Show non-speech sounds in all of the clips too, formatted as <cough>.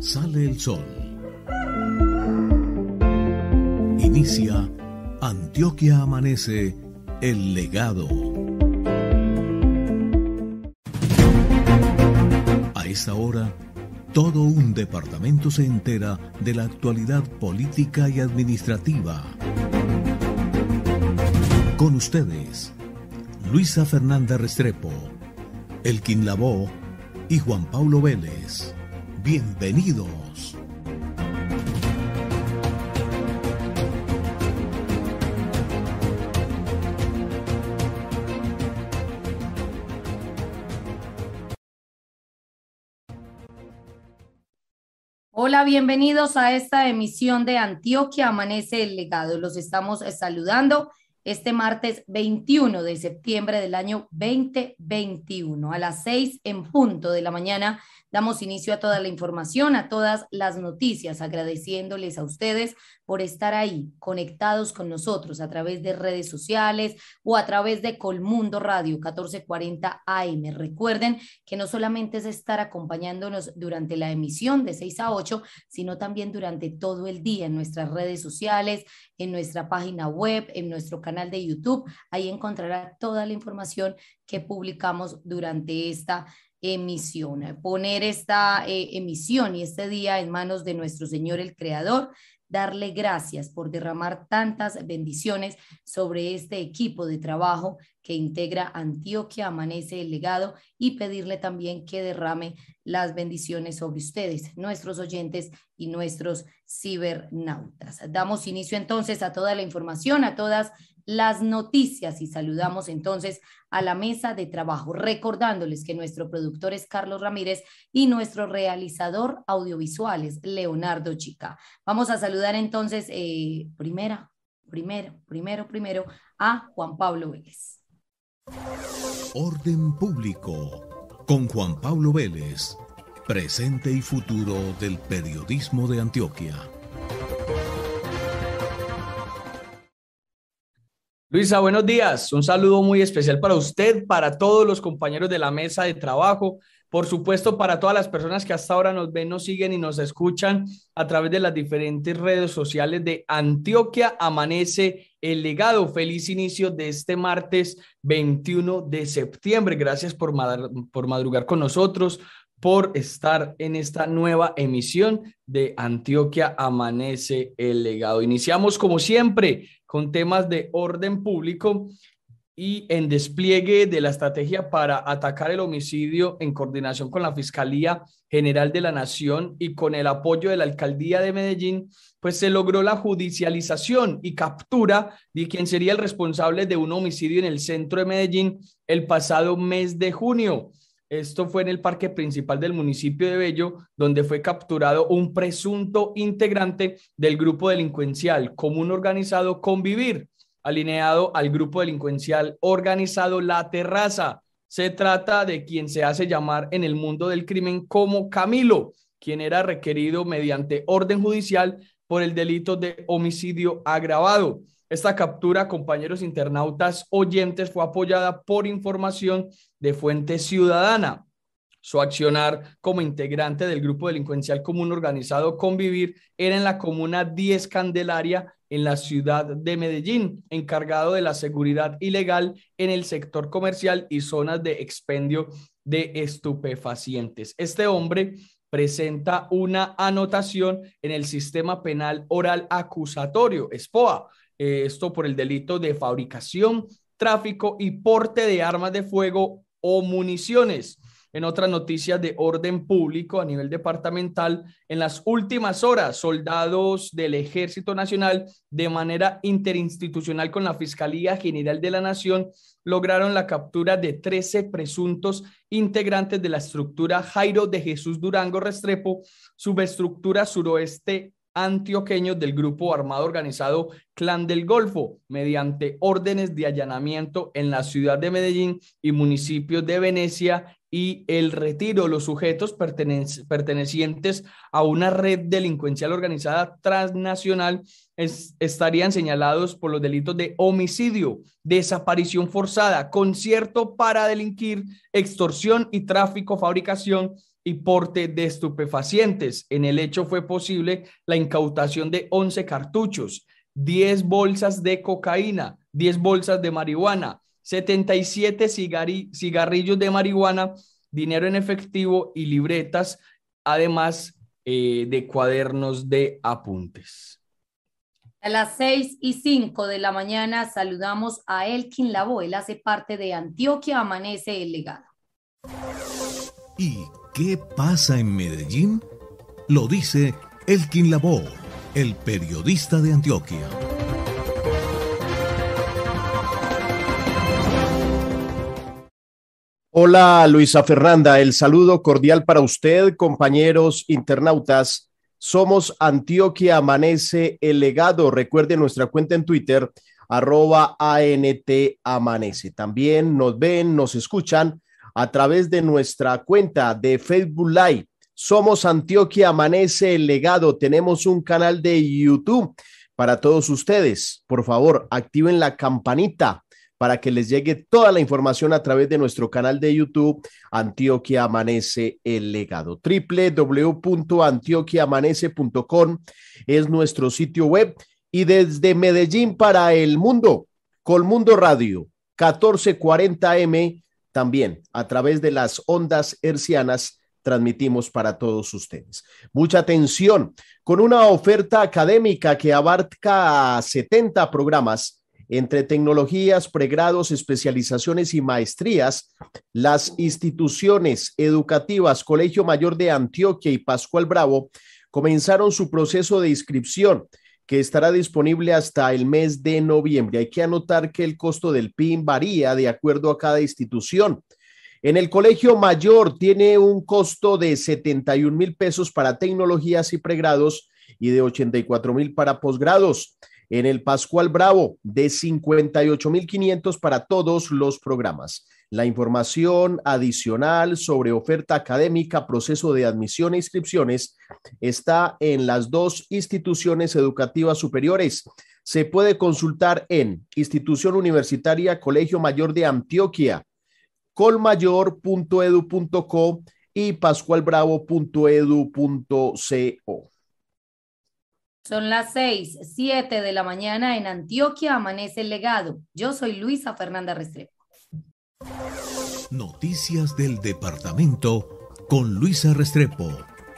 sale el sol. Inicia Antioquia Amanece, el legado. A esta hora, todo un departamento se entera de la actualidad política y administrativa. Con ustedes, Luisa Fernanda Restrepo, Elkin Lavó y Juan Pablo Vélez. Bienvenidos. Hola, bienvenidos a esta emisión de Antioquia Amanece el Legado. Los estamos saludando este martes 21 de septiembre del año 2021 a las 6 en punto de la mañana Damos inicio a toda la información, a todas las noticias, agradeciéndoles a ustedes por estar ahí, conectados con nosotros a través de redes sociales o a través de Colmundo Radio 1440 AM. Recuerden que no solamente es estar acompañándonos durante la emisión de 6 a 8, sino también durante todo el día en nuestras redes sociales, en nuestra página web, en nuestro canal de YouTube. Ahí encontrará toda la información que publicamos durante esta emisión. Poner esta eh, emisión y este día en manos de nuestro Señor el Creador, darle gracias por derramar tantas bendiciones sobre este equipo de trabajo que integra Antioquia, amanece el legado y pedirle también que derrame las bendiciones sobre ustedes, nuestros oyentes y nuestros cibernautas. Damos inicio entonces a toda la información, a todas las noticias y saludamos entonces a la mesa de trabajo, recordándoles que nuestro productor es Carlos Ramírez y nuestro realizador audiovisual es Leonardo Chica. Vamos a saludar entonces eh, primera, primero, primero, primero a Juan Pablo Vélez. Orden público con Juan Pablo Vélez, presente y futuro del periodismo de Antioquia. Luisa, buenos días. Un saludo muy especial para usted, para todos los compañeros de la mesa de trabajo, por supuesto para todas las personas que hasta ahora nos ven, nos siguen y nos escuchan a través de las diferentes redes sociales de Antioquia Amanece el legado. Feliz inicio de este martes 21 de septiembre. Gracias por, por madrugar con nosotros, por estar en esta nueva emisión de Antioquia Amanece el legado. Iniciamos como siempre con temas de orden público y en despliegue de la estrategia para atacar el homicidio en coordinación con la Fiscalía General de la Nación y con el apoyo de la Alcaldía de Medellín, pues se logró la judicialización y captura de quien sería el responsable de un homicidio en el centro de Medellín el pasado mes de junio. Esto fue en el parque principal del municipio de Bello, donde fue capturado un presunto integrante del grupo delincuencial común organizado Convivir, alineado al grupo delincuencial organizado La Terraza. Se trata de quien se hace llamar en el mundo del crimen como Camilo, quien era requerido mediante orden judicial por el delito de homicidio agravado. Esta captura, compañeros internautas oyentes, fue apoyada por información de Fuente Ciudadana. Su accionar como integrante del grupo delincuencial común organizado Convivir era en la comuna 10 Candelaria, en la ciudad de Medellín, encargado de la seguridad ilegal en el sector comercial y zonas de expendio de estupefacientes. Este hombre presenta una anotación en el sistema penal oral acusatorio, SPOA, eh, esto por el delito de fabricación, tráfico y porte de armas de fuego o municiones. En otras noticias de orden público a nivel departamental, en las últimas horas, soldados del Ejército Nacional, de manera interinstitucional con la Fiscalía General de la Nación, lograron la captura de 13 presuntos integrantes de la estructura Jairo de Jesús Durango Restrepo, subestructura suroeste antioqueños del grupo armado organizado Clan del Golfo, mediante órdenes de allanamiento en la ciudad de Medellín y municipios de Venecia y el retiro. Los sujetos pertenecientes a una red delincuencial organizada transnacional estarían señalados por los delitos de homicidio, desaparición forzada, concierto para delinquir, extorsión y tráfico, fabricación y porte de estupefacientes. En el hecho fue posible la incautación de 11 cartuchos, 10 bolsas de cocaína, 10 bolsas de marihuana, 77 cigarrillos de marihuana, dinero en efectivo y libretas, además eh, de cuadernos de apuntes. A las 6 y 5 de la mañana saludamos a Elkin Labo. Él hace parte de Antioquia Amanece el Legado. ¿Y qué pasa en Medellín? Lo dice Elkin Labo, el periodista de Antioquia. Hola Luisa Fernanda, el saludo cordial para usted, compañeros internautas. Somos Antioquia Amanece el legado. Recuerde nuestra cuenta en Twitter, arroba ANT Amanece. También nos ven, nos escuchan a través de nuestra cuenta de Facebook Live. Somos Antioquia Amanece el legado. Tenemos un canal de YouTube para todos ustedes. Por favor, activen la campanita para que les llegue toda la información a través de nuestro canal de YouTube Antioquia Amanece el Legado. www.antioquiaamanece.com es nuestro sitio web y desde Medellín para el mundo, Colmundo Radio 1440M también a través de las ondas hercianas transmitimos para todos ustedes. Mucha atención con una oferta académica que abarca 70 programas entre tecnologías, pregrados, especializaciones y maestrías, las instituciones educativas Colegio Mayor de Antioquia y Pascual Bravo comenzaron su proceso de inscripción que estará disponible hasta el mes de noviembre. Hay que anotar que el costo del PIN varía de acuerdo a cada institución. En el Colegio Mayor tiene un costo de 71 mil pesos para tecnologías y pregrados y de 84 mil para posgrados en el Pascual Bravo de 58.500 para todos los programas. La información adicional sobre oferta académica, proceso de admisión e inscripciones está en las dos instituciones educativas superiores. Se puede consultar en Institución Universitaria Colegio Mayor de Antioquia, colmayor.edu.co y pascualbravo.edu.co. Son las seis, siete de la mañana en Antioquia, amanece el legado. Yo soy Luisa Fernanda Restrepo. Noticias del departamento con Luisa Restrepo,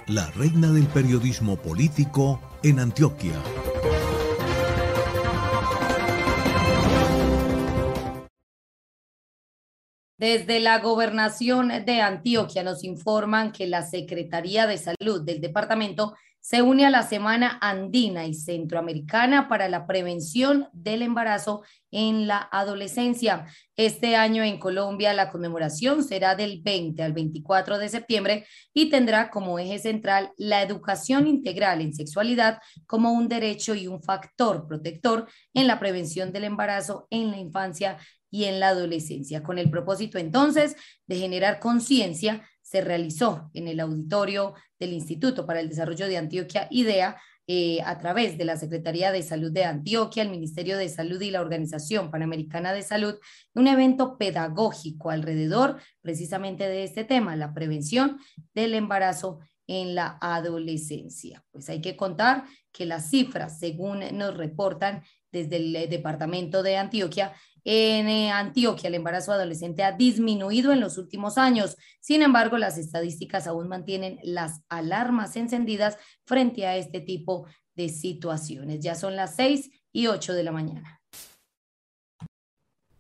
la reina del periodismo político en Antioquia. Desde la gobernación de Antioquia nos informan que la Secretaría de Salud del departamento se une a la Semana Andina y Centroamericana para la Prevención del Embarazo en la Adolescencia. Este año en Colombia la conmemoración será del 20 al 24 de septiembre y tendrá como eje central la educación integral en sexualidad como un derecho y un factor protector en la prevención del embarazo en la infancia y en la adolescencia, con el propósito entonces de generar conciencia se realizó en el auditorio del Instituto para el Desarrollo de Antioquia, IDEA, eh, a través de la Secretaría de Salud de Antioquia, el Ministerio de Salud y la Organización Panamericana de Salud, un evento pedagógico alrededor precisamente de este tema, la prevención del embarazo en la adolescencia. Pues hay que contar que las cifras, según nos reportan desde el eh, Departamento de Antioquia, en eh, Antioquia, el embarazo adolescente ha disminuido en los últimos años. Sin embargo, las estadísticas aún mantienen las alarmas encendidas frente a este tipo de situaciones. Ya son las 6 y 8 de la mañana.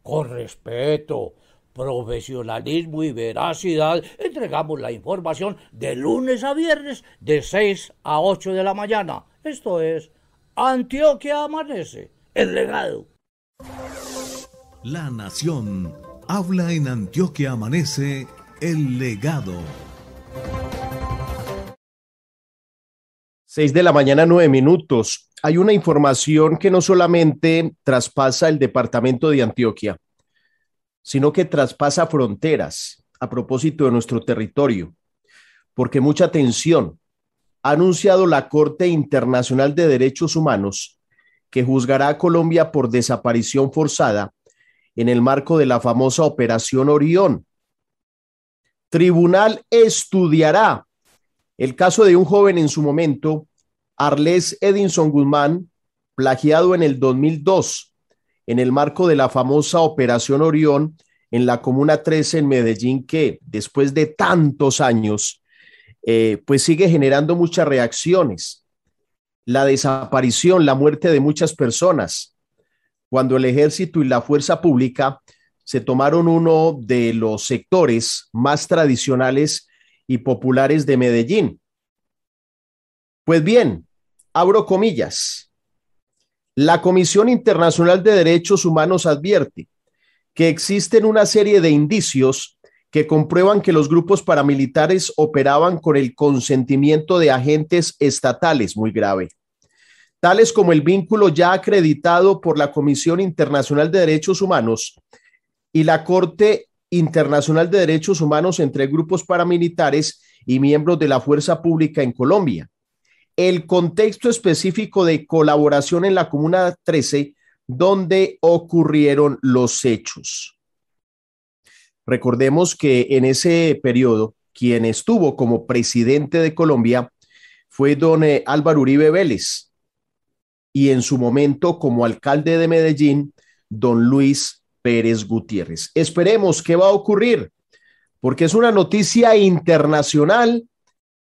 Con respeto, profesionalismo y veracidad, entregamos la información de lunes a viernes de 6 a 8 de la mañana. Esto es Antioquia Amanece, el legado. La Nación habla en Antioquia Amanece el legado. Seis de la mañana, nueve minutos. Hay una información que no solamente traspasa el departamento de Antioquia, sino que traspasa fronteras. a propósito de nuestro territorio, porque mucha atención. Ha anunciado la Corte Internacional de Derechos Humanos que juzgará a Colombia por desaparición forzada en el marco de la famosa Operación Orión. Tribunal estudiará el caso de un joven en su momento, Arles Edinson Guzmán, plagiado en el 2002 en el marco de la famosa Operación Orión en la Comuna 13 en Medellín, que después de tantos años, eh, pues sigue generando muchas reacciones. La desaparición, la muerte de muchas personas, cuando el ejército y la fuerza pública se tomaron uno de los sectores más tradicionales y populares de Medellín. Pues bien, abro comillas. La Comisión Internacional de Derechos Humanos advierte que existen una serie de indicios que comprueban que los grupos paramilitares operaban con el consentimiento de agentes estatales, muy grave, tales como el vínculo ya acreditado por la Comisión Internacional de Derechos Humanos y la Corte Internacional de Derechos Humanos entre grupos paramilitares y miembros de la fuerza pública en Colombia. El contexto específico de colaboración en la Comuna 13 donde ocurrieron los hechos. Recordemos que en ese periodo, quien estuvo como presidente de Colombia fue don eh, Álvaro Uribe Vélez y en su momento como alcalde de Medellín, don Luis Pérez Gutiérrez. Esperemos qué va a ocurrir, porque es una noticia internacional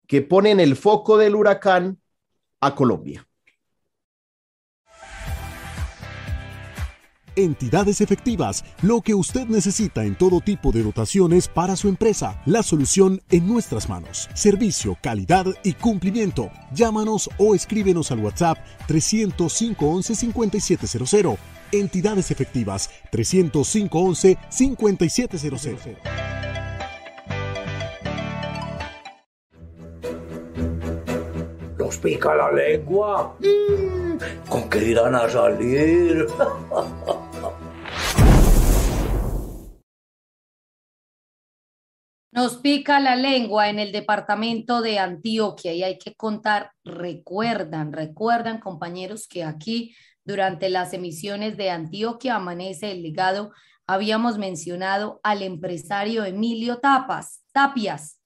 que pone en el foco del huracán a Colombia. Entidades efectivas, lo que usted necesita en todo tipo de dotaciones para su empresa. La solución en nuestras manos. Servicio, calidad y cumplimiento. Llámanos o escríbenos al WhatsApp 305 11 5700. Entidades efectivas 305 11 5700. ¿Nos pica la lengua? Mm, ¿Con qué irán a salir? <laughs> Nos pica la lengua en el departamento de Antioquia y hay que contar, recuerdan, recuerdan compañeros que aquí durante las emisiones de Antioquia Amanece el Legado habíamos mencionado al empresario Emilio Tapas, Tapias,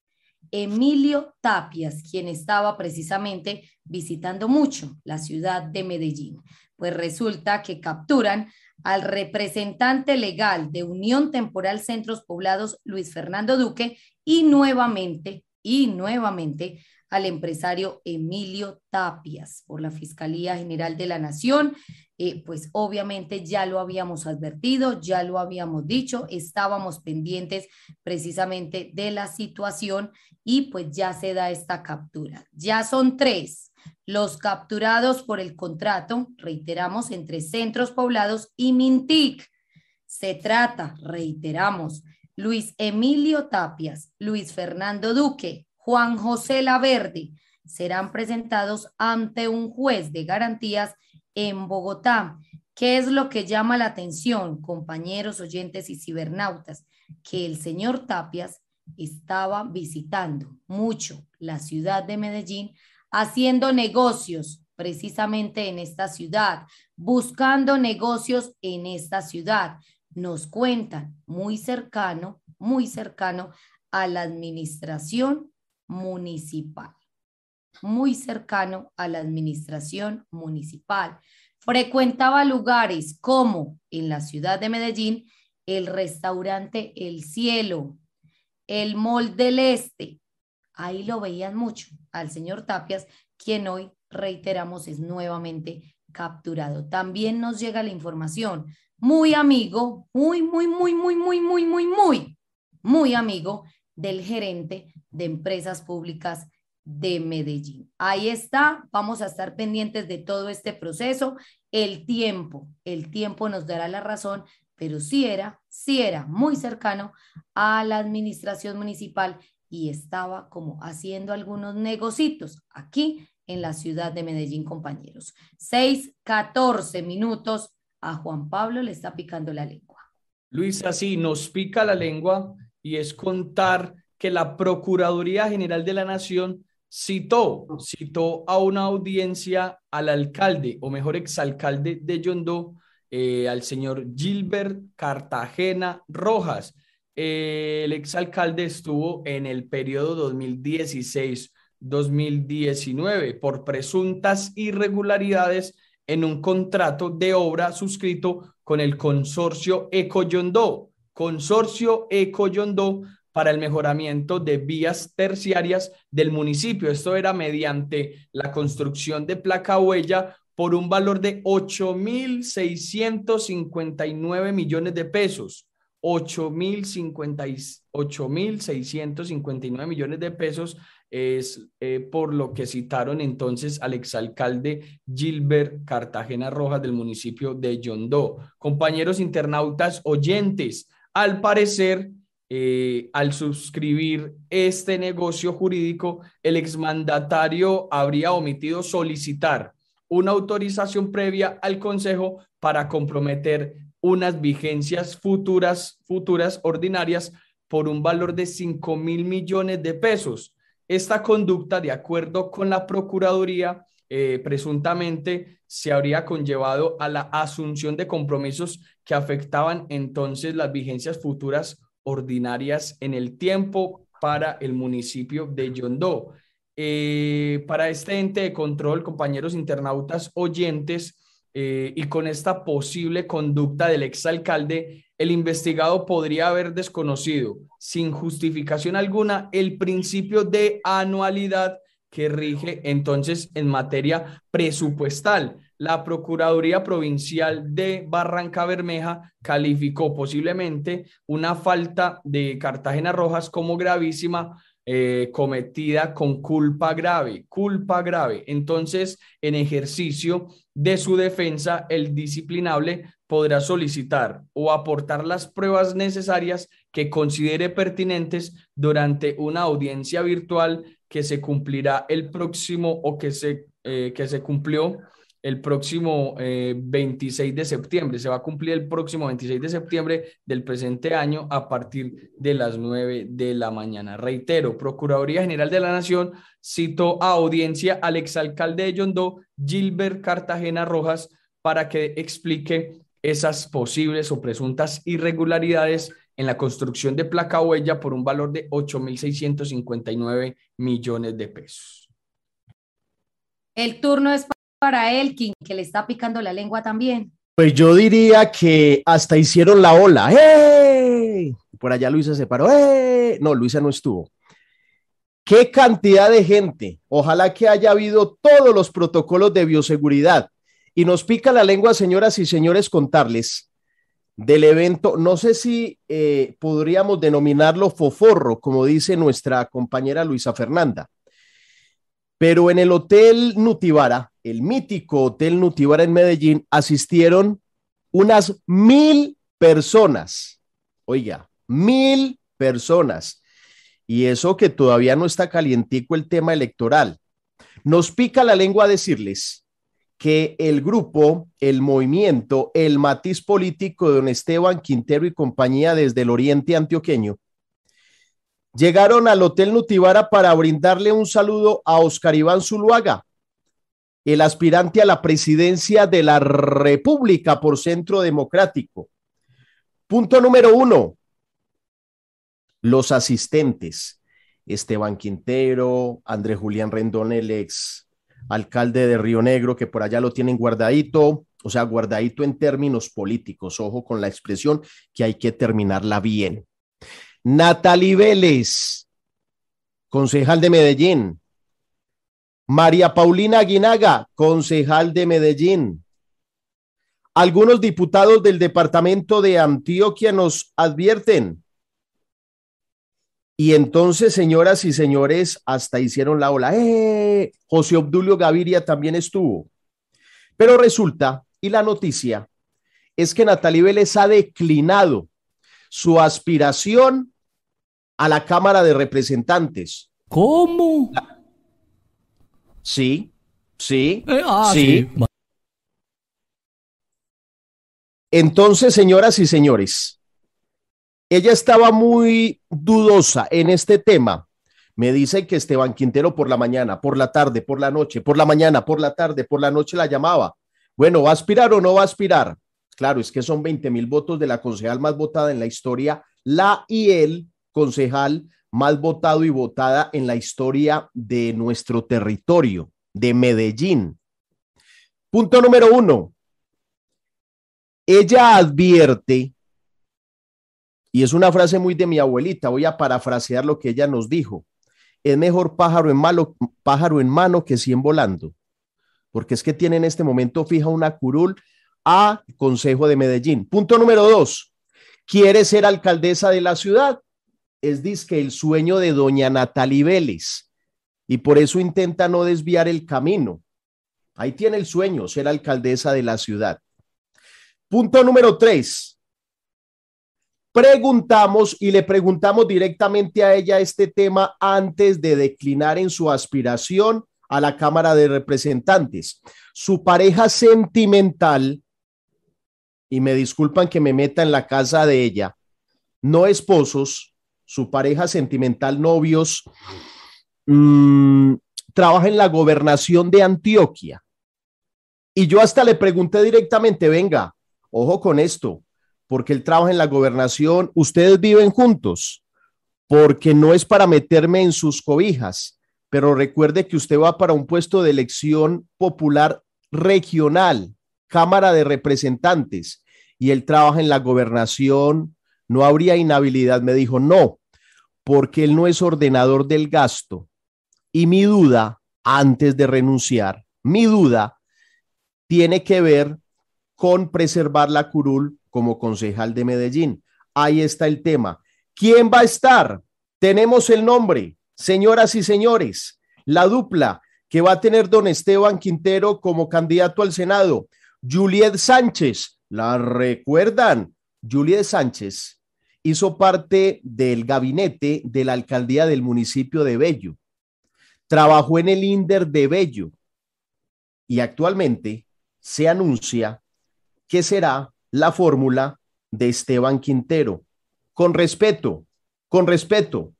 Emilio Tapias, quien estaba precisamente visitando mucho la ciudad de Medellín. Pues resulta que capturan al representante legal de Unión Temporal Centros Poblados, Luis Fernando Duque, y nuevamente, y nuevamente al empresario Emilio Tapias por la Fiscalía General de la Nación. Eh, pues obviamente ya lo habíamos advertido, ya lo habíamos dicho, estábamos pendientes precisamente de la situación y pues ya se da esta captura. Ya son tres los capturados por el contrato, reiteramos, entre centros poblados y Mintic. Se trata, reiteramos, Luis Emilio Tapias, Luis Fernando Duque, Juan José Laverde, serán presentados ante un juez de garantías en Bogotá. ¿Qué es lo que llama la atención, compañeros oyentes y cibernautas? Que el señor Tapias estaba visitando mucho la ciudad de Medellín haciendo negocios precisamente en esta ciudad, buscando negocios en esta ciudad. Nos cuentan muy cercano, muy cercano a la administración municipal, muy cercano a la administración municipal. Frecuentaba lugares como en la ciudad de Medellín, el restaurante El Cielo, el Mall del Este, Ahí lo veían mucho al señor Tapias, quien hoy, reiteramos, es nuevamente capturado. También nos llega la información, muy amigo, muy, muy, muy, muy, muy, muy, muy, muy, muy amigo del gerente de empresas públicas de Medellín. Ahí está, vamos a estar pendientes de todo este proceso. El tiempo, el tiempo nos dará la razón, pero sí era, sí era muy cercano a la administración municipal y estaba como haciendo algunos negocios aquí en la ciudad de Medellín, compañeros. 6, 14 minutos. A Juan Pablo le está picando la lengua. Luisa, sí, nos pica la lengua y es contar que la Procuraduría General de la Nación citó, citó a una audiencia al alcalde, o mejor exalcalde de Yondó, eh, al señor Gilbert Cartagena Rojas. El exalcalde estuvo en el periodo 2016-2019 por presuntas irregularidades en un contrato de obra suscrito con el consorcio Ecoyondó, consorcio Ecoyondó para el mejoramiento de vías terciarias del municipio. Esto era mediante la construcción de placa huella por un valor de 8.659 millones de pesos. 8.659 millones de pesos es eh, por lo que citaron entonces al exalcalde Gilbert Cartagena Rojas del municipio de Yondó. Compañeros internautas oyentes, al parecer, eh, al suscribir este negocio jurídico, el exmandatario habría omitido solicitar una autorización previa al Consejo para comprometer unas vigencias futuras, futuras ordinarias por un valor de 5 mil millones de pesos esta conducta, de acuerdo con la Procuraduría, eh, presuntamente se habría conllevado a la asunción de compromisos que afectaban entonces las vigencias futuras ordinarias en el tiempo para el municipio de Yondó. Eh, para este ente de control, compañeros internautas oyentes, eh, y con esta posible conducta del exalcalde, el investigado podría haber desconocido sin justificación alguna el principio de anualidad que rige entonces en materia presupuestal. La Procuraduría Provincial de Barranca Bermeja calificó posiblemente una falta de Cartagena Rojas como gravísima eh, cometida con culpa grave, culpa grave. Entonces, en ejercicio de su defensa, el disciplinable podrá solicitar o aportar las pruebas necesarias que considere pertinentes durante una audiencia virtual que se cumplirá el próximo o que se, eh, que se cumplió el próximo 26 eh, de septiembre. Se va a cumplir el próximo 26 de septiembre del presente año a partir de las 9 de la mañana. Reitero, Procuraduría General de la Nación citó a audiencia al exalcalde de Yondó, Gilbert Cartagena Rojas, para que explique esas posibles o presuntas irregularidades en la construcción de placa huella por un valor de 8.659 millones de pesos. El turno es para Elkin, que le está picando la lengua también? Pues yo diría que hasta hicieron la ola. ¡Eh! Por allá Luisa se paró. ¡Eh! No, Luisa no estuvo. ¿Qué cantidad de gente? Ojalá que haya habido todos los protocolos de bioseguridad. Y nos pica la lengua, señoras y señores, contarles del evento. No sé si eh, podríamos denominarlo foforro, como dice nuestra compañera Luisa Fernanda. Pero en el Hotel Nutibara, el mítico Hotel Nutibara en Medellín, asistieron unas mil personas. Oiga, mil personas. Y eso que todavía no está calientico el tema electoral. Nos pica la lengua decirles que el grupo, el movimiento, el matiz político de don Esteban Quintero y compañía desde el oriente antioqueño llegaron al Hotel Nutibara para brindarle un saludo a Oscar Iván Zuluaga, el aspirante a la presidencia de la República por Centro Democrático. Punto número uno, los asistentes. Esteban Quintero, Andrés Julián Rendón, el ex alcalde de Río Negro, que por allá lo tienen guardadito, o sea, guardadito en términos políticos. Ojo con la expresión que hay que terminarla bien. Natalie Vélez, concejal de Medellín. María Paulina Aguinaga, concejal de Medellín. Algunos diputados del departamento de Antioquia nos advierten. Y entonces, señoras y señores, hasta hicieron la ola. ¡Eh! José Obdulio Gaviria también estuvo. Pero resulta, y la noticia, es que Natalie Vélez ha declinado su aspiración a la Cámara de Representantes. ¿Cómo? Sí, sí, eh, ah, sí. Entonces, señoras y señores, ella estaba muy dudosa en este tema. Me dice que Esteban Quintero por la mañana, por la tarde, por la noche, por la mañana, por la tarde, por la noche la llamaba. Bueno, ¿va a aspirar o no va a aspirar? Claro, es que son 20 mil votos de la concejal más votada en la historia, la y el concejal más votado y votada en la historia de nuestro territorio, de Medellín. Punto número uno. Ella advierte, y es una frase muy de mi abuelita, voy a parafrasear lo que ella nos dijo. Es mejor pájaro en, pájaro en mano que cien volando, porque es que tiene en este momento fija una curul a Consejo de Medellín. Punto número dos. Quiere ser alcaldesa de la ciudad. Es disque el sueño de doña Natalie Vélez y por eso intenta no desviar el camino. Ahí tiene el sueño, ser alcaldesa de la ciudad. Punto número tres. Preguntamos y le preguntamos directamente a ella este tema antes de declinar en su aspiración a la Cámara de Representantes. Su pareja sentimental, y me disculpan que me meta en la casa de ella, no esposos, su pareja sentimental, novios, mmm, trabaja en la gobernación de Antioquia. Y yo hasta le pregunté directamente, venga, ojo con esto, porque él trabaja en la gobernación, ustedes viven juntos, porque no es para meterme en sus cobijas, pero recuerde que usted va para un puesto de elección popular regional, Cámara de Representantes, y él trabaja en la gobernación, no habría inhabilidad. Me dijo, no, porque él no es ordenador del gasto. Y mi duda, antes de renunciar, mi duda tiene que ver con preservar la curul como concejal de Medellín. Ahí está el tema. ¿Quién va a estar? Tenemos el nombre, señoras y señores, la dupla que va a tener don Esteban Quintero como candidato al Senado. Juliet Sánchez, ¿la recuerdan? Juliet Sánchez hizo parte del gabinete de la alcaldía del municipio de Bello. Trabajó en el INDER de Bello y actualmente se anuncia que será la fórmula de Esteban Quintero. Con respeto, con respeto.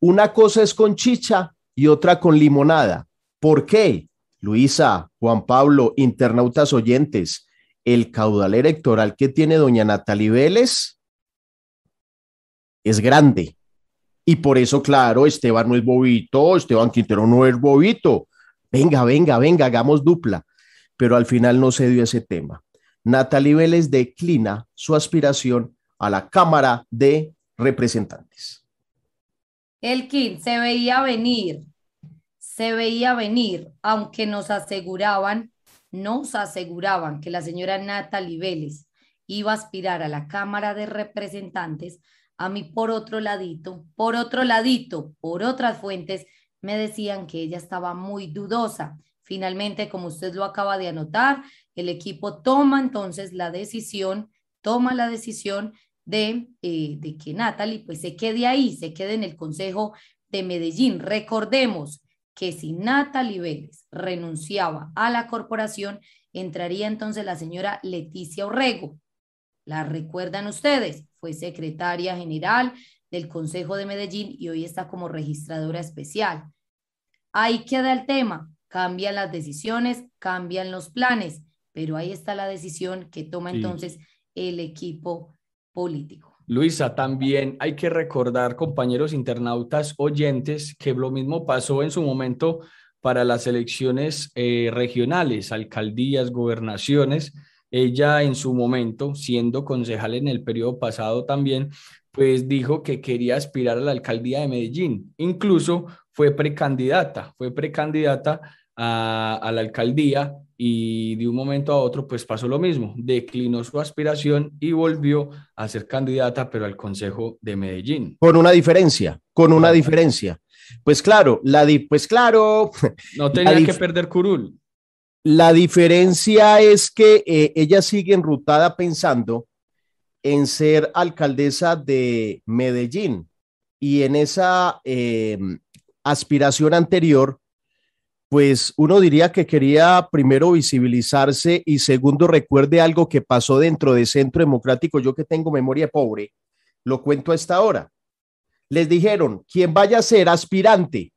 Una cosa es con chicha y otra con limonada. ¿Por qué? Luisa, Juan Pablo, internautas oyentes, el caudal electoral que tiene doña Natalie Vélez es grande. Y por eso, claro, Esteban no es bobito, Esteban Quintero no es bobito. Venga, venga, venga, hagamos dupla pero al final no se dio ese tema. Natalie Vélez declina su aspiración a la Cámara de Representantes. Elkin, se veía venir, se veía venir, aunque nos aseguraban, nos aseguraban que la señora Natalie Vélez iba a aspirar a la Cámara de Representantes, a mí por otro ladito, por otro ladito, por otras fuentes, me decían que ella estaba muy dudosa, Finalmente, como usted lo acaba de anotar, el equipo toma entonces la decisión, toma la decisión de, eh, de que Natalie pues se quede ahí, se quede en el Consejo de Medellín. Recordemos que si Natalie Vélez renunciaba a la corporación, entraría entonces la señora Leticia Orrego. La recuerdan ustedes, fue secretaria general del Consejo de Medellín y hoy está como registradora especial. Ahí queda el tema cambian las decisiones, cambian los planes, pero ahí está la decisión que toma entonces el equipo político. Luisa, también hay que recordar, compañeros internautas oyentes, que lo mismo pasó en su momento para las elecciones eh, regionales, alcaldías, gobernaciones. Ella en su momento, siendo concejal en el periodo pasado también, pues dijo que quería aspirar a la alcaldía de Medellín. Incluso fue precandidata, fue precandidata a, la alcaldía y de un momento a otro pues pasó lo mismo, declinó su aspiración y volvió a ser candidata pero al Consejo de Medellín. Con una diferencia, con una diferencia. Pues claro, la di pues claro. <laughs> No tenía que perder curul. La diferencia es que eh, ella sigue enrutada pensando en ser alcaldesa de Medellín y en esa eh, aspiración anterior pues uno diría que quería primero visibilizarse y segundo recuerde algo que pasó dentro de Centro Democrático, yo que tengo memoria pobre, lo cuento a esta hora. Les dijeron, quien vaya a ser aspirante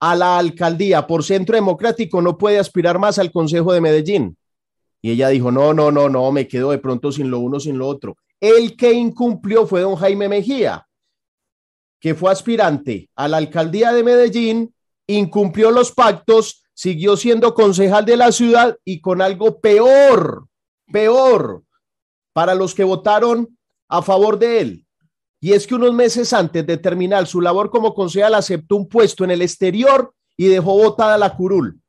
a la alcaldía por Centro Democrático no puede aspirar más al Consejo de Medellín. Y ella dijo, no, no, no, no, me quedo de pronto sin lo uno, sin lo otro. El que incumplió fue don Jaime Mejía, que fue aspirante a la alcaldía de Medellín, incumplió los pactos, siguió siendo concejal de la ciudad y con algo peor, peor, para los que votaron a favor de él. Y es que unos meses antes de terminar su labor como concejal aceptó un puesto en el exterior y dejó votada la curul.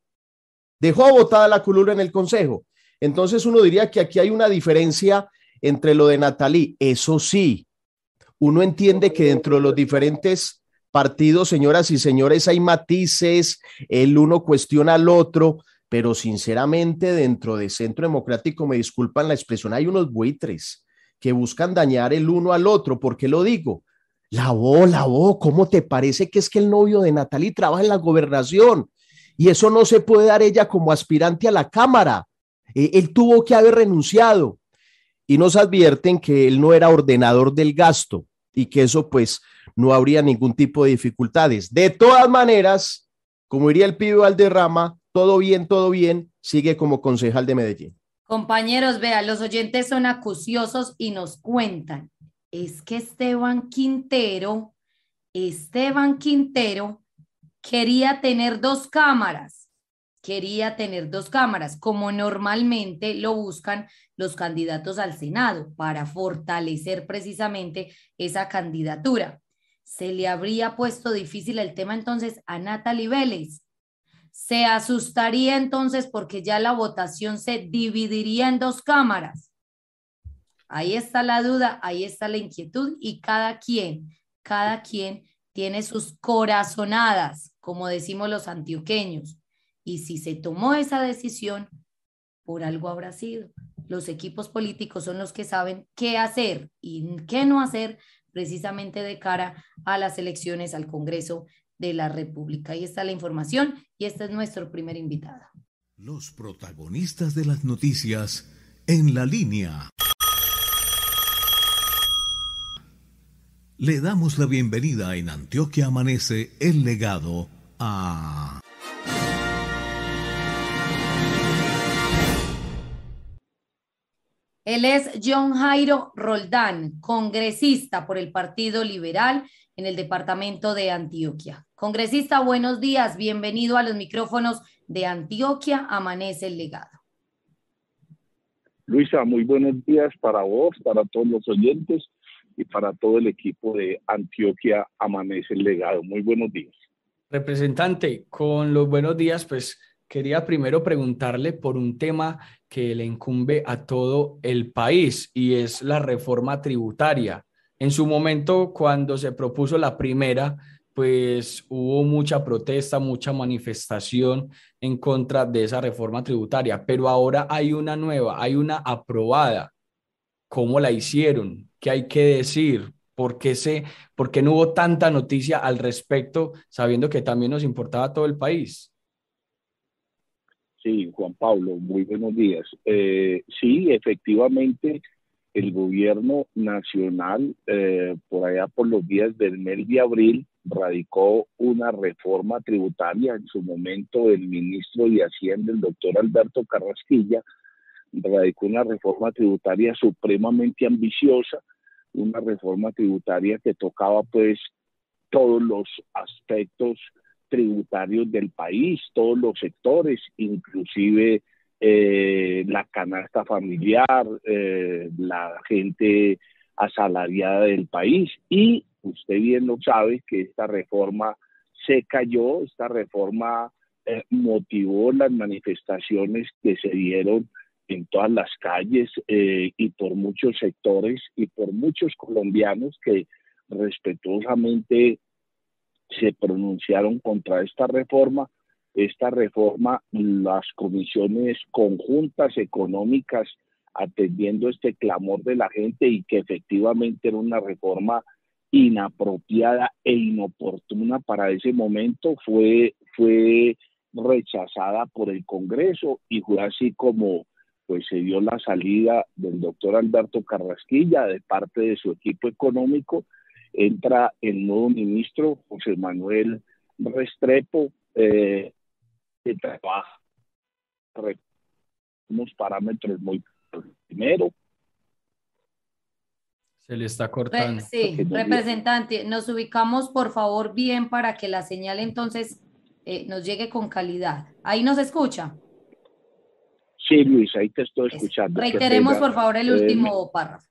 Dejó votada la curul en el consejo. Entonces uno diría que aquí hay una diferencia entre lo de Natalí. Eso sí, uno entiende que dentro de los diferentes partidos, señoras y señores, hay matices, el uno cuestiona al otro, pero sinceramente dentro de Centro Democrático, me disculpan la expresión, hay unos buitres que buscan dañar el uno al otro. ¿Por qué lo digo? La voz, la voz, ¿cómo te parece que es que el novio de Natalie trabaja en la gobernación? Y eso no se puede dar ella como aspirante a la Cámara. Eh, él tuvo que haber renunciado. Y nos advierten que él no era ordenador del gasto y que eso pues no habría ningún tipo de dificultades. De todas maneras, como diría el pibe Valderrama, todo bien, todo bien, sigue como concejal de Medellín. Compañeros, vean, los oyentes son acuciosos y nos cuentan. Es que Esteban Quintero, Esteban Quintero quería tener dos cámaras, quería tener dos cámaras, como normalmente lo buscan los candidatos al Senado, para fortalecer precisamente esa candidatura. Se le habría puesto difícil el tema entonces a Natalie Vélez, se asustaría entonces porque ya la votación se dividiría en dos cámaras. Ahí está la duda, ahí está la inquietud y cada quien, cada quien tiene sus corazonadas, como decimos los antioqueños. Y si se tomó esa decisión, por algo habrá sido. Los equipos políticos son los que saben qué hacer y qué no hacer precisamente de cara a las elecciones al Congreso de la República. Ahí está la información y este es nuestro primer invitado. Los protagonistas de las noticias en la línea. Le damos la bienvenida en Antioquia Amanece el legado a... Él es John Jairo Roldán, congresista por el Partido Liberal en el departamento de Antioquia. Congresista, buenos días, bienvenido a los micrófonos de Antioquia, amanece el legado. Luisa, muy buenos días para vos, para todos los oyentes y para todo el equipo de Antioquia, amanece el legado. Muy buenos días. Representante, con los buenos días, pues quería primero preguntarle por un tema que le incumbe a todo el país y es la reforma tributaria. En su momento, cuando se propuso la primera, pues hubo mucha protesta, mucha manifestación en contra de esa reforma tributaria, pero ahora hay una nueva, hay una aprobada. ¿Cómo la hicieron? ¿Qué hay que decir? ¿Por qué, se, ¿Por qué no hubo tanta noticia al respecto, sabiendo que también nos importaba todo el país? Sí, Juan Pablo, muy buenos días. Eh, sí, efectivamente, el gobierno nacional, eh, por allá por los días del mes de abril, radicó una reforma tributaria. En su momento, el ministro de Hacienda, el doctor Alberto Carrasquilla, radicó una reforma tributaria supremamente ambiciosa, una reforma tributaria que tocaba pues todos los aspectos tributarios del país, todos los sectores, inclusive eh, la canasta familiar, eh, la gente asalariada del país. Y usted bien lo sabe que esta reforma se cayó, esta reforma eh, motivó las manifestaciones que se dieron en todas las calles y por muchos sectores y por muchos colombianos que respetuosamente se pronunciaron contra esta reforma esta reforma, las comisiones conjuntas económicas atendiendo este clamor de la gente y que efectivamente era una reforma inapropiada e inoportuna para ese momento, fue, fue rechazada por el Congreso y fue así como pues se dio la salida del doctor Alberto Carrasquilla de parte de su equipo económico, entra el nuevo ministro José Manuel Restrepo, eh, que trabaja unos parámetros muy primero. Se le está cortando. Sí, representante, nos ubicamos por favor bien para que la señal entonces eh, nos llegue con calidad. Ahí nos escucha. Sí, Luis, ahí te estoy escuchando. Reiteremos, por favor, el último párrafo.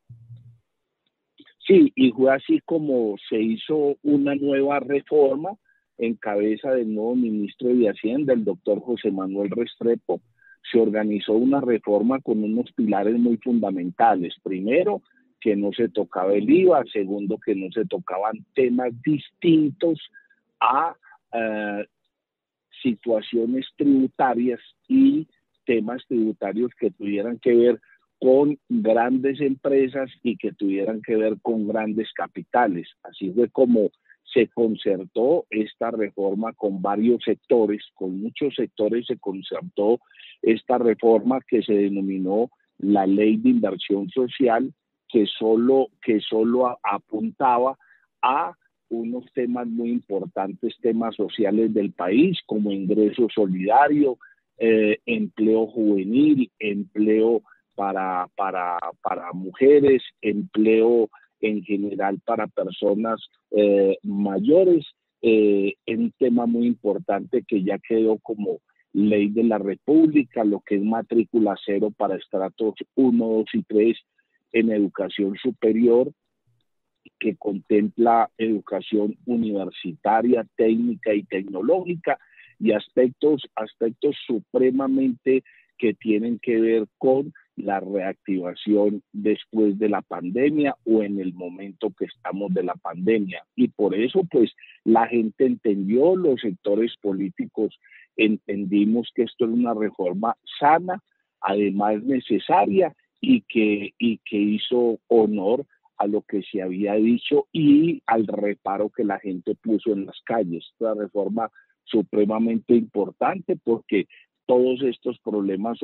Sí, y fue así como se hizo una nueva reforma en cabeza del nuevo ministro de Hacienda, el doctor José Manuel Restrepo. Se organizó una reforma con unos pilares muy fundamentales. Primero, que no se tocaba el IVA. Segundo, que no se tocaban temas distintos a eh, situaciones tributarias y temas tributarios que tuvieran que ver con grandes empresas y que tuvieran que ver con grandes capitales. Así fue como se concertó esta reforma con varios sectores, con muchos sectores se concertó esta reforma que se denominó la ley de inversión social, que solo, que solo apuntaba a unos temas muy importantes, temas sociales del país, como ingreso solidario, eh, empleo juvenil, empleo para, para, para mujeres, empleo en general para personas eh, mayores, eh, un tema muy importante que ya quedó como ley de la República, lo que es matrícula cero para estratos 1, 2 y 3 en educación superior, que contempla educación universitaria, técnica y tecnológica, y aspectos, aspectos supremamente que tienen que ver con la reactivación después de la pandemia o en el momento que estamos de la pandemia. Y por eso, pues, la gente entendió, los sectores políticos entendimos que esto es una reforma sana, además necesaria y que, y que hizo honor a lo que se había dicho y al reparo que la gente puso en las calles. La reforma supremamente importante porque todos estos problemas,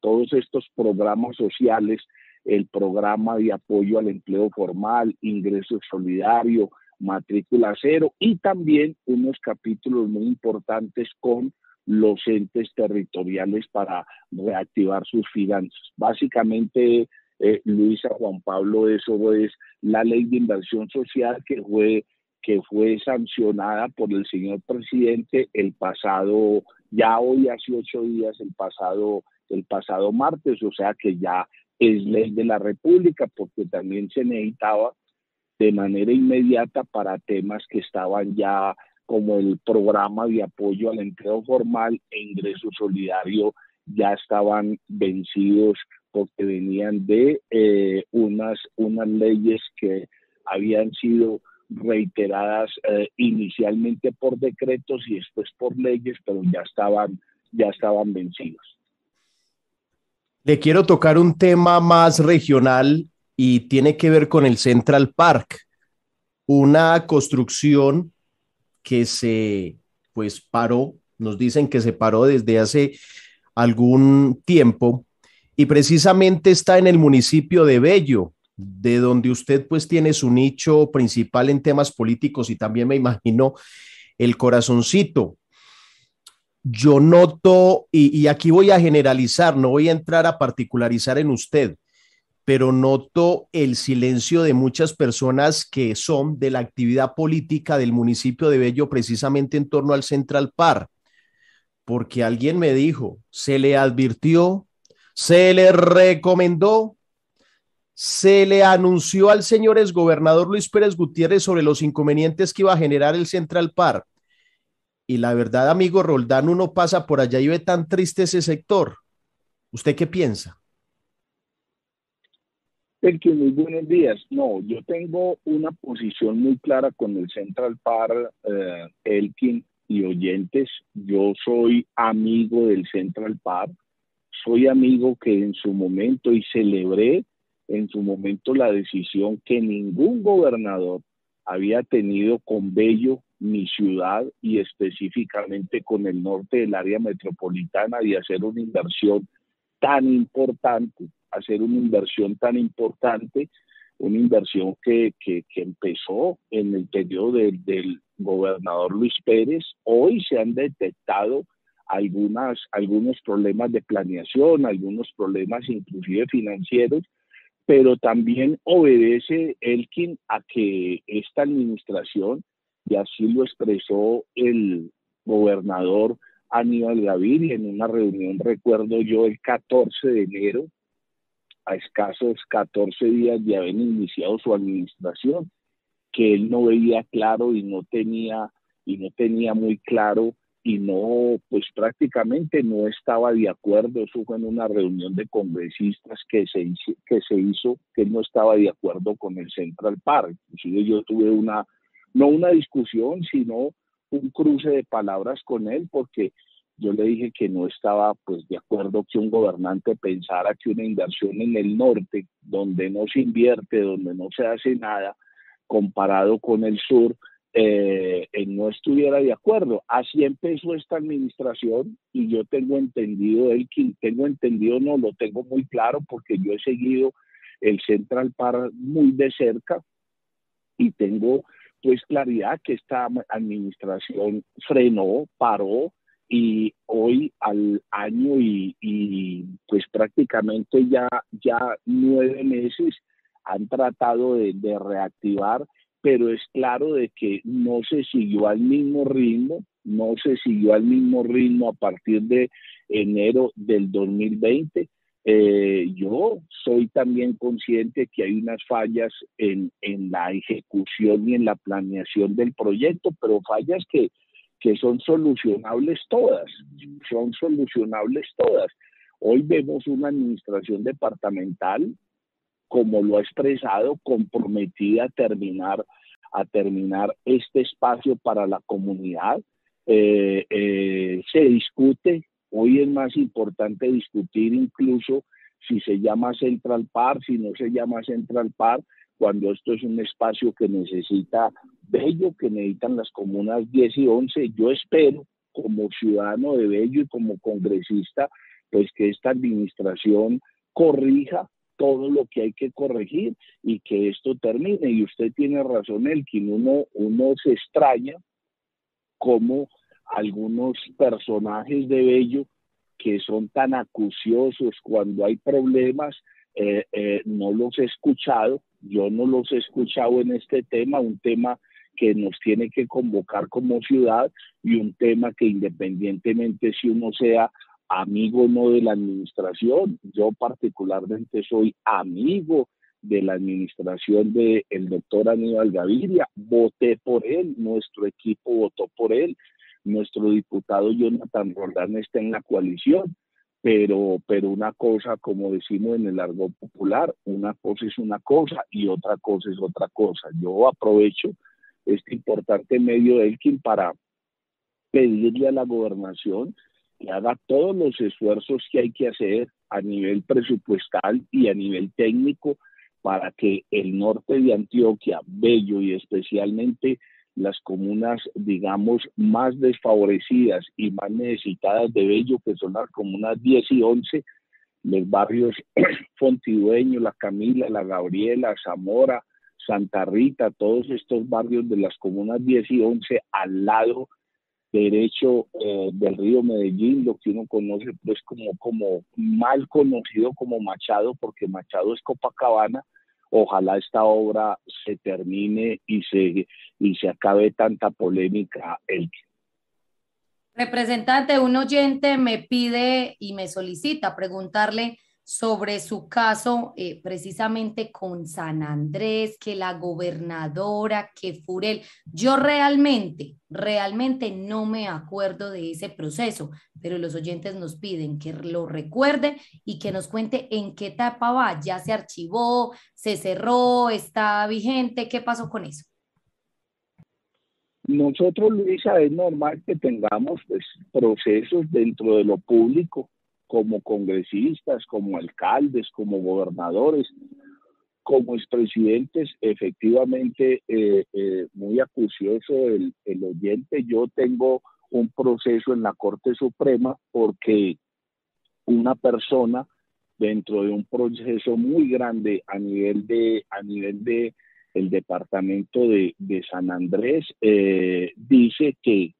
todos estos programas sociales, el programa de apoyo al empleo formal, ingreso solidario, matrícula cero y también unos capítulos muy importantes con los entes territoriales para reactivar sus finanzas. Básicamente, eh, Luisa Juan Pablo, eso es la ley de inversión social que fue que fue sancionada por el señor presidente el pasado, ya hoy hace ocho días, el pasado, el pasado martes, o sea que ya es ley de la República, porque también se necesitaba de manera inmediata para temas que estaban ya como el programa de apoyo al empleo formal e ingreso solidario ya estaban vencidos porque venían de eh, unas, unas leyes que habían sido reiteradas eh, inicialmente por decretos y después por leyes, pero ya estaban, ya estaban vencidos. Le quiero tocar un tema más regional y tiene que ver con el Central Park, una construcción que se pues paró, nos dicen que se paró desde hace algún tiempo y precisamente está en el municipio de Bello, de donde usted pues tiene su nicho principal en temas políticos y también me imagino el corazoncito. Yo noto, y, aquí voy a generalizar, no voy a entrar a particularizar en usted, pero noto el silencio de muchas personas que son de la actividad política del municipio de Bello precisamente en torno al Central Park, porque alguien me dijo, se le advirtió, se le recomendó, se le anunció al señor exgobernador Luis Pérez Gutiérrez sobre los inconvenientes que iba a generar el Central Park. Y la verdad, amigo Roldán, uno pasa por allá y ve tan triste ese sector. ¿Usted qué piensa? Elkin, muy buenos días. No, yo tengo una posición muy clara con el Central Park, eh, Elkin y oyentes. Yo soy amigo del Central Park. Soy amigo que en su momento y celebré en su momento la decisión que ningún gobernador había tenido con Bello, mi ciudad y específicamente con el norte del área metropolitana de hacer una inversión tan importante, hacer una inversión tan importante, una inversión que, que, empezó en el periodo del gobernador Luis Pérez. Hoy se han detectado algunas, algunos problemas de planeación, algunos problemas inclusive financieros, pero también obedece Elkin a que esta administración, y así lo expresó el gobernador Aníbal Gaviria en una reunión, recuerdo yo, el 14 de enero, a escasos 14 días de haber iniciado su administración, que él no veía claro y no tenía y no tenía muy claro y no, pues prácticamente no estaba de acuerdo. Eso fue en una reunión de congresistas que se, que se hizo, que no estaba de acuerdo con el Central Park. Inclusive yo tuve una, no una discusión, sino un cruce de palabras con él, porque yo le dije que no estaba pues de acuerdo que un gobernante pensara que una inversión en el norte, donde no se invierte, donde no se hace nada, comparado con el sur, eh, no estuviera de acuerdo. Así empezó esta administración y yo tengo entendido, que tengo entendido, no lo tengo muy claro porque yo he seguido el Central Park muy de cerca y tengo pues claridad que esta administración frenó, paró y hoy al año y, pues prácticamente ya, ya nueve meses han tratado de reactivar pero es claro de que no se siguió al mismo ritmo, no se siguió al mismo ritmo a partir de enero del 2020. Eh, yo soy también consciente que hay unas fallas en, en, la ejecución y en la planeación del proyecto, pero fallas que, que son solucionables todas, son solucionables todas. Hoy vemos una administración departamental como lo ha expresado, comprometida a terminar, a terminar este espacio para la comunidad. Eh, eh, se discute, hoy es más importante discutir incluso si se llama Central Park, si no se llama Central Park, cuando esto es un espacio que necesita Bello, que necesitan las comunas 10 y 11. Yo espero, como ciudadano de Bello y como congresista, pues que esta administración corrija todo lo que hay que corregir y que esto termine. Y usted tiene razón, Elkin, uno, uno se extraña como algunos personajes de Bello que son tan acuciosos cuando hay problemas, eh, eh, no los he escuchado, yo no los he escuchado en este tema, un tema que nos tiene que convocar como ciudad y un tema que independientemente si uno sea amigo no de la administración. Yo particularmente soy amigo de la administración del el doctor Aníbal Gaviria. Voté por él, nuestro equipo votó por él, nuestro diputado Jonathan Roldán está en la coalición, pero, pero una cosa, como decimos en el largo popular, una cosa es una cosa y otra cosa es otra cosa. Yo aprovecho este importante medio de Elkin para pedirle a la gobernación que haga todos los esfuerzos que hay que hacer a nivel presupuestal y a nivel técnico para que el norte de Antioquia, Bello y especialmente las comunas, digamos, más desfavorecidas y más necesitadas de Bello, que son las comunas 10 y 11, los barrios <clears throat> Fontidueño, La Camila, La Gabriela, Zamora, Santa Rita, todos estos barrios de las comunas 10 y 11 al lado derecho eh, del río Medellín, lo que uno conoce pues como, como mal conocido como Machado, porque Machado es Copacabana. Ojalá esta obra se termine y se, y se acabe tanta polémica. El... Representante, un oyente me pide y me solicita preguntarle sobre su caso eh, precisamente con San Andrés, que la gobernadora, que Furel. Yo realmente, realmente no me acuerdo de ese proceso, pero los oyentes nos piden que lo recuerde y que nos cuente en qué etapa va. ¿Ya se archivó? ¿Se cerró? ¿Está vigente? ¿Qué pasó con eso? Nosotros, Luisa, es normal que tengamos pues, procesos dentro de lo público como congresistas, como alcaldes, como gobernadores, como expresidentes, efectivamente, eh, eh, muy acucioso el, el oyente. Yo tengo un proceso en la Corte Suprema porque una persona dentro de un proceso muy grande a nivel de a nivel de el departamento de, San Andrés eh, dice que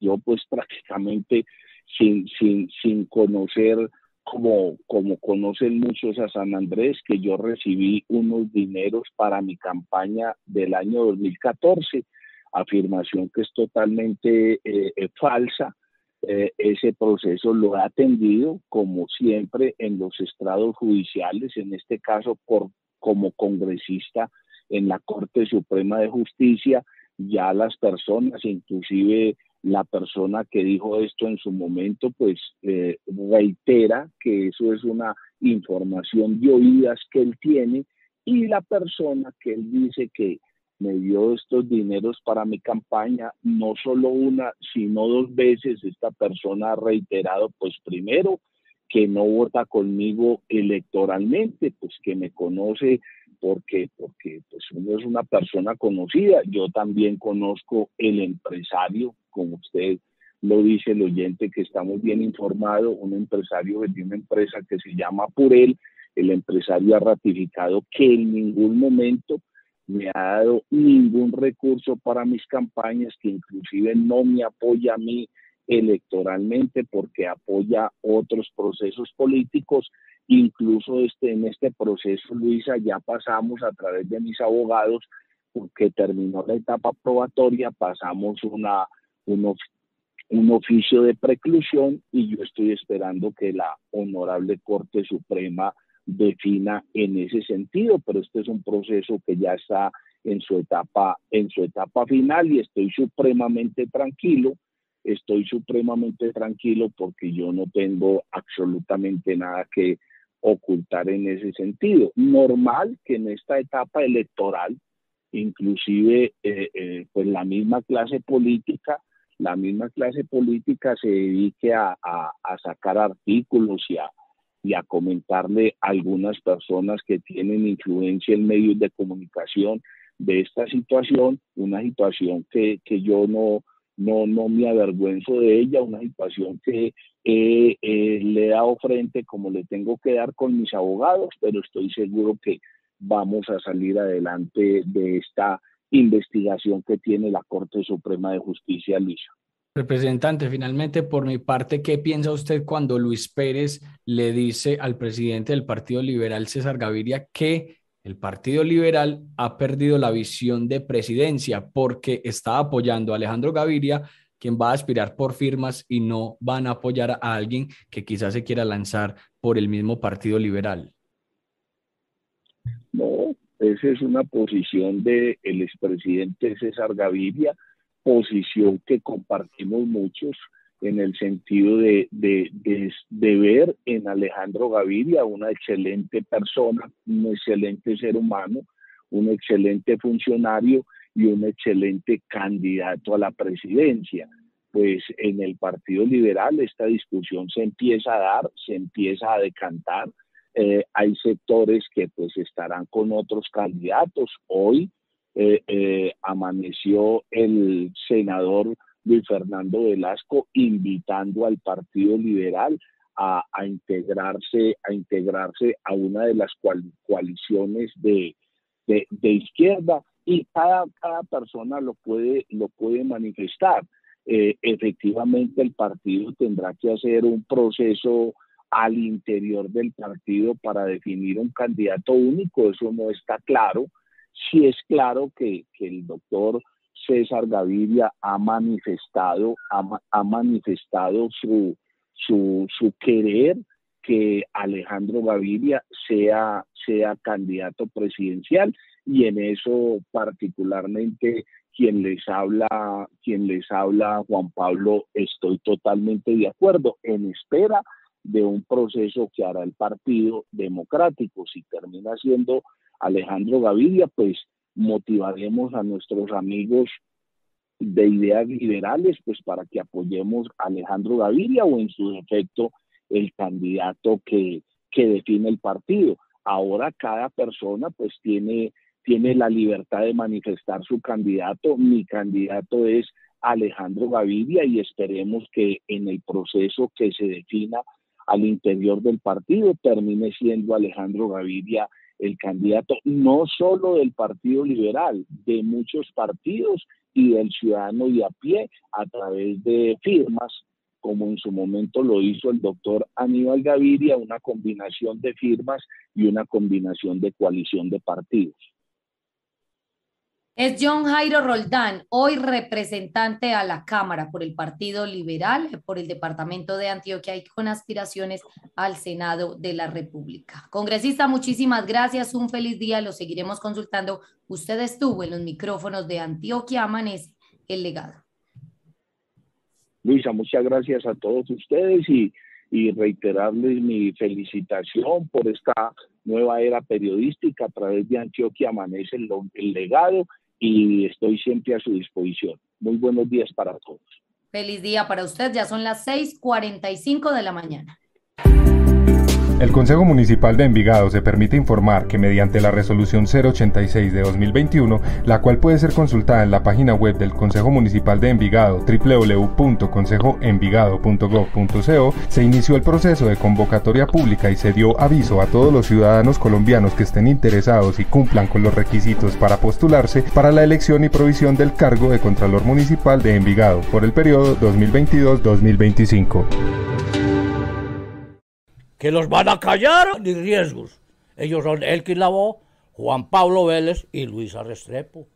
yo pues prácticamente sin, sin, sin conocer como, como conocen muchos a San Andrés, que yo recibí unos dineros para mi campaña del año 2014, afirmación que es totalmente eh, eh, falsa. Eh, ese proceso lo ha atendido, como siempre, en los estrados judiciales, en este caso por, como congresista en la Corte Suprema de Justicia, ya las personas, inclusive la persona que dijo esto en su momento, pues eh, reitera que eso es una información de oídas que él tiene y la persona que él dice que me dio estos dineros para mi campaña, no solo una, sino dos veces, esta persona ha reiterado, pues primero, que no vota conmigo electoralmente, pues que me conoce porque, porque pues uno es una persona conocida. Yo también conozco el empresario, como usted lo dice el oyente, que está muy bien informado, un empresario de una empresa que se llama Purel. El empresario ha ratificado que en ningún momento me ha dado ningún recurso para mis campañas, que inclusive no me apoya a mí electoralmente porque apoya otros procesos políticos Incluso este, en este proceso, Luisa, ya pasamos a través de mis abogados, porque terminó la etapa probatoria, pasamos una, un, oficio de preclusión y yo estoy esperando que la Honorable Corte Suprema defina en ese sentido, pero este es un proceso que ya está en su etapa en su etapa final y estoy supremamente tranquilo, estoy supremamente tranquilo porque yo no tengo absolutamente nada que ocultar en ese sentido. Normal que en esta etapa electoral, inclusive eh, eh, pues la misma clase política, la misma clase política se dedique a, sacar artículos y a, y a comentarle a algunas personas que tienen influencia en medios de comunicación de esta situación, una situación que, que yo no, no, no me avergüenzo de ella, una situación que eh, le he dado frente como le tengo que dar con mis abogados, pero estoy seguro que vamos a salir adelante de esta investigación que tiene la Corte Suprema de Justicia, Luisa. Representante, finalmente, por mi parte, ¿qué piensa usted cuando Luis Pérez le dice al presidente del Partido Liberal, César Gaviria, que el Partido Liberal ha perdido la visión de presidencia porque está apoyando a Alejandro Gaviria, quien va a aspirar por firmas y no van a apoyar a alguien que quizás se quiera lanzar por el mismo Partido Liberal. No, esa es una posición del el expresidente César Gaviria, posición que compartimos muchos en el sentido de, de, ver en Alejandro Gaviria una excelente persona, un excelente ser humano, un excelente funcionario y un excelente candidato a la presidencia. Pues en el Partido Liberal esta discusión se empieza a dar, se empieza a decantar. Eh, hay sectores que pues estarán con otros candidatos. Hoy eh, eh, amaneció el senador Luis Fernando Velasco invitando al Partido Liberal a, integrarse a integrarse a una de las coaliciones de, de, izquierda y cada, cada persona lo puede lo puede manifestar. Eh, efectivamente el partido tendrá que hacer un proceso al interior del partido para definir un candidato único eso no está claro. Sí es claro que, que el doctor César Gaviria ha manifestado, ha, manifestado su, su, su, querer que Alejandro Gaviria sea, sea candidato presidencial y en eso particularmente quien les habla, quien les habla Juan Pablo, estoy totalmente de acuerdo en espera de un proceso que hará el Partido Democrático. Si termina siendo Alejandro Gaviria, pues motivaremos a nuestros amigos de ideas liberales, pues para que apoyemos a Alejandro Gaviria o en su defecto el candidato que, que define el partido. Ahora cada persona pues tiene, tiene la libertad de manifestar su candidato. Mi candidato es Alejandro Gaviria y esperemos que en el proceso que se defina al interior del partido, termine siendo Alejandro Gaviria el candidato no solo del Partido Liberal, de muchos partidos y del ciudadano y a pie a través de firmas, como en su momento lo hizo el doctor Aníbal Gaviria, una combinación de firmas y una combinación de coalición de partidos. Es John Jairo Roldán, hoy representante a la Cámara por el Partido Liberal, por el Departamento de Antioquia y con aspiraciones al Senado de la República. Congresista, muchísimas gracias, un feliz día, lo seguiremos consultando. Usted estuvo en los micrófonos de Antioquia Amanece, el legado. Luisa, muchas gracias a todos ustedes y, y reiterarles mi felicitación por esta nueva era periodística a través de Antioquia Amanece el, el legado y estoy siempre a su disposición. Muy buenos días para todos. Feliz día para usted, ya son las 6:45 de la mañana. El Consejo Municipal de Envigado se permite informar que mediante la resolución 086 de 2021, la cual puede ser consultada en la página web del Consejo Municipal de Envigado www.consejoenvigado.gov.co, se inició el proceso de convocatoria pública y se dio aviso a todos los ciudadanos colombianos que estén interesados y cumplan con los requisitos para postularse para la elección y provisión del cargo de Contralor Municipal de Envigado por el periodo 2022-2025 que los van a callar ni riesgos. Ellos son Elkin Lavó, Juan Pablo Vélez y Luisa Restrepo.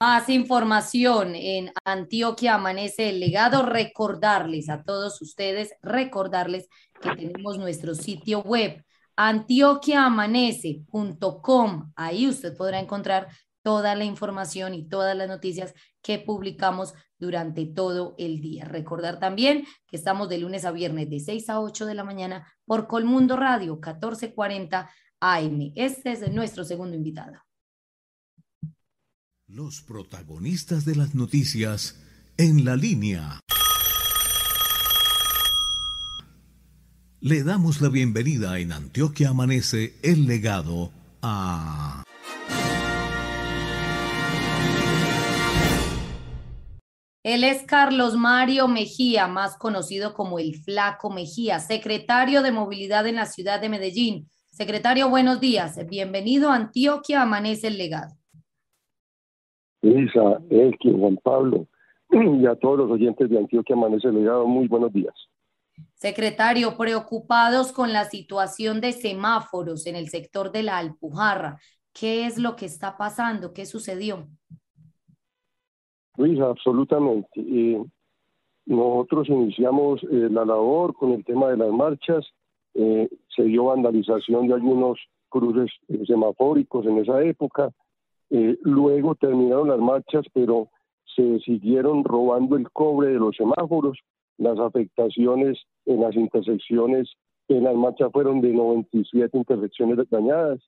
Más información en Antioquia Amanece el legado. Recordarles a todos ustedes, recordarles que tenemos nuestro sitio web antioquiaamanece.com. Ahí usted podrá encontrar toda la información y todas las noticias que publicamos durante todo el día. Recordar también que estamos de lunes a viernes de 6 a 8 de la mañana por Colmundo Radio 1440 AM. Este es nuestro segundo invitado. Los protagonistas de las noticias en la línea. Le damos la bienvenida en Antioquia Amanece el legado a... Él es Carlos Mario Mejía, más conocido como el Flaco Mejía, secretario de Movilidad en la ciudad de Medellín. Secretario, buenos días. Bienvenido a Antioquia Amanece el Legado. Lisa, Elki, Juan Pablo y a todos los oyentes de Antioquia Amanece el Legado, muy buenos días. Secretario, preocupados con la situación de semáforos en el sector de la Alpujarra. ¿Qué es lo que está pasando? ¿Qué sucedió? Luis, absolutamente. Eh, nosotros iniciamos eh, la labor con el tema de las marchas, eh, se dio vandalización de algunos cruces semafóricos en esa época, luego terminaron las marchas, pero se siguieron robando el cobre de los semáforos, las afectaciones en las intersecciones en las marchas fueron de 97 intersecciones dañadas,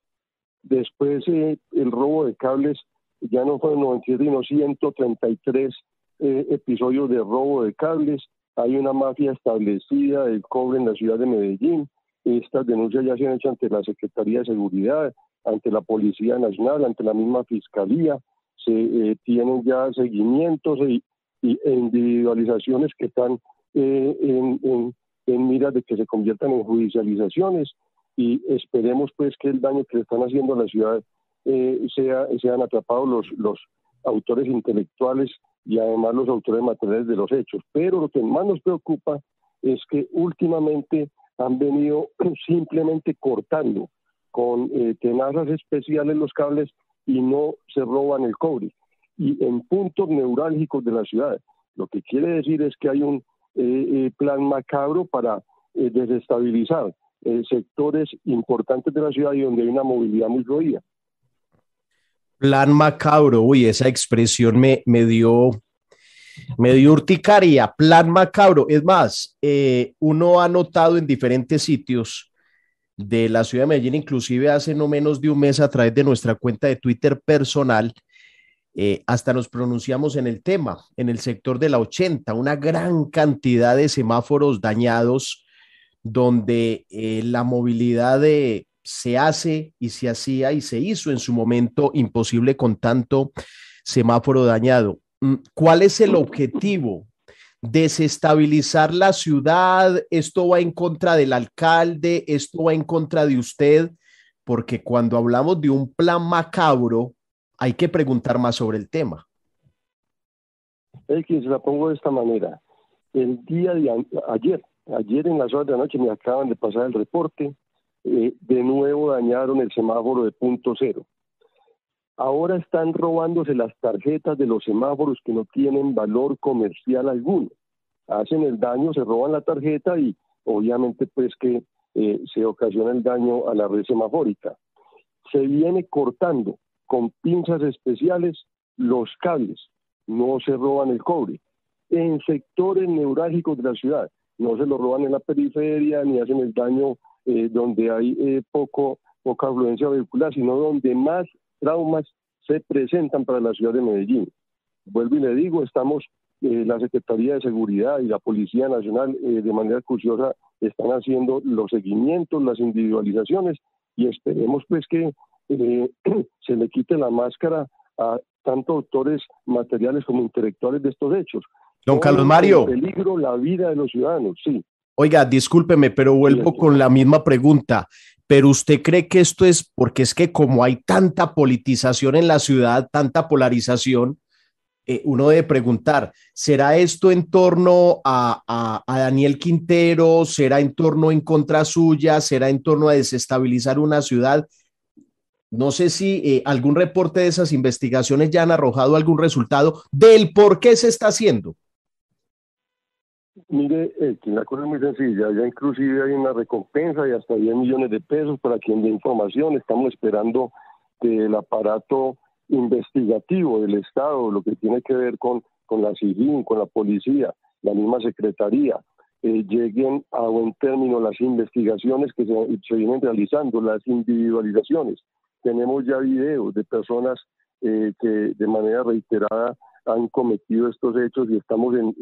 después el robo de cables ya no fueron 97, sino 133 eh, episodios de robo de cables. Hay una mafia establecida del cobre en la ciudad de Medellín. Estas denuncias ya se han hecho ante la Secretaría de Seguridad, ante la Policía Nacional, ante la misma Fiscalía. Se eh, tienen ya seguimientos y, e individualizaciones que están eh, en, en, en miras de que se conviertan en judicializaciones y esperemos pues que el daño que le están haciendo a la ciudad eh, sea, sean atrapados los, autores intelectuales y además los autores materiales de los hechos. Pero lo que más nos preocupa es que últimamente han venido <clears throat> simplemente cortando con eh, tenazas especiales los cables y no se roban el cobre. Y en puntos neurálgicos de la ciudad. Lo que quiere decir es que hay un eh, eh, plan macabro para desestabilizar sectores importantes de la ciudad y donde hay una movilidad muy roída. Plan macabro, uy, esa expresión me, me dio, me dio urticaria, plan macabro. Es más, eh, uno ha notado en diferentes sitios de la ciudad de Medellín, inclusive hace no menos de un mes a través de nuestra cuenta de Twitter personal, eh, hasta nos pronunciamos en el tema, en el sector de la 80, una gran cantidad de semáforos dañados donde eh, la movilidad de, se hace y se hacía y se hizo en su momento imposible con tanto semáforo dañado. Mm, ¿Cuál es el objetivo desestabilizar la ciudad, esto va en contra del alcalde, esto va en contra de usted, porque cuando hablamos de un plan macabro, hay que preguntar más sobre el tema. Es la pongo de esta manera. El día de ayer, ayer en las horas de la noche me acaban de pasar el reporte, eh, de nuevo dañaron el semáforo de punto cero. Ahora están robándose las tarjetas de los semáforos que no tienen valor comercial alguno. Hacen el daño, se roban la tarjeta y obviamente pues que eh, se ocasiona el daño a la red semafórica. Se viene cortando con pinzas especiales los cables, no se roban el cobre. En sectores neurálgicos de la ciudad, no se lo roban en la periferia ni hacen el daño eh, donde hay eh, poco, poca afluencia vehicular, sino donde más traumas se presentan para la ciudad de Medellín. Vuelvo y le digo, estamos, eh, la Secretaría de Seguridad y la Policía Nacional eh, de manera curiosa están haciendo los seguimientos, las individualizaciones y esperemos pues que eh, <clears throat> se le quite la máscara a tanto autores materiales como intelectuales de estos hechos. Don Carlos Mario. peligro la vida de los ciudadanos, sí. Oiga, discúlpeme, pero vuelvo con la misma pregunta. Pero usted cree que esto es porque es que como hay tanta politización en la ciudad, tanta polarización, eh, uno debe preguntar, ¿será esto en torno a, Daniel Quintero? ¿Será en torno en contra suya? ¿Será en torno a desestabilizar una ciudad? No sé si eh, algún reporte de esas investigaciones ya han arrojado algún resultado del por qué se está haciendo. Mire, eh, la cosa es muy sencilla, ya inclusive hay una recompensa de hasta 10 millones de pesos para quien dé información, estamos esperando que el aparato investigativo del Estado, lo que tiene que ver con, con la CIGIN, con la policía, la misma secretaría, eh, lleguen a buen término las investigaciones que se, se, vienen realizando, las individualizaciones. Tenemos ya videos de personas eh, que de manera reiterada han cometido estos hechos y estamos en,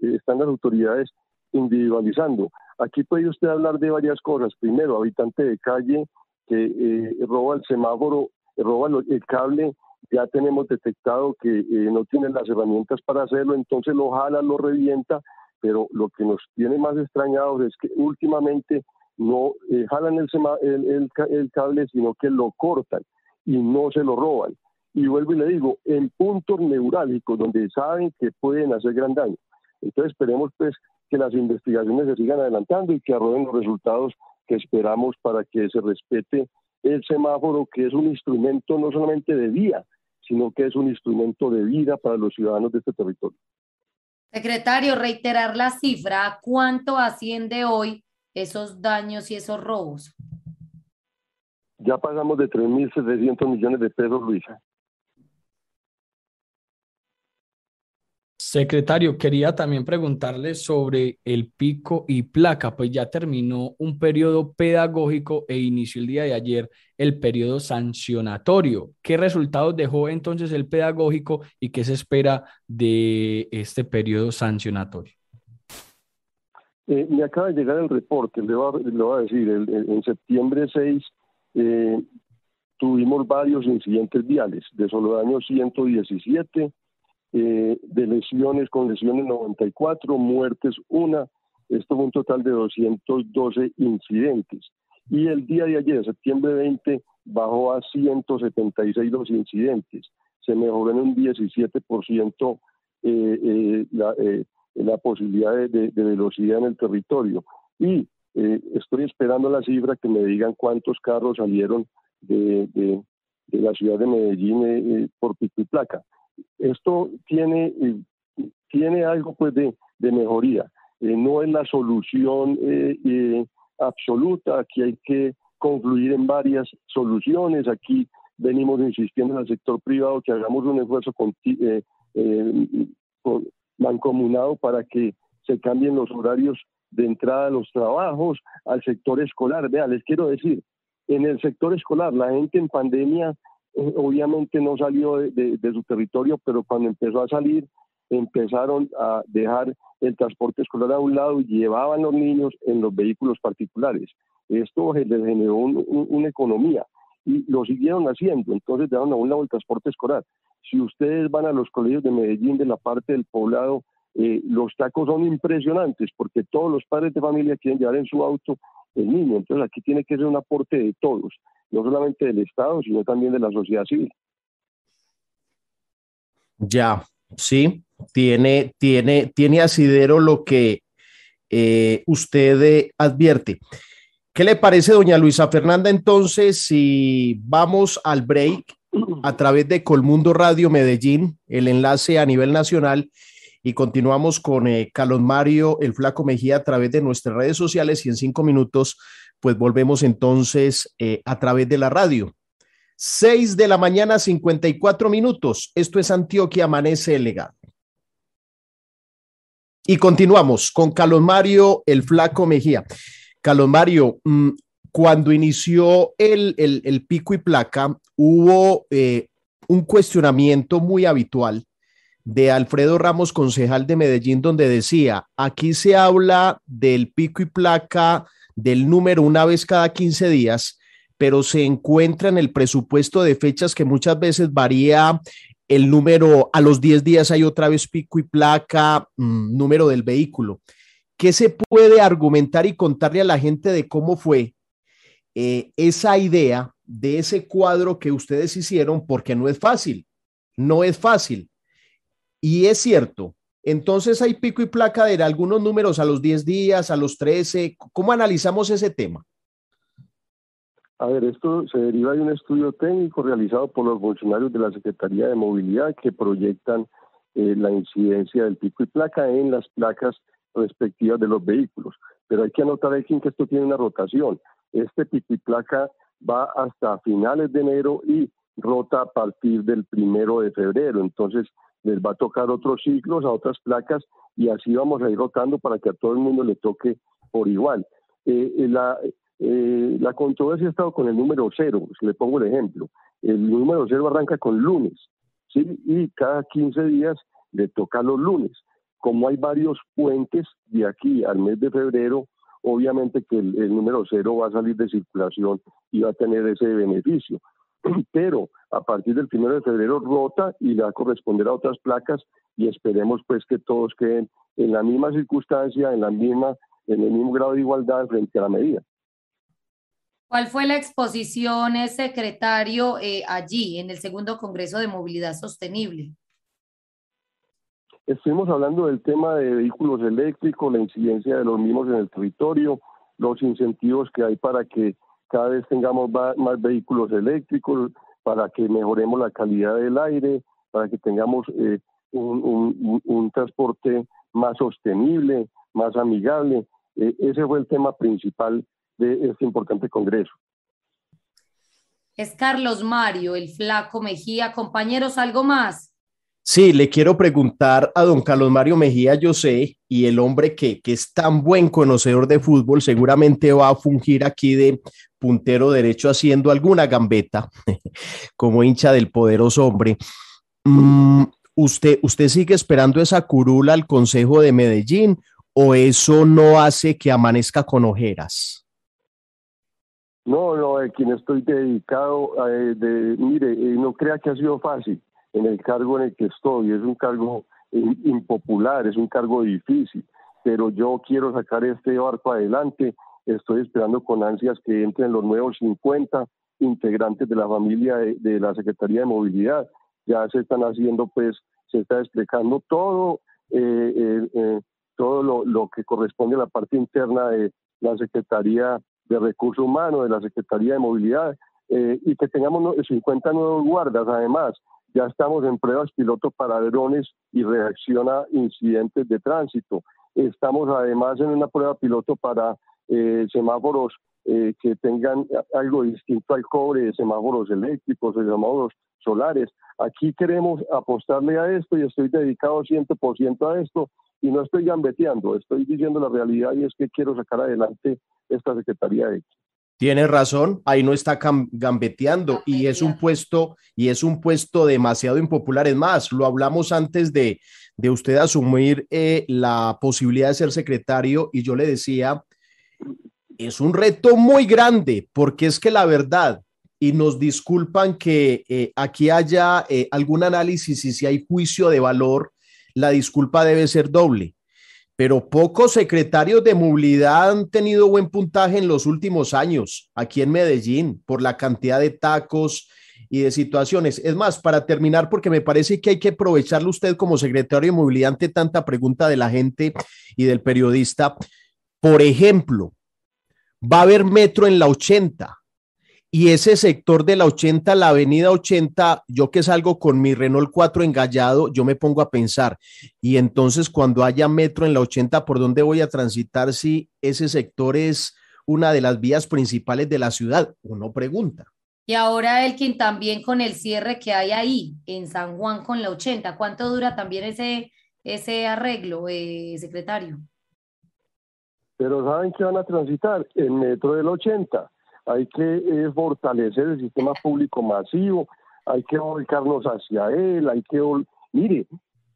están las autoridades individualizando. Aquí puede usted hablar de varias cosas. Primero, habitante de calle que eh, roba el semáforo, roba el cable, ya tenemos detectado que eh, no tienen las herramientas para hacerlo, entonces lo jala, lo revienta, pero lo que nos tiene más extrañados es que últimamente no eh, jalan el, el, el cable, sino que lo cortan y no se lo roban y vuelvo y le digo, en puntos neurálgicos donde saben que pueden hacer gran daño. Entonces esperemos pues que las investigaciones se sigan adelantando y que arrojen los resultados que esperamos para que se respete el semáforo, que es un instrumento no solamente de vía, sino que es un instrumento de vida para los ciudadanos de este territorio. Secretario, reiterar la cifra, ¿cuánto asciende hoy esos daños y esos robos? Ya pagamos de 3.700 millones de pesos, Luisa. Secretario, quería también preguntarle sobre el pico y placa, pues ya terminó un periodo pedagógico e inició el día de ayer el periodo sancionatorio. ¿Qué resultados dejó entonces el pedagógico y qué se espera de este periodo sancionatorio? Eh, me acaba de llegar el reporte, le voy a, decir, en septiembre 6 eh, tuvimos varios incidentes viales, de solo daño 117 eh, de lesiones con lesiones 94, muertes una, esto fue un total de 212 incidentes. Y el día de ayer, septiembre 20, bajó a 176 los incidentes. Se mejoró en un 17% eh, eh, la, eh, la, posibilidad de, velocidad en el territorio. Y estoy esperando la cifra que me digan cuántos carros salieron de, de la ciudad de Medellín por pico y placa esto tiene, eh, tiene algo pues de, mejoría. Eh, no es la solución eh, absoluta, aquí hay que confluir en varias soluciones. Aquí venimos insistiendo en el sector privado que hagamos un esfuerzo con, mancomunado para que se cambien los horarios de entrada a los trabajos, al sector escolar. Vea, les quiero decir, en el sector escolar, la gente en pandemia eh, obviamente no salió de, su territorio, pero cuando empezó a salir, empezaron a dejar el transporte escolar a un lado y llevaban los niños en los vehículos particulares. Esto les generó una economía y lo siguieron haciendo, entonces dejaron a un lado el transporte escolar. Si ustedes van a los colegios de Medellín, de la parte del poblado, eh, los tacos son impresionantes porque todos los padres de familia quieren llevar en su auto el niño. Entonces aquí tiene que ser un aporte de todos, no solamente del Estado, sino también de la sociedad civil. Ya, sí, tiene, tiene, tiene asidero lo que eh, usted eh, advierte. ¿Qué le parece, doña Luisa Fernanda, entonces, si vamos al break a través de Colmundo Radio Medellín, el enlace a nivel nacional, y continuamos con eh, Carlos Mario, el Flaco Mejía, a través de nuestras redes sociales y en cinco minutos, pues volvemos entonces eh, a través de la radio. Seis de la mañana, 54 minutos. Esto es Antioquia Amanece el Legado. Y continuamos con Carlos Mario, el Flaco Mejía. Carlos Mario, mm, cuando inició el, el, pico y placa, hubo eh, un cuestionamiento muy habitual de Alfredo Ramos, concejal de Medellín, donde decía, aquí se habla del pico y placa del número una vez cada 15 días, pero se encuentra en el presupuesto de fechas que muchas veces varía el número, a los 10 días hay otra vez pico y placa, mm, número del vehículo. ¿Qué se puede argumentar y contarle a la gente de cómo fue eh, esa idea de ese cuadro que ustedes hicieron? Porque no es fácil, no es fácil. Y es cierto, entonces hay pico y placa de algunos números a los 10 días, a los 13. ¿Cómo analizamos ese tema? A ver, esto se deriva de un estudio técnico realizado por los funcionarios de la Secretaría de Movilidad que proyectan eh, la incidencia del pico y placa en las placas respectivas de los vehículos. Pero hay que anotar aquí que esto tiene una rotación. Este pico y placa va hasta finales de enero y rota a partir del primero de febrero. Entonces, les va a tocar otros ciclos, a otras placas, y así vamos a ir rotando para que a todo el mundo le toque por igual. Eh, eh, la, eh, la controversia ha estado con el número cero, le pongo el ejemplo. El número cero arranca con lunes, ¿sí? Y cada 15 días le toca los lunes. Como hay varios puentes de aquí al mes de febrero, obviamente que el número cero va a salir de circulación y va a tener ese beneficio. <clears throat> pero a partir del primero de febrero rota y le va a corresponder a otras placas y esperemos pues que todos queden en la misma circunstancia, en la misma, en el mismo grado de igualdad frente a la medida. ¿Cuál fue la exposición, eh, secretario, eh, allí en el segundo Congreso de Movilidad Sostenible? Estuvimos hablando del tema de vehículos eléctricos, la incidencia de los mismos en el territorio, los incentivos que hay para que cada vez tengamos más vehículos eléctricos, para que mejoremos la calidad del aire, para que tengamos eh, un, transporte más sostenible, más amigable. Eh, ese fue el tema principal de este importante congreso. Es Carlos Mario, el flaco Mejía. Compañeros, ¿algo más? Sí, le quiero preguntar a don Carlos Mario Mejía, yo sé, y el hombre que, que es tan buen conocedor de fútbol, seguramente va a fungir aquí de puntero derecho haciendo alguna gambeta <laughs> como hincha del poderoso hombre. Mm, ¿usted, ¿Usted sigue esperando esa curula al Consejo de Medellín o eso no hace que amanezca con ojeras? No, no, eh, quien estoy dedicado, eh, de, mire, eh, no crea que ha sido fácil en el cargo en el que estoy. Es un cargo impopular, es un cargo difícil, pero yo quiero sacar este barco adelante. Estoy esperando con ansias que entren los nuevos 50 integrantes de la familia de, la Secretaría de Movilidad. Ya se están haciendo, pues, se está explicando todo, eh, eh, eh, todo lo, lo que corresponde a la parte interna de la Secretaría de Recursos Humanos, de la Secretaría de Movilidad, y que tengamos 50 nuevos guardas, además, ya estamos en pruebas piloto para drones y reacción a incidentes de tránsito. Estamos además en una prueba piloto para eh, semáforos eh, que tengan algo distinto al cobre, semáforos eléctricos, semáforos solares. Aquí queremos apostarle a esto y estoy dedicado 100% a esto y no estoy gambeteando, estoy diciendo la realidad y es que quiero sacar adelante esta Secretaría de tiene razón, ahí no está gambeteando y es un puesto y es un puesto demasiado impopular. Es más, lo hablamos antes de, de usted asumir eh, la posibilidad de ser secretario y yo le decía, es un reto muy grande porque es que la verdad, y nos disculpan que eh, aquí haya eh, algún análisis y si hay juicio de valor, la disculpa debe ser doble. Pero pocos secretarios de movilidad han tenido buen puntaje en los últimos años aquí en Medellín por la cantidad de tacos y de situaciones. Es más, para terminar, porque me parece que hay que aprovecharlo usted como secretario de movilidad ante tanta pregunta de la gente y del periodista. Por ejemplo, va a haber metro en la 80 y ese sector de la 80, la avenida 80, yo que salgo con mi Renault 4 engallado, yo me pongo a pensar, y entonces cuando haya metro en la 80, ¿por dónde voy a transitar si ese sector es una de las vías principales de la ciudad? Uno pregunta. Y ahora Elkin también con el cierre que hay ahí en San Juan con la 80, ¿cuánto dura también ese, ese arreglo, eh, secretario? Pero ¿saben qué van a transitar? El metro del 80 hay que eh, fortalecer el sistema público masivo, hay que volcarnos hacia él, hay que... Mire,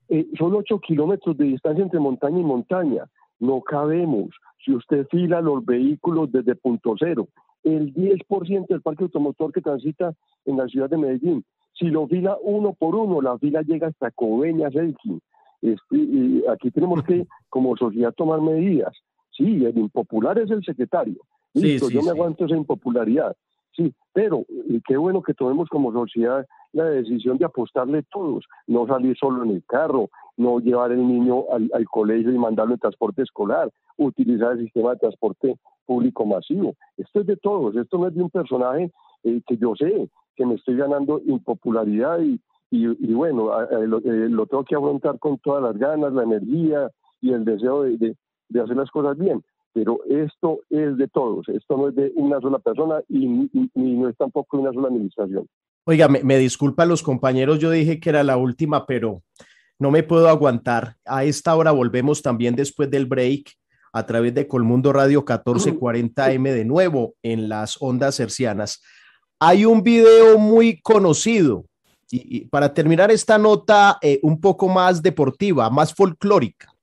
eh, son ocho kilómetros de distancia entre montaña y montaña, no cabemos. Si usted fila los vehículos desde punto cero, el 10% del parque automotor que transita en la ciudad de Medellín, si lo fila uno por uno, la fila llega hasta Coveñas, Elkin. Este, y aquí tenemos que, <laughs> como sociedad, tomar medidas. Sí, el impopular es el secretario, Listo, yo me aguanto esa impopularidad. Sí, pero qué bueno que tomemos como sociedad la decisión de apostarle todos, no salir solo en el carro, no llevar el niño al, colegio y mandarlo en transporte escolar, utilizar el sistema de transporte público masivo. Esto es de todos, esto no es de un personaje eh, que yo sé que me estoy ganando impopularidad y, y, bueno, lo, eh, lo, tengo que afrontar con todas las ganas, la energía y el deseo de hacer las cosas bien pero esto es de todos, esto no es de una sola persona y, no es tampoco de una sola administración. Oiga, me, me disculpan los compañeros, yo dije que era la última, pero no me puedo aguantar. A esta hora volvemos también después del break a través de Colmundo Radio 1440M de nuevo en las ondas hercianas. Hay un video muy conocido y, para terminar esta nota eh, un poco más deportiva, más folclórica.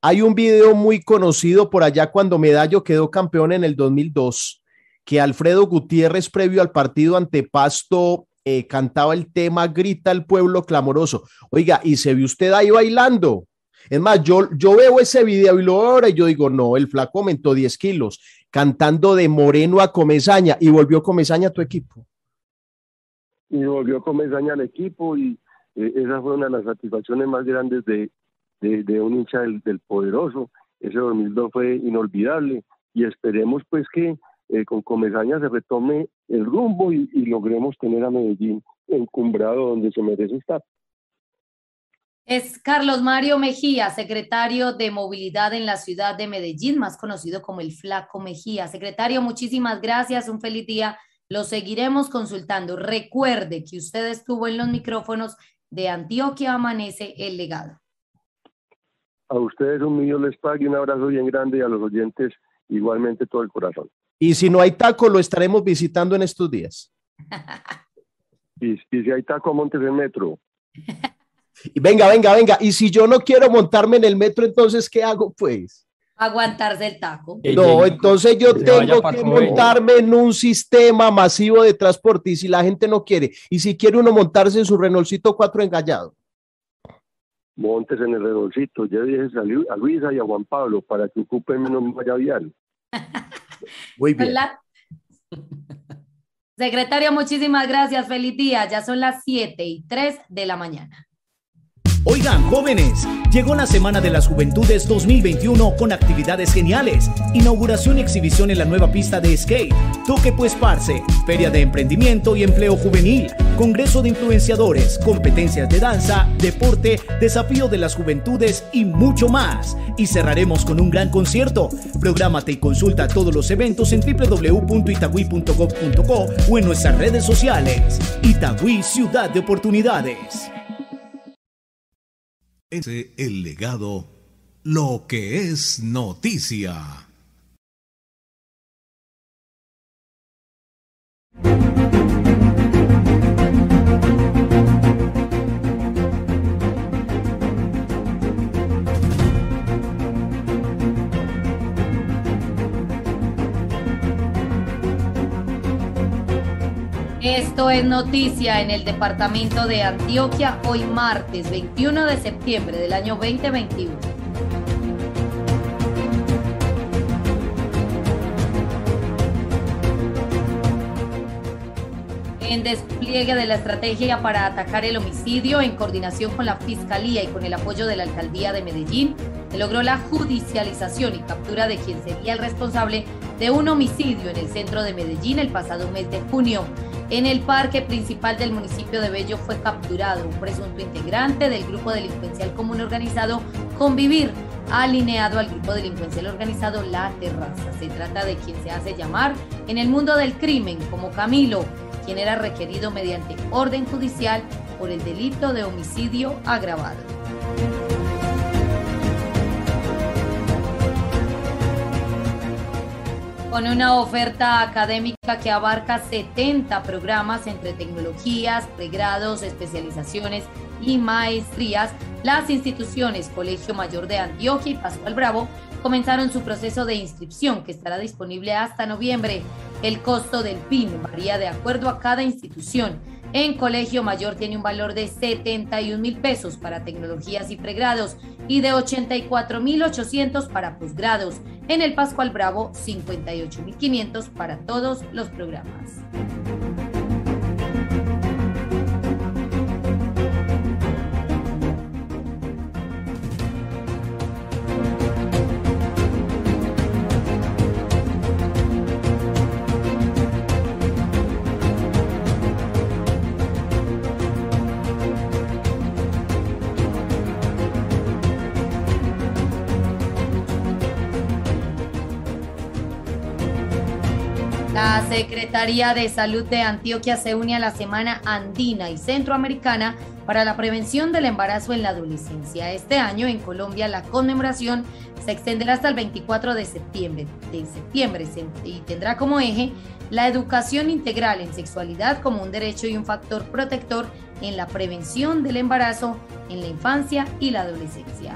Hay un video muy conocido por allá cuando Medallo quedó campeón en el 2002, que Alfredo Gutiérrez, previo al partido ante Pasto, eh, cantaba el tema Grita el pueblo clamoroso. Oiga, y se vio usted ahí bailando. Es más, yo, yo veo ese video y lo ahora y yo digo, no, el flaco aumentó 10 kilos, cantando de Moreno a Comezaña y volvió Comezaña a tu equipo. Y volvió Comezaña al equipo y eh, esa fue una de las satisfacciones más grandes de, de, un hincha del, poderoso. Ese 2002 fue inolvidable y esperemos pues que eh, con Comesaña se retome el rumbo y, logremos tener a Medellín encumbrado donde se merece estar. Es Carlos Mario Mejía, secretario de Movilidad en la ciudad de Medellín, más conocido como el Flaco Mejía. Secretario, muchísimas gracias, un feliz día. Lo seguiremos consultando. Recuerde que usted estuvo en los micrófonos de Antioquia Amanece el Legado. A ustedes un millón les pague, un abrazo bien grande y a los oyentes igualmente todo el corazón. Y si no hay taco, lo estaremos visitando en estos días. <laughs> y, si hay taco, montes el metro. Y venga, venga, venga. Y si yo no quiero montarme en el metro, entonces, ¿qué hago, pues? Aguantarse el taco. No, entonces yo tengo que montarme en un sistema masivo de transporte y si la gente no quiere, y si quiere uno montarse en su Renaultito 4 engallado montes en el redolcito, ya dije a Luisa y a Juan Pablo para que ocupen menos vaya vial. <laughs> Muy bien. Secretario, muchísimas gracias. Feliz día. Ya son las 7 y 3 de la mañana. Oigan, jóvenes, llegó la Semana de las Juventudes 2021 con actividades geniales, inauguración y exhibición en la nueva pista de skate, toque pues parce, feria de emprendimiento y empleo juvenil, congreso de influenciadores, competencias de danza, deporte, desafío de las juventudes y mucho más. Y cerraremos con un gran concierto. Prográmate y consulta todos los eventos en www.itagüí.gov.co o en nuestras redes sociales. Itagüí Ciudad de Oportunidades es el legado, lo que es noticia. Esto es noticia en el departamento de Antioquia hoy martes 21 de septiembre del año 2021. En despliegue de la estrategia para atacar el homicidio en coordinación con la Fiscalía y con el apoyo de la Alcaldía de Medellín, se logró la judicialización y captura de quien sería el responsable de un homicidio en el centro de Medellín el pasado mes de junio. En el parque principal del municipio de Bello fue capturado un presunto integrante del grupo delincuencial común organizado Convivir, alineado al grupo delincuencial organizado La Terraza. Se trata de quien se hace llamar en el mundo del crimen como Camilo, quien era requerido mediante orden judicial por el delito de homicidio agravado. Con una oferta académica que abarca 70 programas entre tecnologías, pregrados, especializaciones y maestrías, las instituciones Colegio Mayor de Antioquia y Pascual Bravo comenzaron su proceso de inscripción que estará disponible hasta noviembre. El costo del PIN varía de acuerdo a cada institución en Colegio Mayor tiene un valor de 71 mil pesos para tecnologías y pregrados y de 84 mil 800 para posgrados. En el Pascual Bravo, 58 mil 500 para todos los programas. Secretaría de Salud de Antioquia se une a la Semana Andina y Centroamericana para la prevención del embarazo en la adolescencia. Este año en Colombia la conmemoración se extenderá hasta el 24 de septiembre, de septiembre y tendrá como eje la educación integral en sexualidad como un derecho y un factor protector en la prevención del embarazo en la infancia y la adolescencia.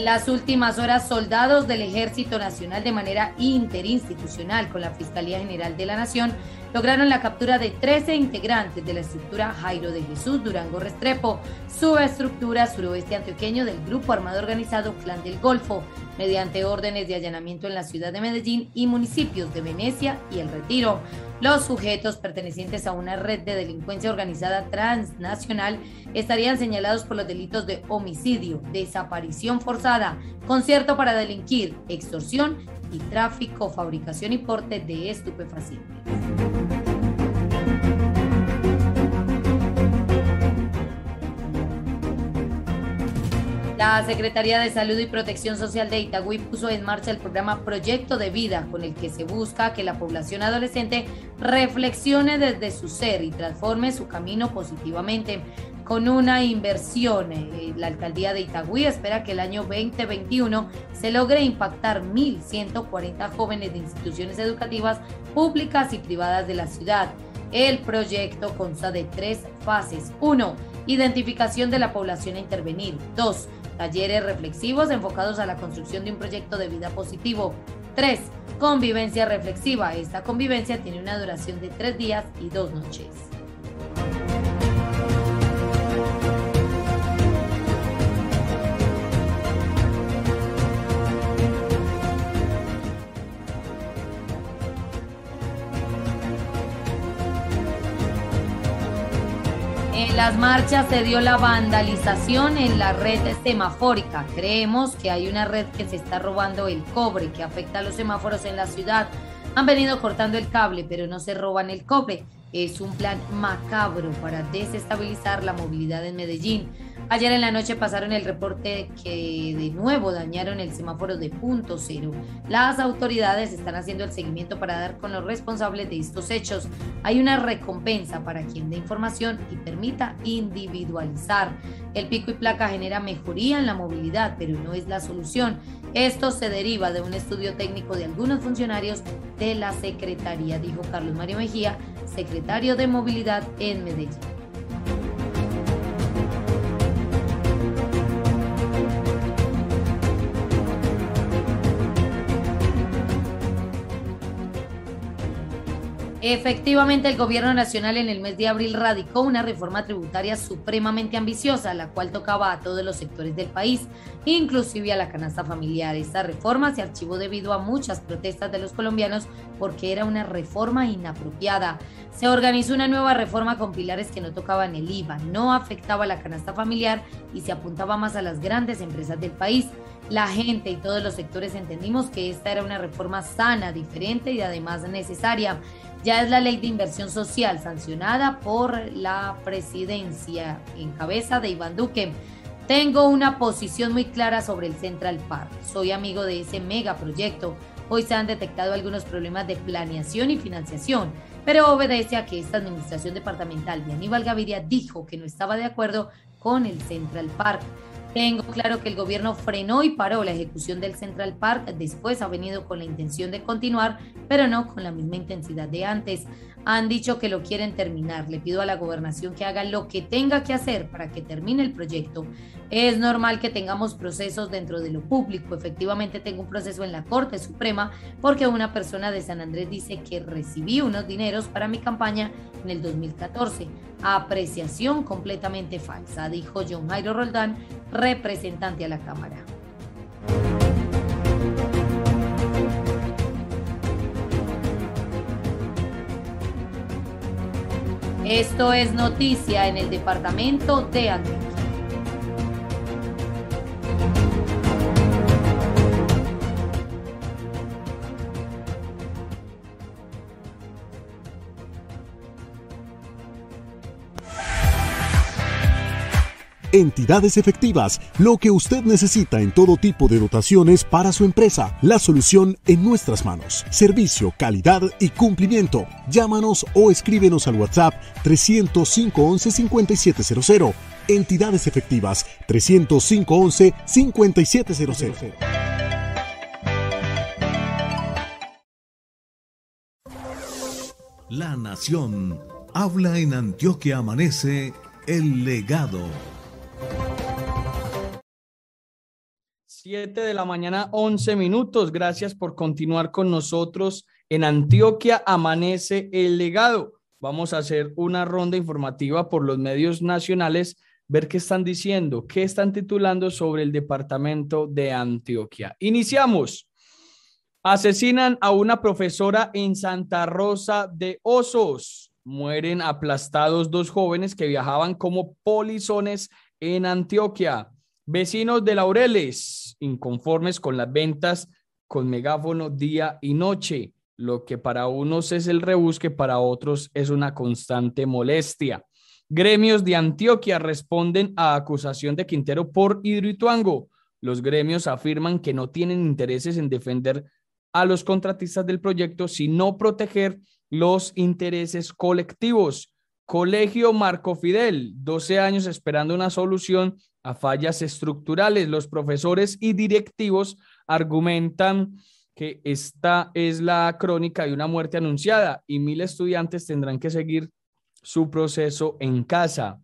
En las últimas horas, soldados del Ejército Nacional de manera interinstitucional con la Fiscalía General de la Nación lograron la captura de 13 integrantes de la estructura Jairo de Jesús Durango Restrepo, subestructura suroeste antioqueño del Grupo Armado Organizado Clan del Golfo, mediante órdenes de allanamiento en la ciudad de Medellín y municipios de Venecia y El Retiro. Los sujetos pertenecientes a una red de delincuencia organizada transnacional estarían señalados por los delitos de homicidio, desaparición forzada, concierto para delinquir, extorsión y tráfico, fabricación y porte de estupefacientes. La Secretaría de Salud y Protección Social de Itagüí puso en marcha el programa Proyecto de Vida, con el que se busca que la población adolescente reflexione desde su ser y transforme su camino positivamente. Con una inversión, eh, la alcaldía de Itagüí espera que el año 2021 se logre impactar 1.140 jóvenes de instituciones educativas públicas y privadas de la ciudad. El proyecto consta de tres fases. Uno, Identificación de la población a intervenir. Dos, Talleres reflexivos enfocados a la construcción de un proyecto de vida positivo. 3. Convivencia reflexiva. Esta convivencia tiene una duración de tres días y dos noches. En las marchas se dio la vandalización en la red semafórica. Creemos que hay una red que se está robando el cobre que afecta a los semáforos en la ciudad. Han venido cortando el cable, pero no se roban el cobre. Es un plan macabro para desestabilizar la movilidad en Medellín. Ayer en la noche pasaron el reporte que de nuevo dañaron el semáforo de punto cero. Las autoridades están haciendo el seguimiento para dar con los responsables de estos hechos. Hay una recompensa para quien dé información y permita individualizar. El pico y placa genera mejoría en la movilidad, pero no es la solución. Esto se deriva de un estudio técnico de algunos funcionarios de la Secretaría, dijo Carlos Mario Mejía, secretario de Movilidad en Medellín. Efectivamente, el gobierno nacional en el mes de abril radicó una reforma tributaria supremamente ambiciosa, la cual tocaba a todos los sectores del país, inclusive a la canasta familiar. Esta reforma se archivó debido a muchas protestas de los colombianos porque era una reforma inapropiada. Se organizó una nueva reforma con pilares que no tocaban el IVA, no afectaba a la canasta familiar y se apuntaba más a las grandes empresas del país. La gente y todos los sectores entendimos que esta era una reforma sana, diferente y además necesaria ya es la ley de inversión social sancionada por la presidencia en cabeza de Iván Duque. Tengo una posición muy clara sobre el Central Park. Soy amigo de ese megaproyecto. Hoy se han detectado algunos problemas de planeación y financiación, pero obedece a que esta administración departamental de Aníbal Gaviria dijo que no estaba de acuerdo con el Central Park. Tengo claro que el gobierno frenó y paró la ejecución del Central Park, después ha venido con la intención de continuar, pero no con la misma intensidad de antes. Han dicho que lo quieren terminar. Le pido a la gobernación que haga lo que tenga que hacer para que termine el proyecto. Es normal que tengamos procesos dentro de lo público. Efectivamente tengo un proceso en la Corte Suprema porque una persona de San Andrés dice que recibí unos dineros para mi campaña en el 2014. Apreciación completamente falsa, dijo John Jairo Roldán, representante a la Cámara. Esto es noticia en el departamento de Antioquia. Entidades efectivas, lo que usted necesita en todo tipo de dotaciones para su empresa. La solución en nuestras manos. Servicio, calidad y cumplimiento. Llámanos o escríbenos al WhatsApp 305 11 5700. Entidades efectivas 305 11 5700. La Nación habla en Antioquia Amanece el legado. 7 de la mañana, 11 minutos. Gracias por continuar con nosotros en Antioquia. Amanece el legado. Vamos a hacer una ronda informativa por los medios nacionales, ver qué están diciendo, qué están titulando sobre el departamento de Antioquia. Iniciamos. Asesinan a una profesora en Santa Rosa de Osos. Mueren aplastados dos jóvenes que viajaban como polizones en Antioquia. Vecinos de Laureles, inconformes con las ventas con megáfono día y noche, lo que para unos es el rebusque, para otros es una constante molestia. Gremios de Antioquia responden a acusación de Quintero por Hidroituango. Los gremios afirman que no tienen intereses en defender a los contratistas del proyecto, sino proteger los intereses colectivos. Colegio Marco Fidel, 12 años esperando una solución a fallas estructurales. Los profesores y directivos argumentan que esta es la crónica de una muerte anunciada y mil estudiantes tendrán que seguir su proceso en casa.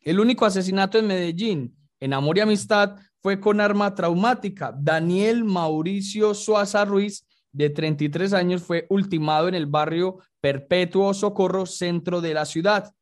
El único asesinato en Medellín, en amor y amistad, fue con arma traumática. Daniel Mauricio Suaza Ruiz, de 33 años, fue ultimado en el barrio Perpetuo Socorro, centro de la ciudad.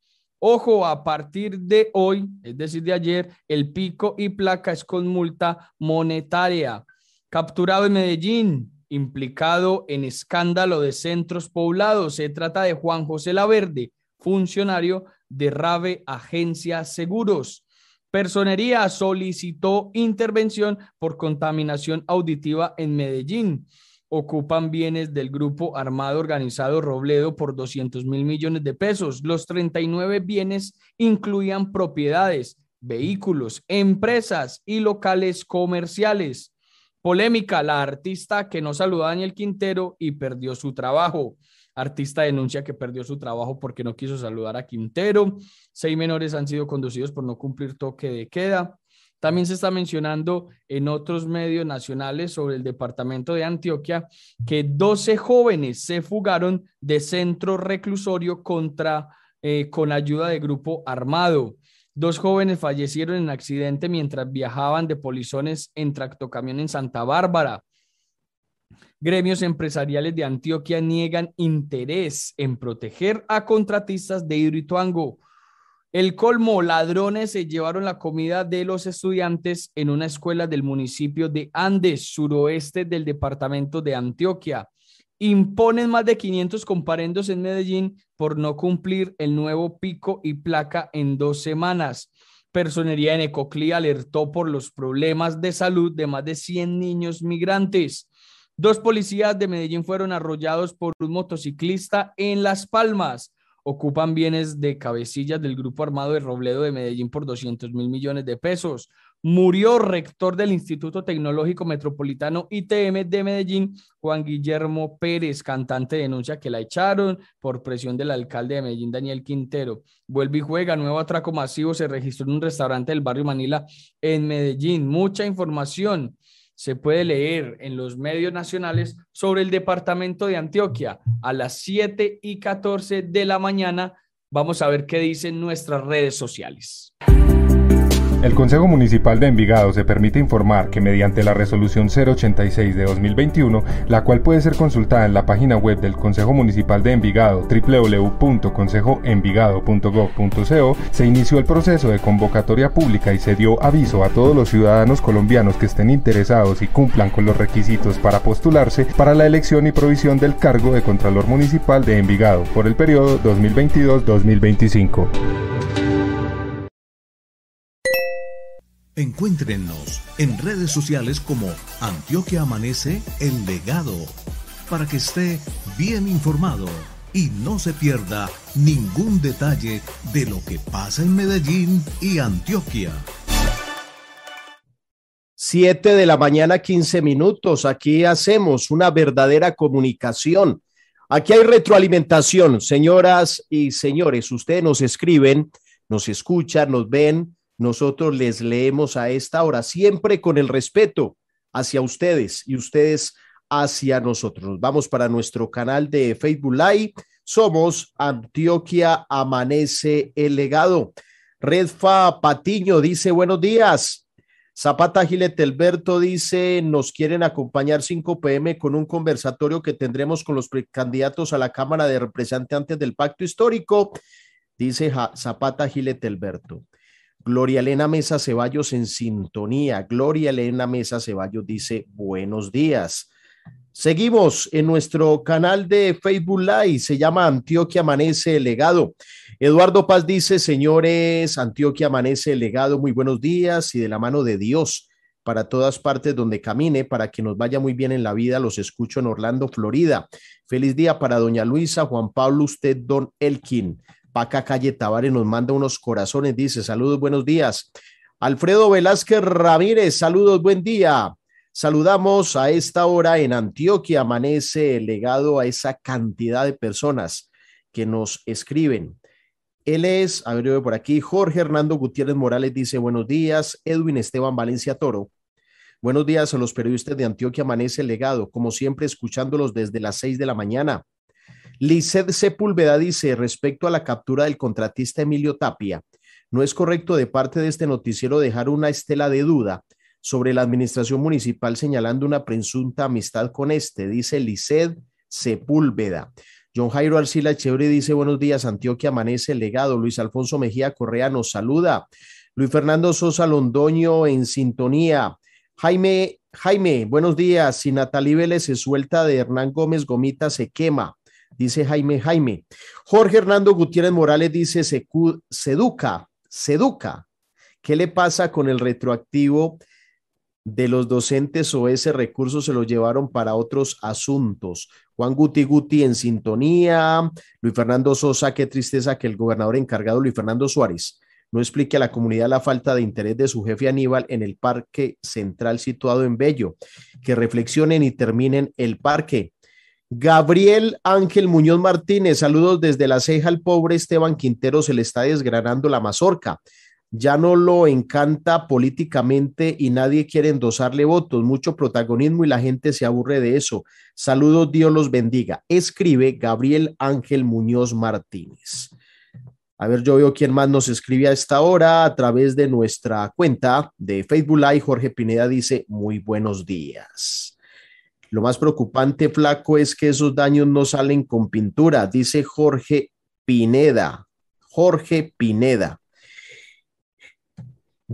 Ojo, a partir de hoy, es decir, de ayer, el pico y placa es con multa monetaria. Capturado en Medellín, implicado en escándalo de centros poblados. Se trata de Juan José Laverde, funcionario de Rave Agencia Seguros. Personería solicitó intervención por contaminación auditiva en Medellín ocupan bienes del grupo armado organizado Robledo por 200 mil millones de pesos. Los 39 bienes incluían propiedades, vehículos, empresas y locales comerciales. Polémica, la artista que no saludó a Daniel Quintero y perdió su trabajo. Artista denuncia que perdió su trabajo porque no quiso saludar a Quintero. Seis menores han sido conducidos por no cumplir toque de queda. También se está mencionando en otros medios nacionales sobre el departamento de Antioquia que 12 jóvenes se fugaron de centro reclusorio contra, eh, con ayuda de grupo armado. Dos jóvenes fallecieron en accidente mientras viajaban de polizones en tractocamión en Santa Bárbara. Gremios empresariales de Antioquia niegan interés en proteger a contratistas de Hidroituango. El colmo, ladrones se llevaron la comida de los estudiantes en una escuela del municipio de Andes, suroeste del departamento de Antioquia. Imponen más de 500 comparendos en Medellín por no cumplir el nuevo pico y placa en dos semanas. Personería en Ecoclí alertó por los problemas de salud de más de 100 niños migrantes. Dos policías de Medellín fueron arrollados por un motociclista en Las Palmas ocupan bienes de cabecillas del Grupo Armado de Robledo de Medellín por 200 mil millones de pesos. Murió rector del Instituto Tecnológico Metropolitano ITM de Medellín, Juan Guillermo Pérez, cantante denuncia que la echaron por presión del alcalde de Medellín, Daniel Quintero. Vuelve y juega, nuevo atraco masivo se registró en un restaurante del barrio Manila en Medellín. Mucha información se puede leer en los medios nacionales sobre el departamento de Antioquia a las 7 y 14 de la mañana. Vamos a ver qué dicen nuestras redes sociales. El Consejo Municipal de Envigado se permite informar que mediante la resolución 086 de 2021, la cual puede ser consultada en la página web del Consejo Municipal de Envigado www.consejoenvigado.gov.co, se inició el proceso de convocatoria pública y se dio aviso a todos los ciudadanos colombianos que estén interesados y cumplan con los requisitos para postularse para la elección y provisión del cargo de Contralor Municipal de Envigado por el periodo 2022-2025. Encuéntrenos en redes sociales como Antioquia Amanece El Legado para que esté bien informado y no se pierda ningún detalle de lo que pasa en Medellín y Antioquia. Siete de la mañana, 15 minutos. Aquí hacemos una verdadera comunicación. Aquí hay retroalimentación, señoras y señores. Ustedes nos escriben, nos escuchan, nos ven nosotros les leemos a esta hora, siempre con el respeto hacia ustedes y ustedes hacia nosotros. Vamos para nuestro canal de Facebook Live. Somos Antioquia Amanece el Legado. Redfa Patiño dice buenos días. Zapata Gilet Alberto dice, nos quieren acompañar 5 pm con un conversatorio que tendremos con los precandidatos a la Cámara de Representantes del Pacto Histórico, dice Zapata Gilet Alberto. Gloria Elena Mesa Ceballos en sintonía. Gloria Elena Mesa Ceballos dice buenos días. Seguimos en nuestro canal de Facebook Live, se llama Antioquia Amanece Legado. Eduardo Paz dice, señores, Antioquia Amanece Legado, muy buenos días y de la mano de Dios para todas partes donde camine, para que nos vaya muy bien en la vida. Los escucho en Orlando, Florida. Feliz día para doña Luisa, Juan Pablo, usted, don Elkin. Paca Calle Tavares nos manda unos corazones, dice saludos, buenos días. Alfredo Velázquez Ramírez, saludos, buen día. Saludamos a esta hora en Antioquia, amanece legado a esa cantidad de personas que nos escriben. Él es, a ver, por aquí, Jorge Hernando Gutiérrez Morales dice buenos días, Edwin Esteban Valencia Toro. Buenos días a los periodistas de Antioquia Amanece Legado, como siempre escuchándolos desde las seis de la mañana. Lizeth Sepúlveda dice respecto a la captura del contratista Emilio Tapia, no es correcto de parte de este noticiero dejar una estela de duda sobre la administración municipal señalando una presunta amistad con este, dice Lizeth Sepúlveda. John Jairo Arcila Chévere dice buenos días, Antioquia amanece el legado. Luis Alfonso Mejía Correa nos saluda. Luis Fernando Sosa Londoño en sintonía. Jaime, Jaime, buenos días. Si Natalie Vélez se suelta de Hernán Gómez Gomita, se quema dice Jaime Jaime. Jorge Hernando Gutiérrez Morales dice, se, educa, se educa. ¿Qué le pasa con el retroactivo de los docentes o ese recurso se lo llevaron para otros asuntos? Juan Guti Guti en sintonía. Luis Fernando Sosa, qué tristeza que el gobernador encargado Luis Fernando Suárez no explique a la comunidad la falta de interés de su jefe Aníbal en el parque central situado en Bello. Que reflexionen y terminen el parque. Gabriel Ángel Muñoz Martínez, saludos desde la ceja al pobre Esteban Quintero, se le está desgranando la mazorca. Ya no lo encanta políticamente y nadie quiere endosarle votos, mucho protagonismo y la gente se aburre de eso. Saludos, Dios los bendiga. Escribe Gabriel Ángel Muñoz Martínez. A ver, yo veo quién más nos escribe a esta hora a través de nuestra cuenta de Facebook Live. Jorge Pineda dice, muy buenos días. Lo más preocupante, flaco, es que esos daños no salen con pintura, dice Jorge Pineda. Jorge Pineda.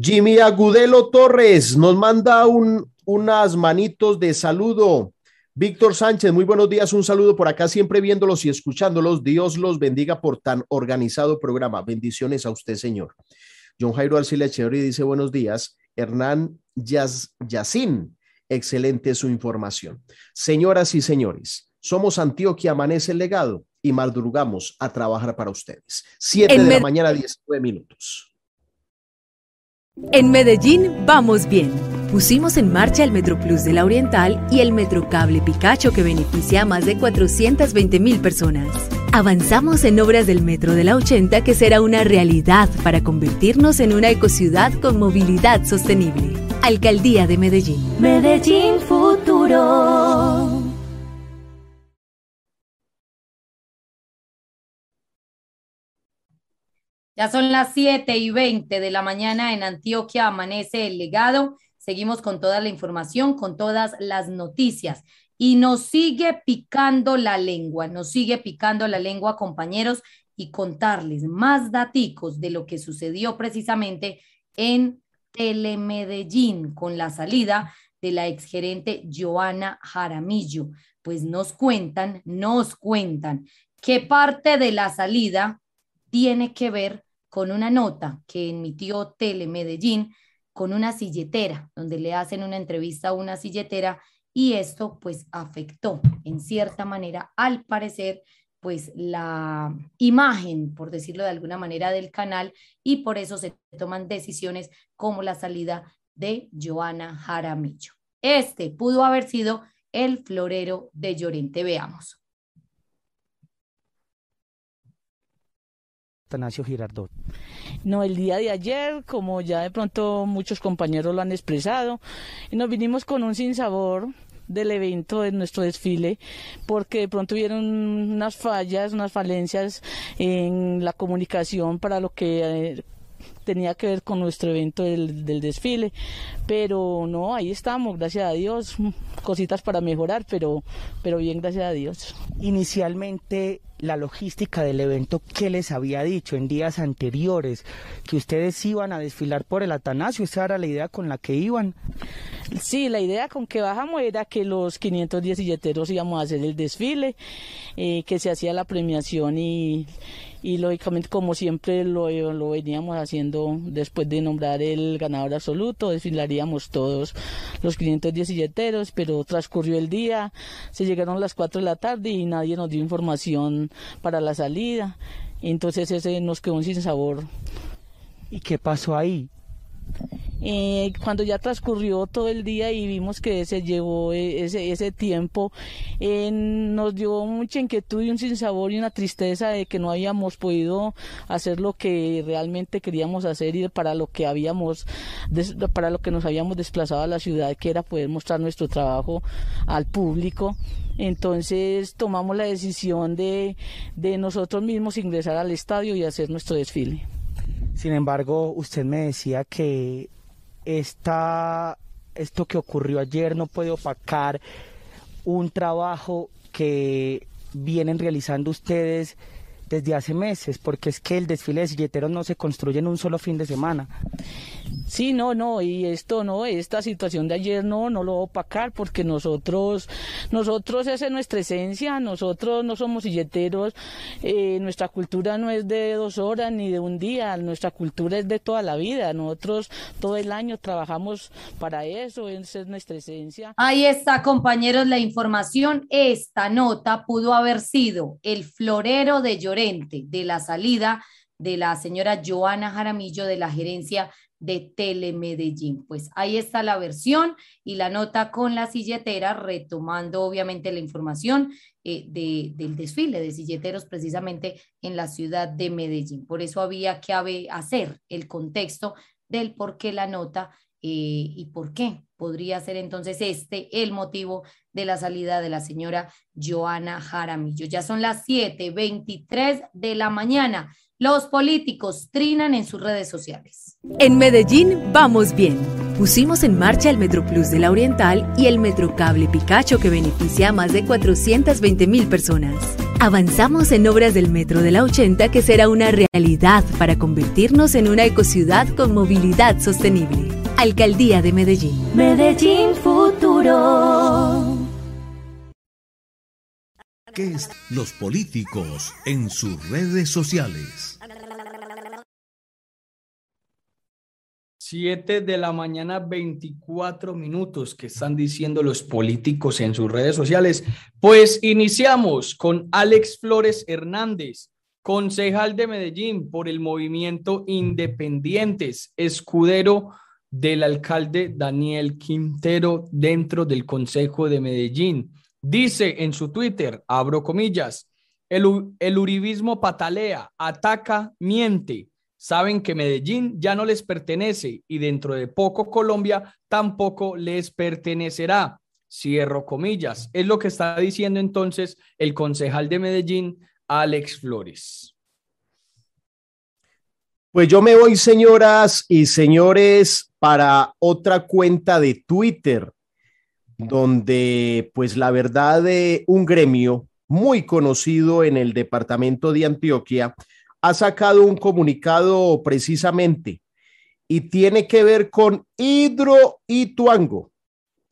Jimmy Agudelo Torres nos manda un, unas manitos de saludo. Víctor Sánchez, muy buenos días, un saludo por acá, siempre viéndolos y escuchándolos. Dios los bendiga por tan organizado programa. Bendiciones a usted, señor. John Jairo Arcila Echeverri dice buenos días. Hernán Yacín, excelente su información. Señoras y señores, somos Antioquia Amanece el Legado y madrugamos a trabajar para ustedes. Siete de la mañana, 19 minutos. En Medellín vamos bien. Pusimos en marcha el Metro Plus de la Oriental y el Metro Cable Picacho que beneficia a más de 420 mil personas. Avanzamos en obras del Metro de la 80 que será una realidad para convertirnos en una ecociudad con movilidad sostenible. Alcaldía de Medellín. Medellín Futuro. Ya son las 7 y 20 de la mañana en Antioquia, amanece el legado. Seguimos con toda la información, con todas las noticias. Y nos sigue picando la lengua, nos sigue picando la lengua, compañeros, y contarles más daticos de lo que sucedió precisamente en Telemedellín con la salida de la exgerente Joana Jaramillo. Pues nos cuentan, nos cuentan qué parte de la salida tiene que ver con una nota que emitió Telemedellín con una silletera, donde le hacen una entrevista a una silletera y esto pues afectó en cierta manera, al parecer, pues la imagen, por decirlo de alguna manera, del canal y por eso se toman decisiones como la salida de Joana Jaramillo. Este pudo haber sido el florero de Llorente. Veamos. Atanasio Girardot. No, el día de ayer, como ya de pronto muchos compañeros lo han expresado, nos vinimos con un sinsabor del evento de nuestro desfile porque de pronto hubieron unas fallas, unas falencias en la comunicación para lo que eh, tenía que ver con nuestro evento del, del, desfile, pero no, ahí estamos, gracias a Dios, cositas para mejorar, pero, pero bien, gracias a Dios. Inicialmente la logística del evento, ¿qué les había dicho en días anteriores? Que ustedes iban a desfilar por el Atanasio, esa era la idea con la que iban. Sí, la idea con que bajamos era que los 510 silleteros íbamos a hacer el desfile, eh, que se hacía la premiación y, y lógicamente como siempre lo, lo, veníamos haciendo después de nombrar el ganador absoluto, desfilaríamos todos los 510 silleteros, pero transcurrió el día, se llegaron las 4 de la tarde y nadie nos dio información para la salida. Entonces ese nos quedó sin sabor. ¿Y qué pasó ahí? Eh, cuando ya transcurrió todo el día y vimos que se llevó e, ese, ese tiempo, eh, nos dio mucha inquietud y un sinsabor y una tristeza de que no habíamos podido hacer lo que realmente queríamos hacer y para lo que habíamos, para lo que nos habíamos desplazado a la ciudad, que era poder mostrar nuestro trabajo al público. Entonces tomamos la decisión de, de nosotros mismos ingresar al estadio y hacer nuestro desfile. Sin embargo, usted me decía que esta, esto que ocurrió ayer no puede opacar un trabajo que vienen realizando ustedes desde hace meses, porque es que el desfile de silleteros no se construye en un solo fin de semana. Sí, no, no, y esto no, esta situación de ayer no, no lo voy a opacar porque nosotros, nosotros esa es nuestra esencia, nosotros no somos silleteros, eh, nuestra cultura no es de dos horas ni de un día, nuestra cultura es de toda la vida, nosotros todo el año trabajamos para eso, esa es nuestra esencia. Ahí está, compañeros, la información, esta nota pudo haber sido el florero de Llorente de la salida de la señora Joana Jaramillo de la gerencia de Telemedellín. Pues ahí está la versión y la nota con la silletera, retomando obviamente la información eh, de, del desfile de silleteros precisamente en la ciudad de Medellín. Por eso había que hacer el contexto del por qué la nota eh, y por qué podría ser entonces este el motivo de la salida de la señora Joana Jaramillo. Ya son las 7:23 de la mañana. Los políticos trinan en sus redes sociales. En Medellín vamos bien. Pusimos en marcha el MetroPlus de la Oriental y el Metrocable Picacho que beneficia a más de 420 mil personas. Avanzamos en obras del Metro de la 80 que será una realidad para convertirnos en una ecociudad con movilidad sostenible. Alcaldía de Medellín. Medellín Futuro. ¿Qué es los políticos en sus redes sociales? 7 de la mañana, 24 minutos que están diciendo los políticos en sus redes sociales. Pues iniciamos con Alex Flores Hernández, concejal de Medellín por el movimiento Independientes, escudero del alcalde Daniel Quintero dentro del Consejo de Medellín. Dice en su Twitter, abro comillas, el, uribismo patalea, ataca, miente saben que Medellín ya no les pertenece y dentro de poco Colombia tampoco les pertenecerá. Cierro comillas. Es lo que está diciendo entonces el concejal de Medellín, Alex Flores. Pues yo me voy, señoras y señores, para otra cuenta de Twitter, donde pues la verdad de un gremio muy conocido en el departamento de Antioquia, ha sacado un comunicado precisamente y tiene que ver con Hidroituango.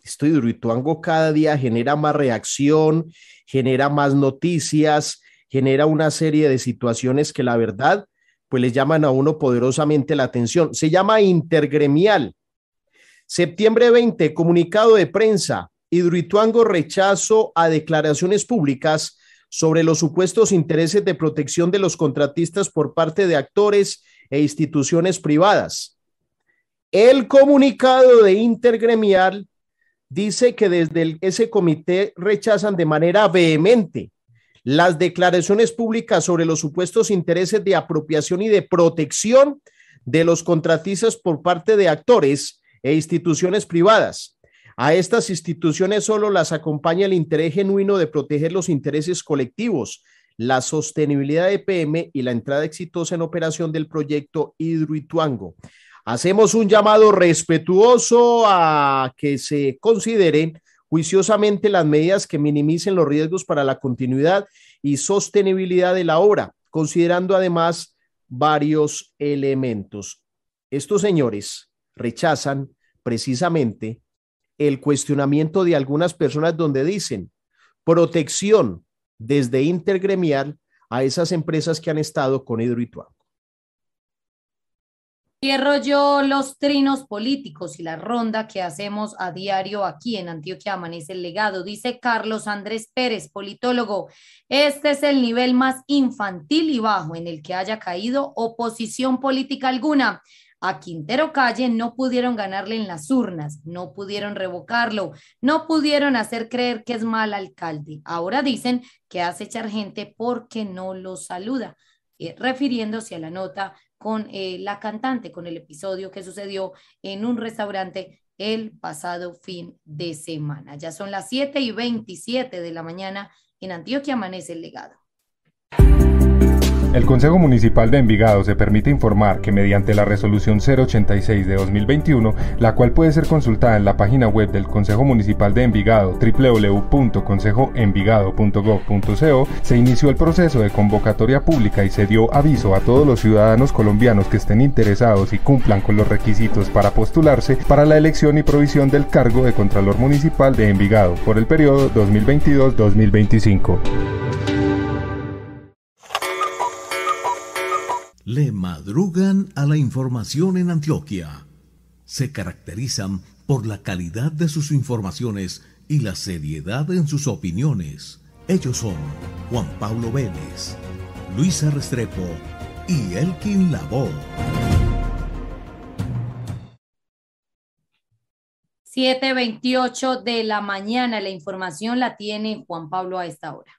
Esto Hidroituango cada día genera más reacción, genera más noticias, genera una serie de situaciones que la verdad pues les llaman a uno poderosamente la atención. Se llama intergremial. Septiembre 20, comunicado de prensa. Hidroituango rechazo a declaraciones públicas sobre los supuestos intereses de protección de los contratistas por parte de actores e instituciones privadas. El comunicado de Intergremial dice que desde ese comité rechazan de manera vehemente las declaraciones públicas sobre los supuestos intereses de apropiación y de protección de los contratistas por parte de actores e instituciones privadas a estas instituciones solo las acompaña el interés genuino de proteger los intereses colectivos, la sostenibilidad de PM y la entrada exitosa en operación del proyecto Hidroituango. Hacemos un llamado respetuoso a que se consideren juiciosamente las medidas que minimicen los riesgos para la continuidad y sostenibilidad de la obra, considerando además varios elementos. Estos señores rechazan precisamente el cuestionamiento de algunas personas donde dicen protección desde intergremial a esas empresas que han estado con Hidroituango. Cierro yo los trinos políticos y la ronda que hacemos a diario aquí en Antioquia Amanece el Legado. Dice Carlos Andrés Pérez, politólogo, este es el nivel más infantil y bajo en el que haya caído oposición política alguna a Quintero Calle no pudieron ganarle en las urnas, no pudieron revocarlo, no pudieron hacer creer que es mal alcalde. Ahora dicen que hace echar gente porque no lo saluda, eh, refiriéndose a la nota con eh, la cantante, con el episodio que sucedió en un restaurante el pasado fin de semana. Ya son las 7 y 27 de la mañana en Antioquia amanece el legado. El Consejo Municipal de Envigado se permite informar que mediante la resolución 086 de 2021, la cual puede ser consultada en la página web del Consejo Municipal de Envigado www.consejoenvigado.gov.co, se inició el proceso de convocatoria pública y se dio aviso a todos los ciudadanos colombianos que estén interesados y cumplan con los requisitos para postularse para la elección y provisión del cargo de Contralor Municipal de Envigado por el periodo 2022-2025. Le madrugan a la información en Antioquia. Se caracterizan por la calidad de sus informaciones y la seriedad en sus opiniones. Ellos son Juan Pablo Vélez, Luisa Restrepo y Elkin Lavoe. 7.28 de la mañana. La información la tiene Juan Pablo a esta hora.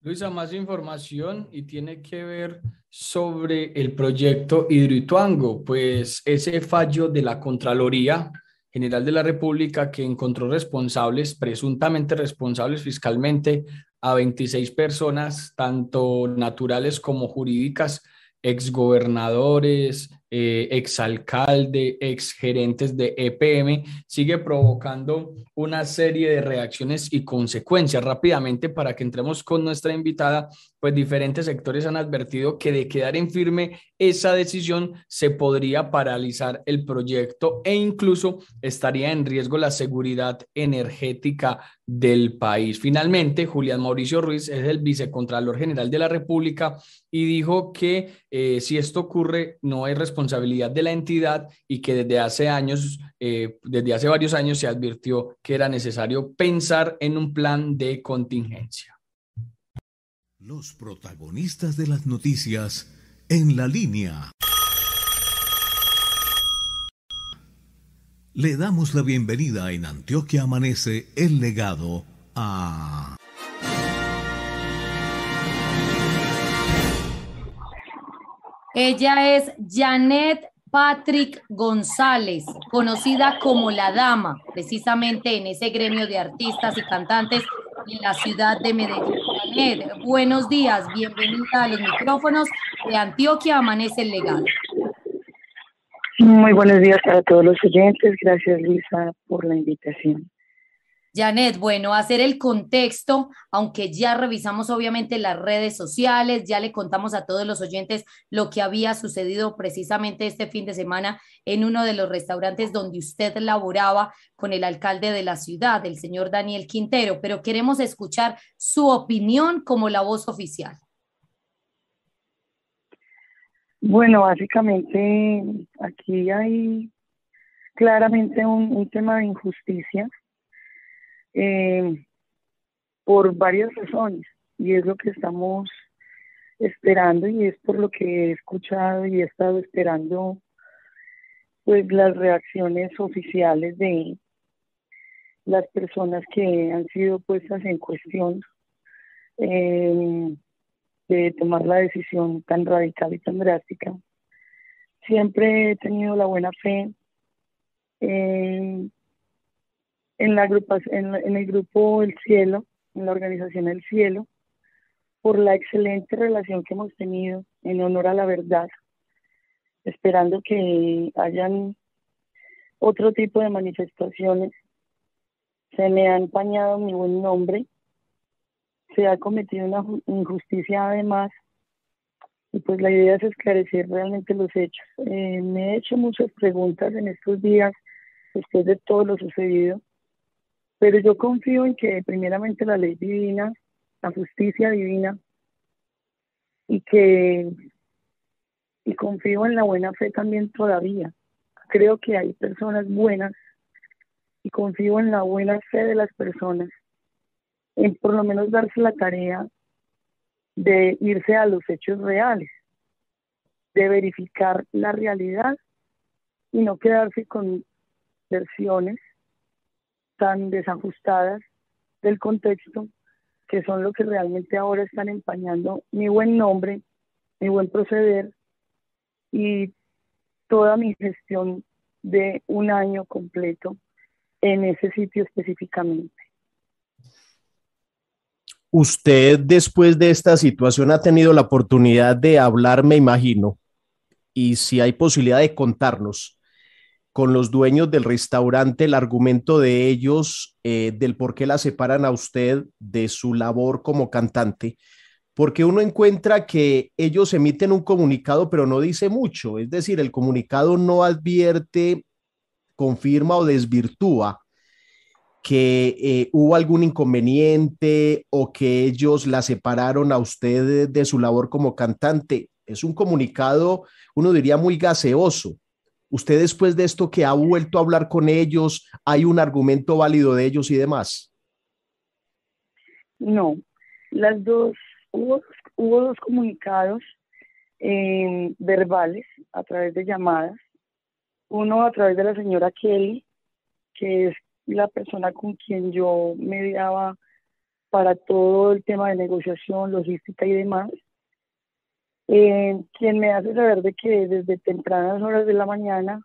Luisa, más información y tiene que ver sobre el proyecto Hidroituango, pues ese fallo de la Contraloría General de la República que encontró responsables, presuntamente responsables fiscalmente, a 26 personas, tanto naturales como jurídicas, exgobernadores, eh, exalcalde, exgerentes de EPM, sigue provocando una serie de reacciones y consecuencias. Rápidamente, para que entremos con nuestra invitada, pues diferentes sectores han advertido que de quedar en firme esa decisión se podría paralizar el proyecto e incluso estaría en riesgo la seguridad energética del país. Finalmente, Julián Mauricio Ruiz es el vicecontralor general de la República y dijo que eh, si esto ocurre no hay responsabilidad de la entidad y que desde hace años, eh, desde hace varios años se advirtió que era necesario pensar en un plan de contingencia. Los protagonistas de las noticias en la línea. Le damos la bienvenida en Antioquia Amanece el legado a... Ella es Janet Patrick González, conocida como La Dama, precisamente en ese gremio de artistas y cantantes en la ciudad de Medellín. Janet, buenos días, bienvenida a los micrófonos de Antioquia Amanece el Legado. Muy buenos días para todos los oyentes. Gracias, Luisa, por la invitación. Janet, bueno, hacer el contexto, aunque ya revisamos obviamente las redes sociales, ya le contamos a todos los oyentes lo que había sucedido precisamente este fin de semana en uno de los restaurantes donde usted laboraba con el alcalde de la ciudad, el señor Daniel Quintero, pero queremos escuchar su opinión como la voz oficial. Bueno, básicamente aquí hay claramente un, tema de injusticia eh, por varias razones y es lo que estamos esperando y es por lo que he escuchado y he estado esperando pues las reacciones oficiales de las personas que han sido puestas en cuestión. Eh, de tomar la decisión tan radical y tan drástica. Siempre he tenido la buena fe en, la en, en el grupo El Cielo, en la organización El Cielo, por la excelente relación que hemos tenido en honor a la verdad, esperando que hayan otro tipo de manifestaciones. Se me ha empañado mi buen nombre se ha cometido una injusticia además y pues la idea es esclarecer realmente los hechos. Eh, me he hecho muchas preguntas en estos días después de todo lo sucedido, pero yo confío en que primeramente la ley divina, la justicia divina y que y confío en la buena fe también todavía. Creo que hay personas buenas y confío en la buena fe de las personas en por lo menos darse la tarea de irse a los hechos reales, de verificar la realidad y no quedarse con versiones tan desajustadas del contexto que son lo que realmente ahora están empañando mi buen nombre, mi buen proceder y toda mi gestión de un año completo en ese sitio específicamente. Usted después de esta situación ha tenido la oportunidad de hablar, me imagino, y si hay posibilidad de contarnos con los dueños del restaurante el argumento de ellos eh, del por qué la separan a usted de su labor como cantante, porque uno encuentra que ellos emiten un comunicado pero no dice mucho, es decir, el comunicado no advierte, confirma o desvirtúa que eh, hubo algún inconveniente o que ellos la separaron a usted de, su labor como cantante. Es un comunicado, uno diría, muy gaseoso. ¿Usted después de esto que ha vuelto a hablar con ellos, hay un argumento válido de ellos y demás? No, las dos, hubo, dos comunicados eh, verbales a través de llamadas. Uno a través de la señora Kelly, que es la persona con quien yo mediaba para todo el tema de negociación, logística y demás, eh, quien me hace saber de que desde tempranas horas de la mañana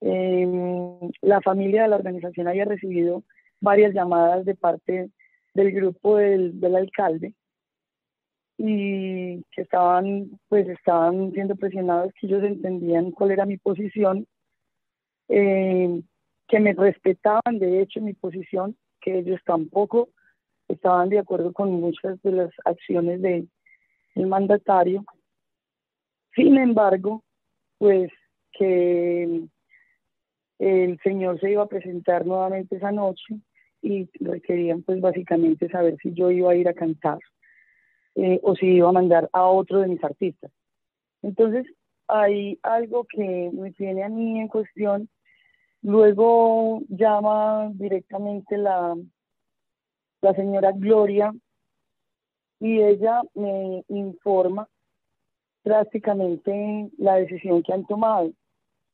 em, la familia de la organización había recibido varias llamadas de parte del grupo del, del alcalde y que estaban, pues estaban siendo presionados, que ellos entendían cuál era mi posición, eh, que me respetaban de hecho mi posición, que ellos tampoco estaban de acuerdo con muchas de las acciones del mandatario. Sin embargo, pues que el señor se iba a presentar nuevamente esa noche y requerían pues básicamente saber si yo iba a ir a cantar eh, o si iba a mandar a otro de mis artistas. Entonces hay algo que me tiene a mí en cuestión. Luego llama directamente la, la señora Gloria y ella me informa drásticamente la decisión que han tomado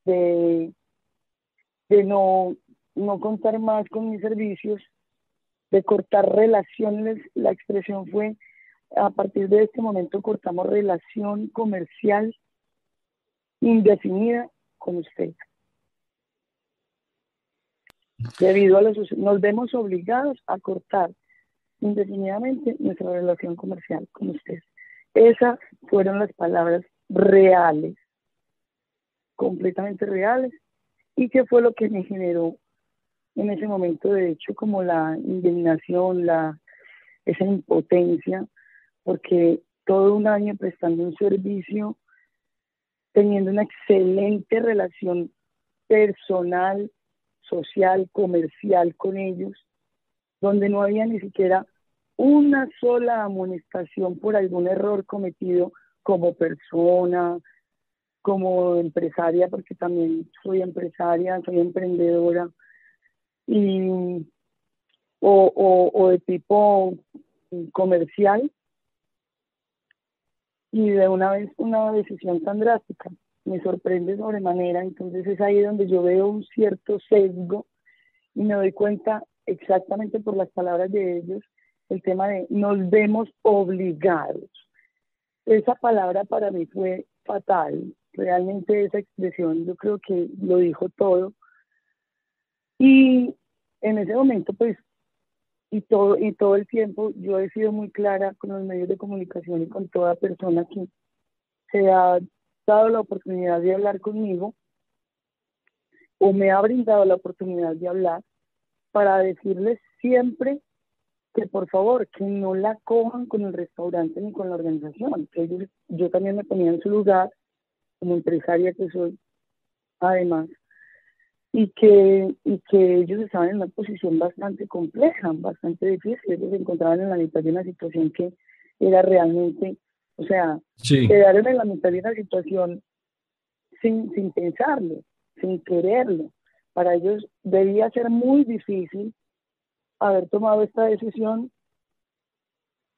de, de no, no contar más con mis servicios, de cortar relaciones, la expresión fue, a partir de este momento cortamos relación comercial indefinida con usted. Debido a los, nos vemos obligados a cortar indefinidamente nuestra relación comercial con usted. Esas fueron las palabras reales, completamente reales, y que fue lo que me generó en ese momento, de hecho, como la indignación, la, esa impotencia, porque todo un año prestando un servicio, teniendo una excelente relación personal, social, comercial con ellos, donde no había ni siquiera una sola amonestación por algún error cometido como persona, como empresaria, porque también soy empresaria, soy emprendedora, y, o, o, de tipo comercial, y de una vez una decisión tan drástica. Me sorprende sobremanera, entonces es ahí donde yo veo un cierto sesgo y me doy cuenta exactamente por las palabras de ellos el tema de nos vemos obligados. Esa palabra para mí fue fatal. Realmente esa expresión yo creo que lo dijo todo. Y en ese momento, pues, y todo, y todo el tiempo yo he sido muy clara con los medios de comunicación y con toda persona que se ha dado la oportunidad de hablar conmigo o me ha brindado la oportunidad de hablar para decirles siempre que por favor, que no la cojan con el restaurante ni con la organización, que ellos, yo también me ponía en su lugar como empresaria que soy, además, y que, y que ellos estaban en una posición bastante compleja, bastante difícil, ellos se encontraban en la mitad de una situación que era realmente, o sea, quedaron en la mitad de una situación sin, sin pensarlo, sin quererlo. Para ellos debía ser muy difícil haber tomado esta decisión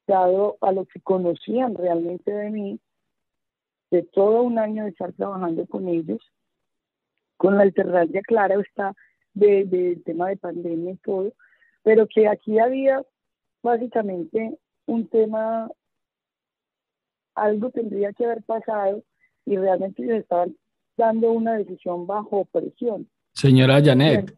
dado a lo que conocían realmente de mí, de todo un año de estar trabajando con ellos, con la alternancia clara está del de, tema de pandemia y todo, pero que aquí había básicamente un tema, algo tendría que haber pasado y realmente se estaban dando una decisión bajo presión. Señora Janet,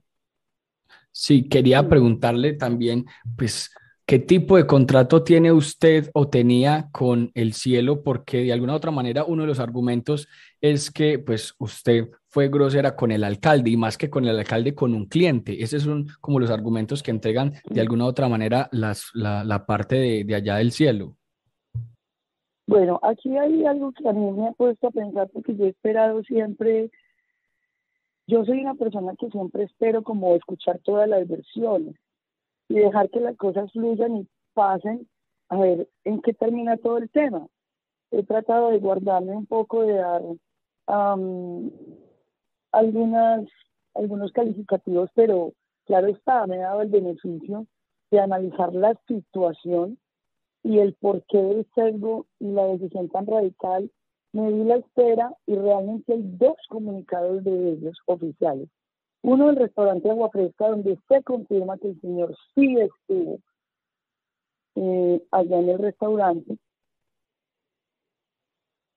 Sí, quería preguntarle también, pues, ¿qué tipo de contrato tiene usted o tenía con el cielo? Porque de alguna u otra manera uno de los argumentos es que, pues, usted fue grosera con el alcalde y más que con el alcalde, con un cliente. Esos son como los argumentos que entregan de alguna u otra manera las, la, la parte de, de allá del cielo. Bueno, aquí hay algo que a mí me ha puesto a pensar porque yo he esperado siempre yo soy una persona que siempre espero como escuchar todas las versiones y dejar que las cosas fluyan y pasen a ver en qué termina todo el tema. He tratado de guardarme un poco de dar algunas, algunos calificativos, pero claro está, me he dado el beneficio de analizar la situación y el porqué del sesgo y la decisión tan radical me di la espera y realmente hay dos comunicados de ellos oficiales. Uno del restaurante Agua Fresca, donde se confirma que el señor sí estuvo eh, allá en el restaurante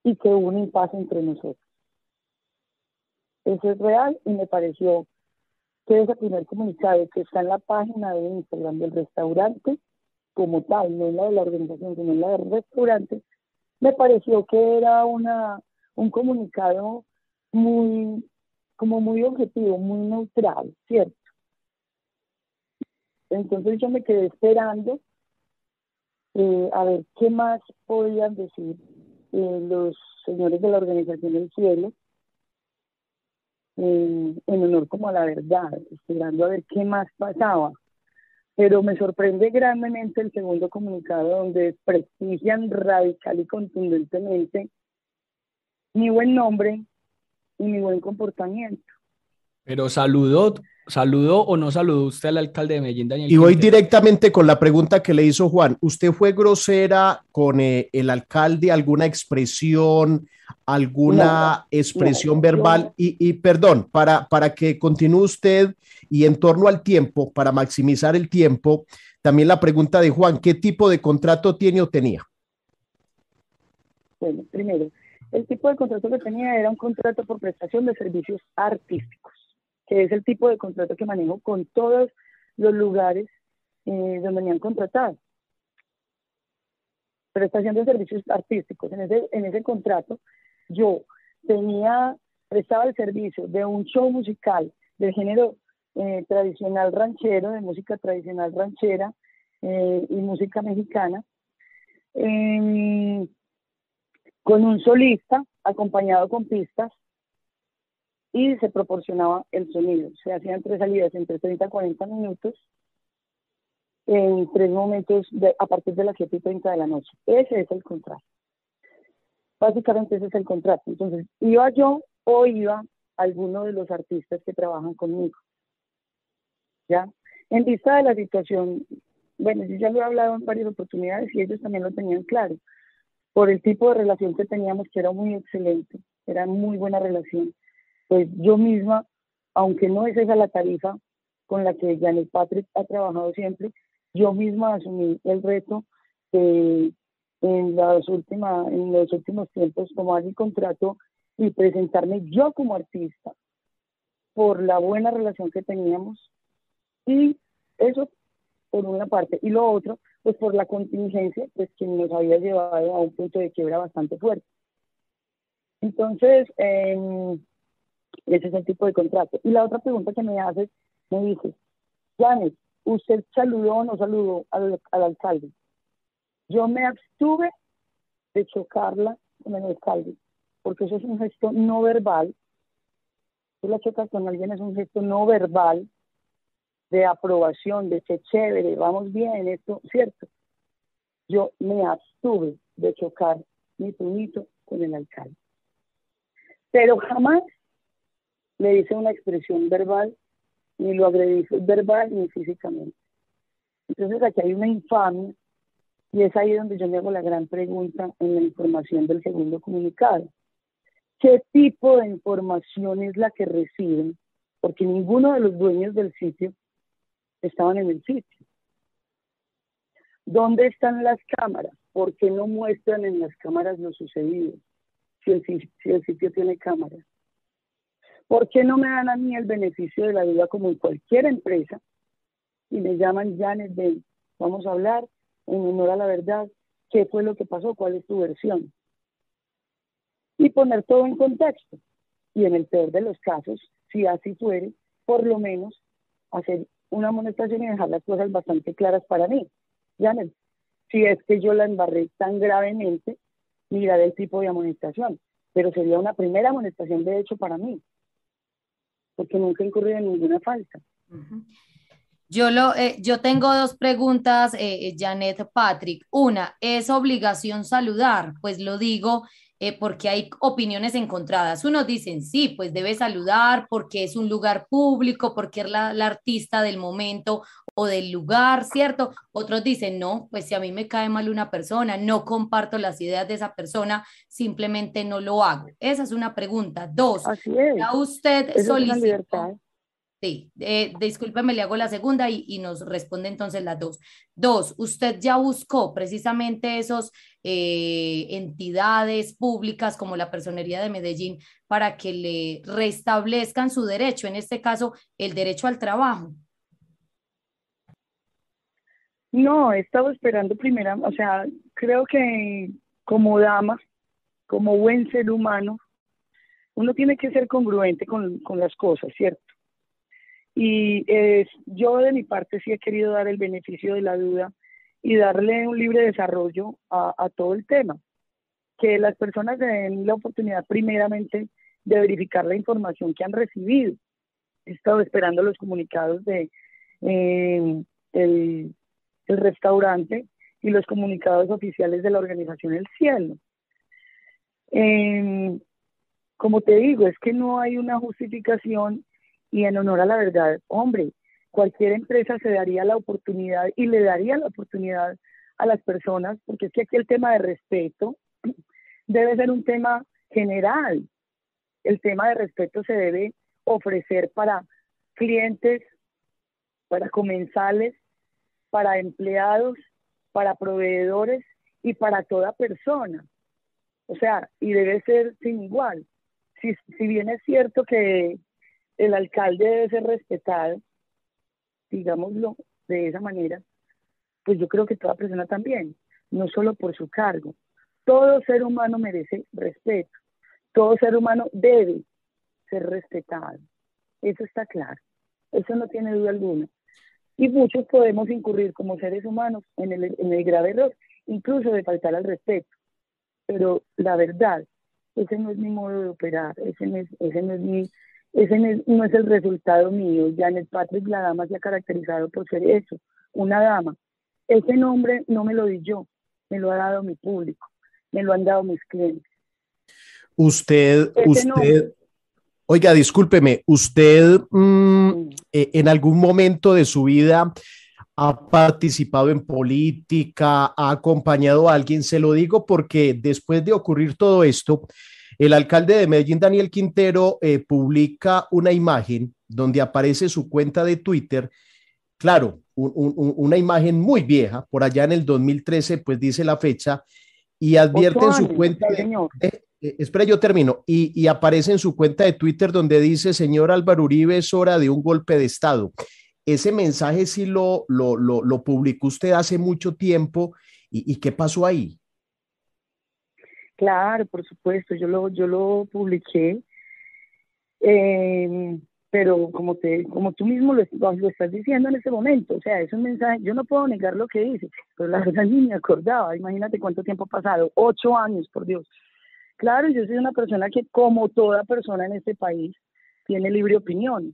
y que hubo un impasse entre nosotros. Eso es real y me pareció que ese primer comunicado que está en la página de Instagram del restaurante como tal, no en la de la organización, sino la del restaurante, me pareció que era una, un comunicado muy, como muy objetivo, muy neutral, ¿cierto? Entonces yo me quedé esperando eh, a ver qué más podían decir eh, los señores de la Organización del Cielo en honor como a la verdad, esperando a ver qué más pasaba. Pero me sorprende grandemente el segundo comunicado donde prestigian radical y contundentemente mi buen nombre y mi buen comportamiento. Pero saludó, saludó o no saludó usted al alcalde de Medellín, Daniel. Y voy directamente con la pregunta que le hizo Juan. ¿Usted fue grosera con eh, el alcalde? ¿Alguna expresión, alguna expresión verbal? Y, y, perdón, para, para que continúe usted y en torno al tiempo, para maximizar el tiempo, también la pregunta de Juan, ¿qué tipo de contrato tiene o tenía? Bueno, primero, el tipo de contrato que tenía era un contrato por prestación de servicios artísticos que es el tipo de contrato que manejo con todos los lugares eh, donde me han contratado. Prestación de servicios artísticos. En ese, en ese contrato yo tenía, prestaba el servicio de un show musical del género eh, tradicional ranchero, de música tradicional ranchera eh, y música mexicana, con un solista acompañado con pistas y se proporcionaba el sonido. Se hacían tres salidas entre 30 y 40 minutos en tres momentos de, a partir de las 7 y 30 de la noche. Ese es el contrato. Básicamente ese es el contrato. Entonces, iba yo o iba alguno de los artistas que trabajan conmigo. ¿Ya? En vista de la situación, bueno, yo ya lo he hablado en varias oportunidades y ellos también lo tenían claro, por el tipo de relación que teníamos, que era muy excelente, era muy buena relación pues yo misma, aunque no es esa la tarifa con la que Janet Patrick ha trabajado siempre, yo misma asumí el reto de en, las últimas, en los últimos tiempos tomar mi contrato y presentarme yo como artista por la buena relación que teníamos. Y eso por una parte. Y lo otro pues por la contingencia pues que nos había llevado a un punto de quiebra bastante fuerte. Entonces eh, ese es el tipo de contrato. Y la otra pregunta que me haces, me dice, Janet, ¿usted saludó o no saludó al, alcalde? Yo me abstuve de chocarla con el alcalde, porque eso es un gesto no verbal. Tú la chocas con alguien, es un gesto no verbal de aprobación, de que chévere, vamos bien, esto, ¿cierto? Yo me abstuve de chocar mi puñito con el alcalde. Pero jamás le hice una expresión verbal, ni lo agredí verbal ni físicamente. Entonces aquí hay una infamia y es ahí donde yo me hago la gran pregunta en la información del segundo comunicado. ¿Qué tipo de información es la que reciben? Porque ninguno de los dueños del sitio estaban en el sitio. ¿Dónde están las cámaras? ¿Por qué no muestran en las cámaras lo sucedido? Si el, si el sitio tiene cámaras. ¿Por qué no me dan a mí el beneficio de la duda como en cualquier empresa? Y me llaman Janet Ben, vamos a hablar en honor a la verdad, qué fue lo que pasó, cuál es tu versión. Y poner todo en contexto. Y en el peor de los casos, si así fuere, por lo menos hacer una amonestación y dejar las cosas bastante claras para mí. Janet, si es que yo la embarré tan gravemente, mirar el tipo de amonestación. Pero sería una primera amonestación de hecho para mí porque nunca incurrido en ninguna falta. Yo, lo, eh, yo tengo dos preguntas, eh, eh, Janet Patrick. Una, ¿es obligación saludar? Pues lo digo eh, porque hay opiniones encontradas. Unos dicen, sí, pues debe saludar porque es un lugar público, porque es la, artista del momento o del lugar, ¿cierto? Otros dicen, no, pues si a mí me cae mal una persona, no comparto las ideas de esa persona, simplemente no lo hago. Esa es una pregunta. Dos, ¿ya usted solicitó? Sí, eh, discúlpeme, le hago la segunda y, nos responde entonces las dos. Dos, usted ya buscó precisamente esos eh, entidades públicas como la Personería de Medellín para que le restablezcan su derecho, en este caso, el derecho al trabajo. No, he estado esperando primera, o sea, creo que como dama, como buen ser humano, uno tiene que ser congruente con, con las cosas, ¿cierto? Y es, yo de mi parte sí he querido dar el beneficio de la duda y darle un libre desarrollo a, todo el tema. Que las personas den la oportunidad primeramente de verificar la información que han recibido. He estado esperando los comunicados de eh, el, el restaurante y los comunicados oficiales de la organización El Cielo. Eh, como te digo, es que no hay una justificación y en honor a la verdad, hombre, cualquier empresa se daría la oportunidad y le daría la oportunidad a las personas, porque es que aquí el tema de respeto <clears throat> debe ser un tema general. El tema de respeto se debe ofrecer para clientes, para comensales, para empleados, para proveedores y para toda persona. O sea, y debe ser sin igual. Si, si bien es cierto que el alcalde debe ser respetado, digámoslo de esa manera, pues yo creo que toda persona también, no solo por su cargo. Todo ser humano merece respeto, todo ser humano debe ser respetado. Eso está claro, eso no tiene duda alguna. Y muchos podemos incurrir como seres humanos en el, grave error, incluso de faltar al respeto. Pero la verdad, ese no es mi modo de operar, ese no es, ese no es mi ese no es el resultado mío. Janet Patrick, la dama, se ha caracterizado por ser eso, una dama. Ese nombre no me lo di yo, me lo ha dado mi público, me lo han dado mis clientes. Usted, usted, oiga, discúlpeme, usted mm, eh, en algún momento de su vida ha participado en política, ha acompañado a alguien, se lo digo porque después de ocurrir todo esto, el alcalde de Medellín, Daniel Quintero, eh, publica una imagen donde aparece su cuenta de Twitter. Claro, una imagen muy vieja, por allá en el 2013, pues dice la fecha, y advierte en su cuenta de, eh, espera, yo termino, y, aparece en su cuenta de Twitter donde dice, señor Álvaro Uribe, es hora de un golpe de Estado. Ese mensaje sí lo, lo, lo, publicó usted hace mucho tiempo, ¿y qué pasó ahí? Claro, por supuesto, yo lo, yo lo publiqué, eh, pero como te, como tú mismo lo, estás diciendo en ese momento, o sea, es un mensaje, yo no puedo negar lo que dice, pero la <laughs> verdad ni me acordaba, imagínate cuánto tiempo ha pasado, ocho años, por Dios. Claro, yo soy una persona que, como toda persona en este país, tiene libre opinión.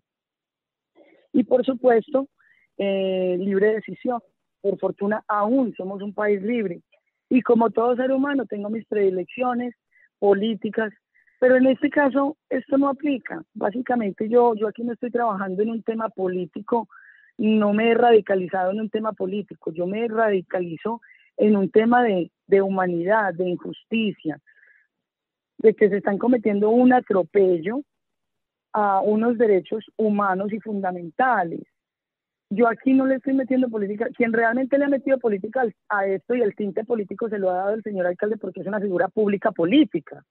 Y por supuesto, eh, libre decisión. Por fortuna, aún somos un país libre. Y como todo ser humano, tengo mis predilecciones políticas, pero en este caso esto no aplica. Básicamente yo, yo aquí no estoy trabajando en un tema político, no me he radicalizado en un tema político, yo me radicalizo en un tema de, de humanidad, de injusticia, de que se están cometiendo un atropello a unos derechos humanos y fundamentales yo aquí no le estoy metiendo política. Quien realmente le ha metido política a esto y el tinte político se lo ha dado el señor alcalde porque es una figura pública política.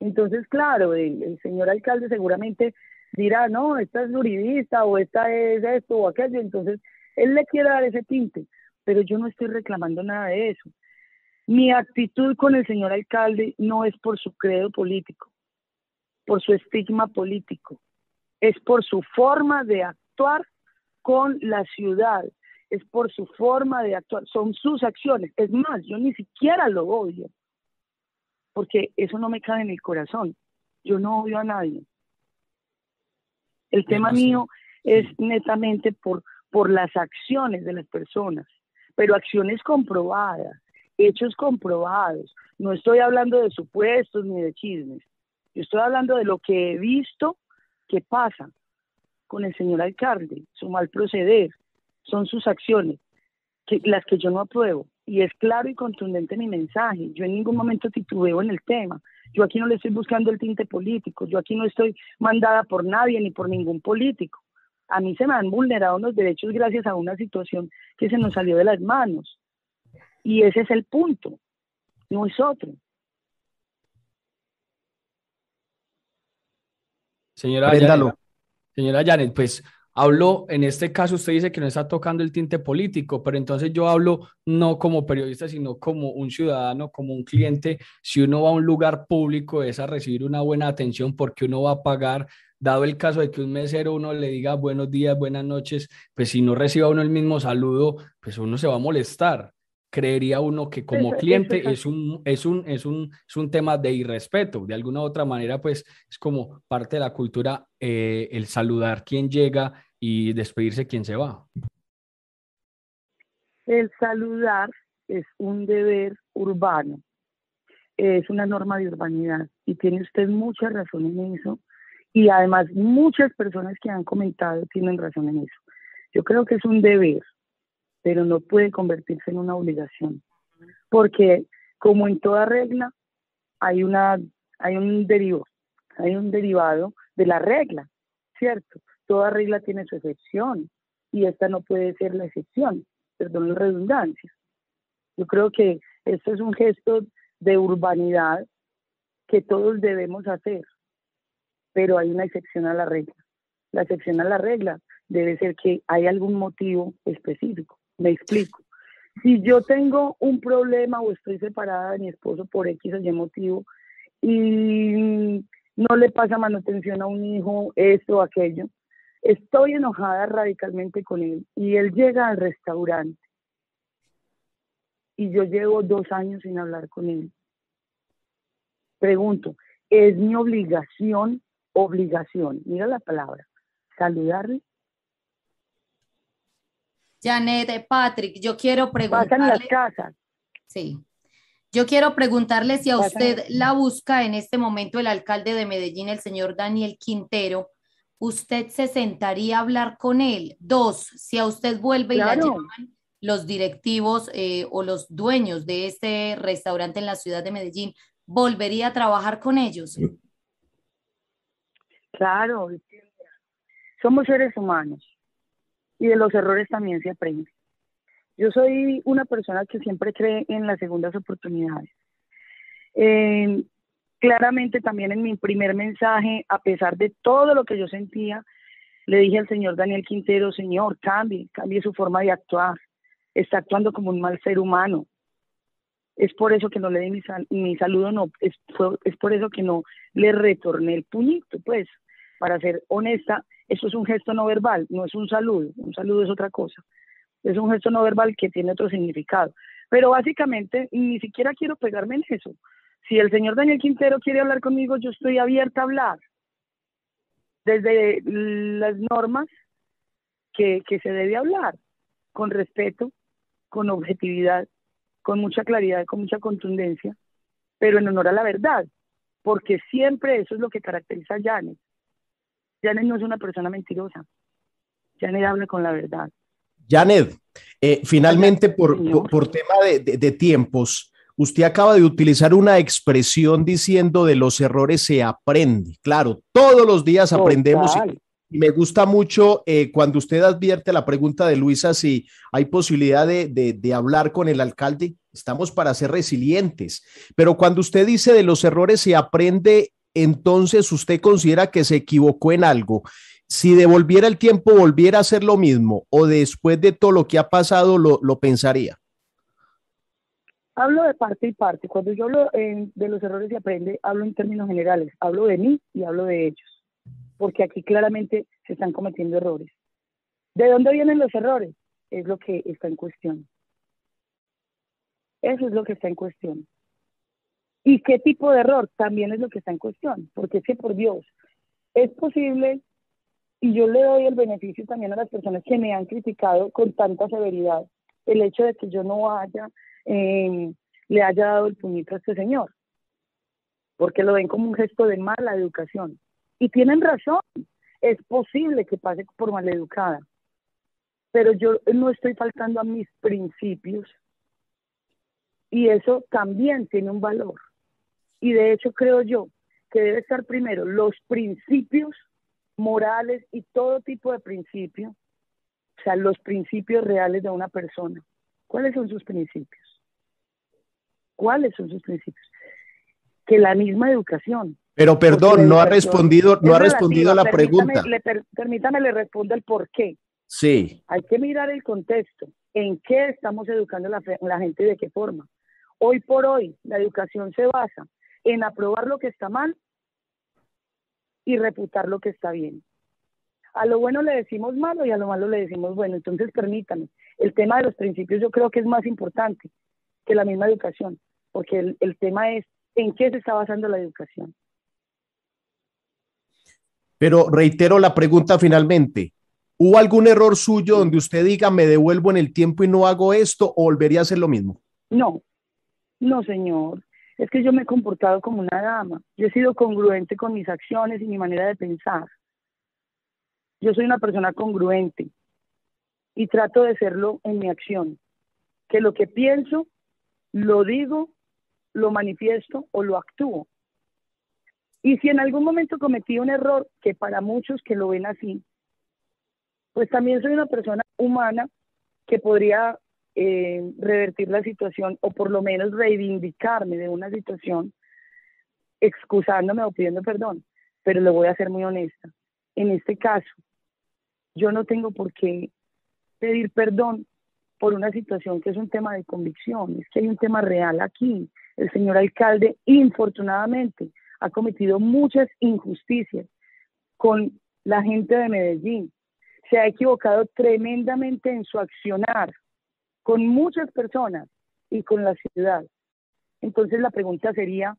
Entonces, claro, el, señor alcalde seguramente dirá, no, esta es juridista o esta es esto o aquello. Entonces, él le quiere dar ese tinte, pero yo no estoy reclamando nada de eso. Mi actitud con el señor alcalde no es por su credo político, por su estigma político, es por su forma de actuar actuar con la ciudad, es por su forma de actuar, son sus acciones. Es más, yo ni siquiera lo odio, porque eso no me cae en el corazón. Yo no odio a nadie. El tema mío es netamente por, por las acciones de las personas, pero acciones comprobadas, hechos comprobados. No estoy hablando de supuestos ni de chismes. Yo estoy hablando de lo que he visto que pasa con el señor alcalde, su mal proceder, son sus acciones, que, las que yo no apruebo. Y es claro y contundente mi mensaje. Yo en ningún momento titubeo en el tema. Yo aquí no le estoy buscando el tinte político. Yo aquí no estoy mandada por nadie ni por ningún político. A mí se me han vulnerado los derechos gracias a una situación que se nos salió de las manos. Y ese es el punto, no es otro. Señora, Señora Janet, pues Hablo, en este caso usted dice que no está tocando el tinte político, pero entonces yo hablo no como periodista, sino como un ciudadano, como un cliente. Si uno va a un lugar público es a recibir una buena atención porque uno va a pagar, dado el caso de que un mesero uno le diga buenos días, buenas noches, pues si no reciba uno el mismo saludo, pues uno se va a molestar creería uno que como cliente es, un, es, un, es, un, es un tema de irrespeto. De alguna u otra manera, pues es como parte de la cultura eh, el saludar quien llega y despedirse quien se va. El saludar es un deber urbano, es una norma de urbanidad y tiene usted mucha razón en eso y además muchas personas que han comentado tienen razón en eso. Yo creo que es un deber pero no puede convertirse en una obligación, porque como en toda regla hay una hay un derivo, hay un derivado de la regla, ¿cierto? Toda regla tiene su excepción y esta no puede ser la excepción, perdón la redundancia. Yo creo que esto es un gesto de urbanidad que todos debemos hacer, pero hay una excepción a la regla. La excepción a la regla debe ser que hay algún motivo específico. Me explico. Si yo tengo un problema o estoy separada de mi esposo por X o Y motivo y no le pasa manutención a un hijo, esto o aquello, estoy enojada radicalmente con él y él llega al restaurante y yo llevo dos años sin hablar con él. Pregunto, ¿es mi obligación, obligación, mira la palabra, saludarle? Janet Patrick, yo quiero preguntarle. las casas. Sí. Yo quiero preguntarle si a usted la busca en este momento el alcalde de Medellín, el señor Daniel Quintero. ¿Usted se sentaría a hablar con él? Dos, si a usted vuelve y la llaman los directivos eh, o los dueños de este restaurante en la ciudad de Medellín, ¿volvería a trabajar con ellos? Claro, somos seres humanos y de los errores también se aprende. Yo soy una persona que siempre cree en las segundas oportunidades. Eh, claramente también en mi primer mensaje, a pesar de todo lo que yo sentía, le dije al señor Daniel Quintero, señor, cambie, cambie su forma de actuar. Está actuando como un mal ser humano. Es por eso que no le di mi, mi saludo, no, es, es por eso que no le retorné el puñito, pues, para ser honesta, eso es un gesto no verbal, no es un saludo, un saludo es otra cosa. Es un gesto no verbal que tiene otro significado. Pero básicamente ni siquiera quiero pegarme en eso. Si el señor Daniel Quintero quiere hablar conmigo, yo estoy abierta a hablar. Desde las normas que, que se debe hablar, con respeto, con objetividad, con mucha claridad, con mucha contundencia, pero en honor a la verdad, porque siempre eso es lo que caracteriza a Janet. Janet no es una persona mentirosa. Janet habla con la verdad. Janet, eh, finalmente por, por, tema de, tiempos, usted acaba de utilizar una expresión diciendo de los errores se aprende. Claro, todos los días aprendemos. Y, me gusta mucho eh, cuando usted advierte la pregunta de Luisa si hay posibilidad de, de hablar con el alcalde. Estamos para ser resilientes. Pero cuando usted dice de los errores se aprende, entonces usted considera que se equivocó en algo. Si devolviera el tiempo, volviera a hacer lo mismo o después de todo lo que ha pasado, lo, pensaría. Hablo de parte y parte. Cuando yo hablo de los errores se aprende, hablo en términos generales. Hablo de mí y hablo de ellos. Porque aquí claramente se están cometiendo errores. ¿De dónde vienen los errores? Es lo que está en cuestión. Eso es lo que está en cuestión. ¿Y qué tipo de error? También es lo que está en cuestión, porque es que por Dios, es posible, y yo le doy el beneficio también a las personas que me han criticado con tanta severidad, el hecho de que yo no haya, eh, le haya dado el puñito a este señor, porque lo ven como un gesto de mala educación. Y tienen razón, es posible que pase por maleducada, pero yo no estoy faltando a mis principios y eso también tiene un valor. Y de hecho creo yo que debe estar primero los principios morales y todo tipo de principios, o sea, los principios reales de una persona. ¿Cuáles son sus principios? ¿Cuáles son sus principios? Que la misma educación, Pero perdón, no ha respondido, no ha respondido la Permítame, pregunta. le per- permítame, le respondo el por qué. Sí. Hay que mirar el contexto, en qué estamos educando a la, la gente y de qué forma. Hoy por hoy, la educación se basa en aprobar lo que está mal y reputar lo que está bien. A lo bueno le decimos malo y a lo malo le decimos bueno. Entonces, permítame, el tema de los principios yo creo que es más importante que la misma educación, porque el, el tema es en qué se está basando la educación. Pero reitero la pregunta finalmente. ¿Hubo algún error suyo donde usted diga me devuelvo en el tiempo y no hago esto o volvería a hacer lo mismo? No, no, señor. Es que yo me he comportado como una dama. Yo he sido congruente con mis acciones y mi manera de pensar. Yo soy una persona congruente y trato de serlo en mi acción. Que lo que pienso, lo digo, lo manifiesto o lo actúo. Y si en algún momento cometí un error, que para muchos que lo ven así, pues también soy una persona humana que podría eh, revertir la situación o por lo menos reivindicarme de una situación excusándome o pidiendo perdón. Pero le voy a ser muy honesta. En este caso, yo no tengo por qué pedir perdón por una situación que es un tema de convicción, es que hay un tema real aquí. El señor alcalde, infortunadamente, ha cometido muchas injusticias con la gente de Medellín. Se ha equivocado tremendamente en su accionar con muchas personas y con la ciudad. Entonces la pregunta sería,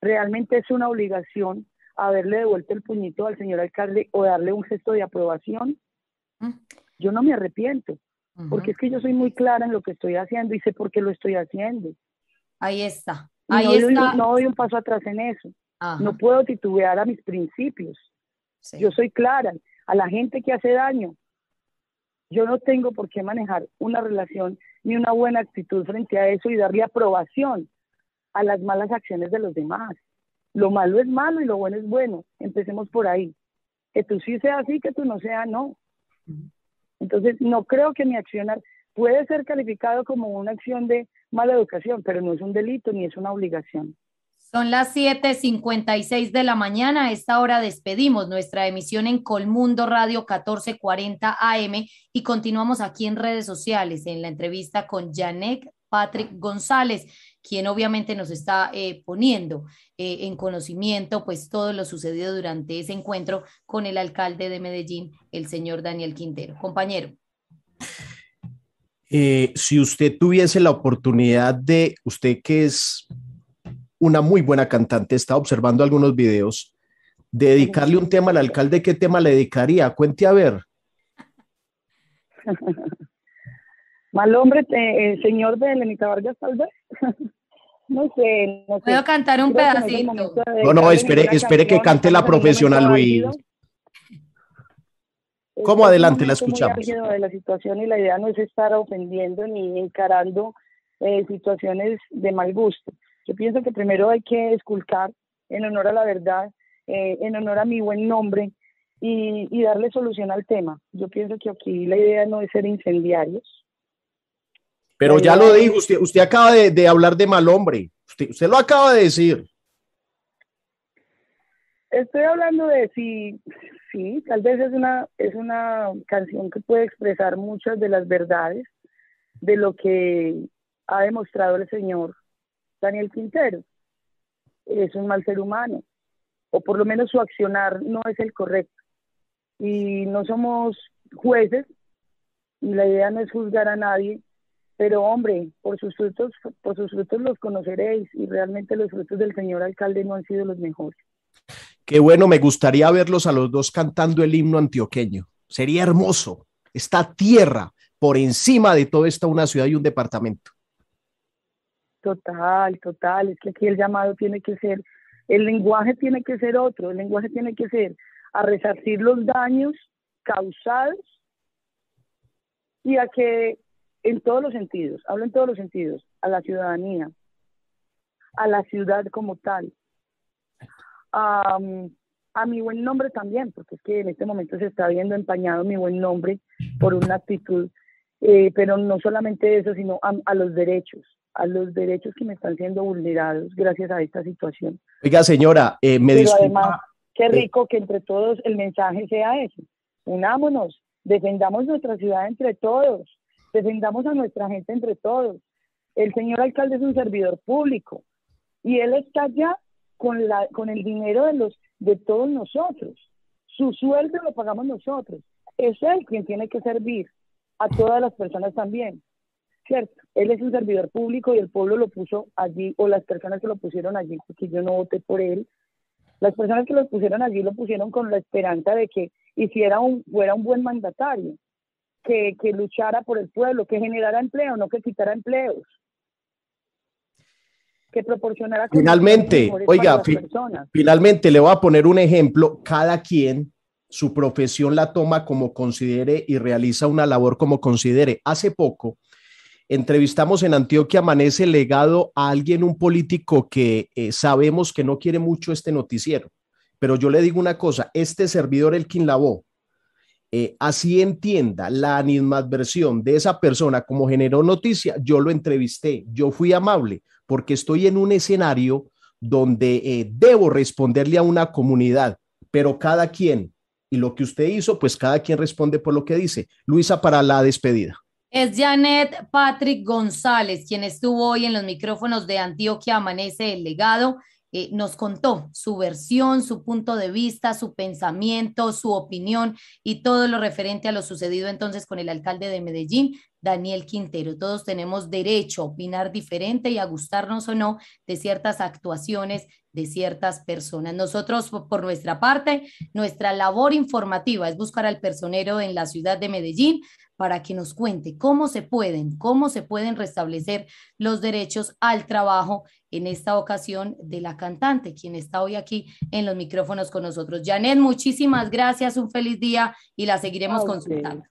¿realmente es una obligación haberle devuelto el puñito al señor alcalde o darle un gesto de aprobación? Yo no me arrepiento, porque es que yo soy muy clara en lo que estoy haciendo y sé por qué lo estoy haciendo. Ahí está. Ahí no, doy, está. no doy un paso atrás en eso. Ajá. No puedo titubear a mis principios. Yo soy clara. A la gente que hace daño, yo no tengo por qué manejar una relación ni una buena actitud frente a eso y darle aprobación a las malas acciones de los demás. Lo malo es malo y lo bueno es bueno. Empecemos por ahí. Que tú sí seas así, que tú no seas no. Entonces, no creo que mi accionar puede ser calificado como una acción de mala educación, pero no es un delito ni es una obligación. Son las 7:56 de la mañana. A esta hora despedimos nuestra emisión en Colmundo Radio 1440 AM y continuamos aquí en redes sociales en la entrevista con Janek Patrick González, quien obviamente nos está eh, poniendo eh, en conocimiento pues todo lo sucedido durante ese encuentro con el alcalde de Medellín, el señor Daniel Quintero. Compañero. Eh, si usted tuviese la oportunidad de, usted que es una muy buena cantante, está observando algunos videos, de dedicarle un tema al alcalde, ¿qué tema le dedicaría? Cuente a ver. <laughs> Mal hombre, eh, el señor de Lenita Vargas, tal vez. <laughs> no sé, no sé. Puedo cantar un Creo no pedacito. No, no, dedicarle espere, espere que cante la profesional, Luis. ¿Cómo adelante la escuchamos? de la situación y la idea no es estar ofendiendo ni encarando eh, situaciones de mal gusto. Yo pienso que primero hay que esculcar en honor a la verdad, eh, en honor a mi buen nombre y, y darle solución al tema. Yo pienso que aquí la idea no es ser incendiarios. Pero ya lo dijo, usted, usted acaba de, de hablar de mal hombre. Usted, usted lo acaba de decir. Estoy hablando de si, sí, tal vez es una, es una canción que puede expresar muchas de las verdades de lo que ha demostrado el señor Daniel Quintero. Es un mal ser humano, o por lo menos su accionar no es el correcto. Y no somos jueces, y la idea no es juzgar a nadie, pero hombre, por sus frutos, por sus frutos los conoceréis, y realmente los frutos del señor alcalde no han sido los mejores. Qué bueno, me gustaría verlos a los dos cantando el himno antioqueño. Sería hermoso. Esta tierra, por encima de todo, está una ciudad y un departamento. Total, total. Es que aquí el llamado tiene que ser, el lenguaje tiene que ser otro, el lenguaje tiene que ser a resarcir los daños causados y a que en todos los sentidos, hablo en todos los sentidos, a la ciudadanía, a la ciudad como tal, a, a mi buen nombre también, porque es que en este momento se está viendo empañado mi buen nombre por una actitud Eh, pero no solamente eso, sino a, los derechos, a los derechos que me están siendo vulnerados gracias a esta situación. Oiga, señora, eh, me pero Además, qué rico que entre todos el mensaje sea ese. Unámonos, defendamos nuestra ciudad entre todos, defendamos a nuestra gente entre todos. El señor alcalde es un servidor público y él está allá con, la, con el dinero de, los, de todos nosotros. Su sueldo lo pagamos nosotros. Es él quien tiene que servir a todas las personas también. ¿Cierto? Él es un servidor público y el pueblo lo puso allí, o las personas que lo pusieron allí, porque yo no voté por él. Las personas que lo pusieron allí lo pusieron con la esperanza de que hiciera un, fuera un buen mandatario, que, que luchara por el pueblo, que generara empleo, no que quitara empleos que proporcionara finalmente oiga finalmente le voy a poner un ejemplo cada quien su profesión la toma como considere y realiza una labor como considere. Hace poco entrevistamos en Antioquia Amanece legado a alguien, un político que eh, sabemos que no quiere mucho este noticiero, pero yo le digo una cosa, este servidor, el quien lavó, eh, así entienda la animadversión de esa persona como generó noticia, yo lo entrevisté, yo fui amable, porque estoy en un escenario donde eh, debo responderle a una comunidad, pero cada quien y lo que usted hizo, pues cada quien responde por lo que dice. Luisa, para la despedida. Es Janet Patrick González, quien estuvo hoy en los micrófonos de Antioquia Amanece el Legado. Eh, nos contó su versión, su punto de vista, su pensamiento, su opinión y todo lo referente a lo sucedido entonces con el alcalde de Medellín, Daniel Quintero. Todos tenemos derecho a opinar diferente y a gustarnos o no de ciertas actuaciones de ciertas personas. Nosotros, por nuestra parte, nuestra labor informativa es buscar al personero en la ciudad de Medellín para que nos cuente cómo se pueden, cómo se pueden restablecer los derechos al trabajo en esta ocasión de la cantante, quien está hoy aquí en los micrófonos con nosotros. Janet, muchísimas gracias, un feliz día y la seguiremos consultando.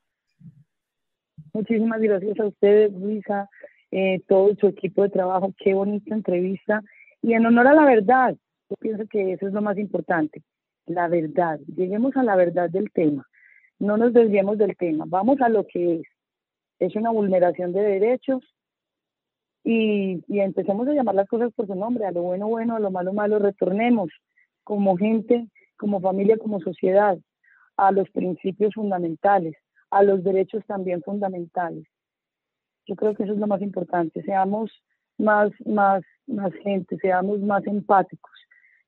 Muchísimas gracias a ustedes, Luisa, eh, todo su equipo de trabajo. Qué bonita entrevista. Y en honor a la verdad, yo pienso que eso es lo más importante, la verdad. Lleguemos a la verdad del tema. No nos desviemos del tema. Vamos a lo que es. Es una vulneración de derechos y, y empecemos a llamar las cosas por su nombre. A lo bueno, bueno, a lo malo, malo. Retornemos como gente, como familia, como sociedad, a los principios fundamentales a los derechos también fundamentales. Yo creo que eso es lo más importante, seamos más, más, más gente, seamos más empáticos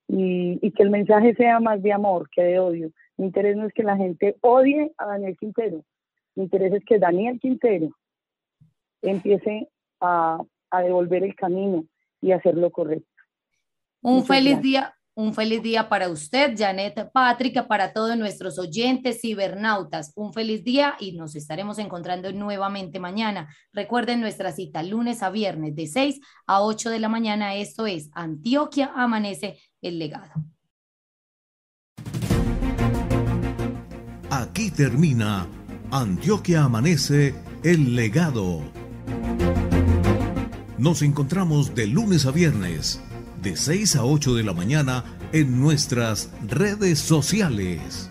y, y que el mensaje sea más de amor que de odio. Mi interés no es que la gente odie a Daniel Quintero, mi interés es que Daniel Quintero empiece a, a devolver el camino y hacer lo correcto. Un feliz día, un feliz día para usted, Janet Patrick, para todos nuestros oyentes cibernautas. Un feliz día y nos estaremos encontrando nuevamente mañana. Recuerden nuestra cita lunes a viernes de 6 a 8 de la mañana. Esto es Antioquia Amanece el legado. Aquí termina Antioquia Amanece el legado. Nos encontramos de lunes a viernes de 6 a 8 de la mañana en nuestras redes sociales.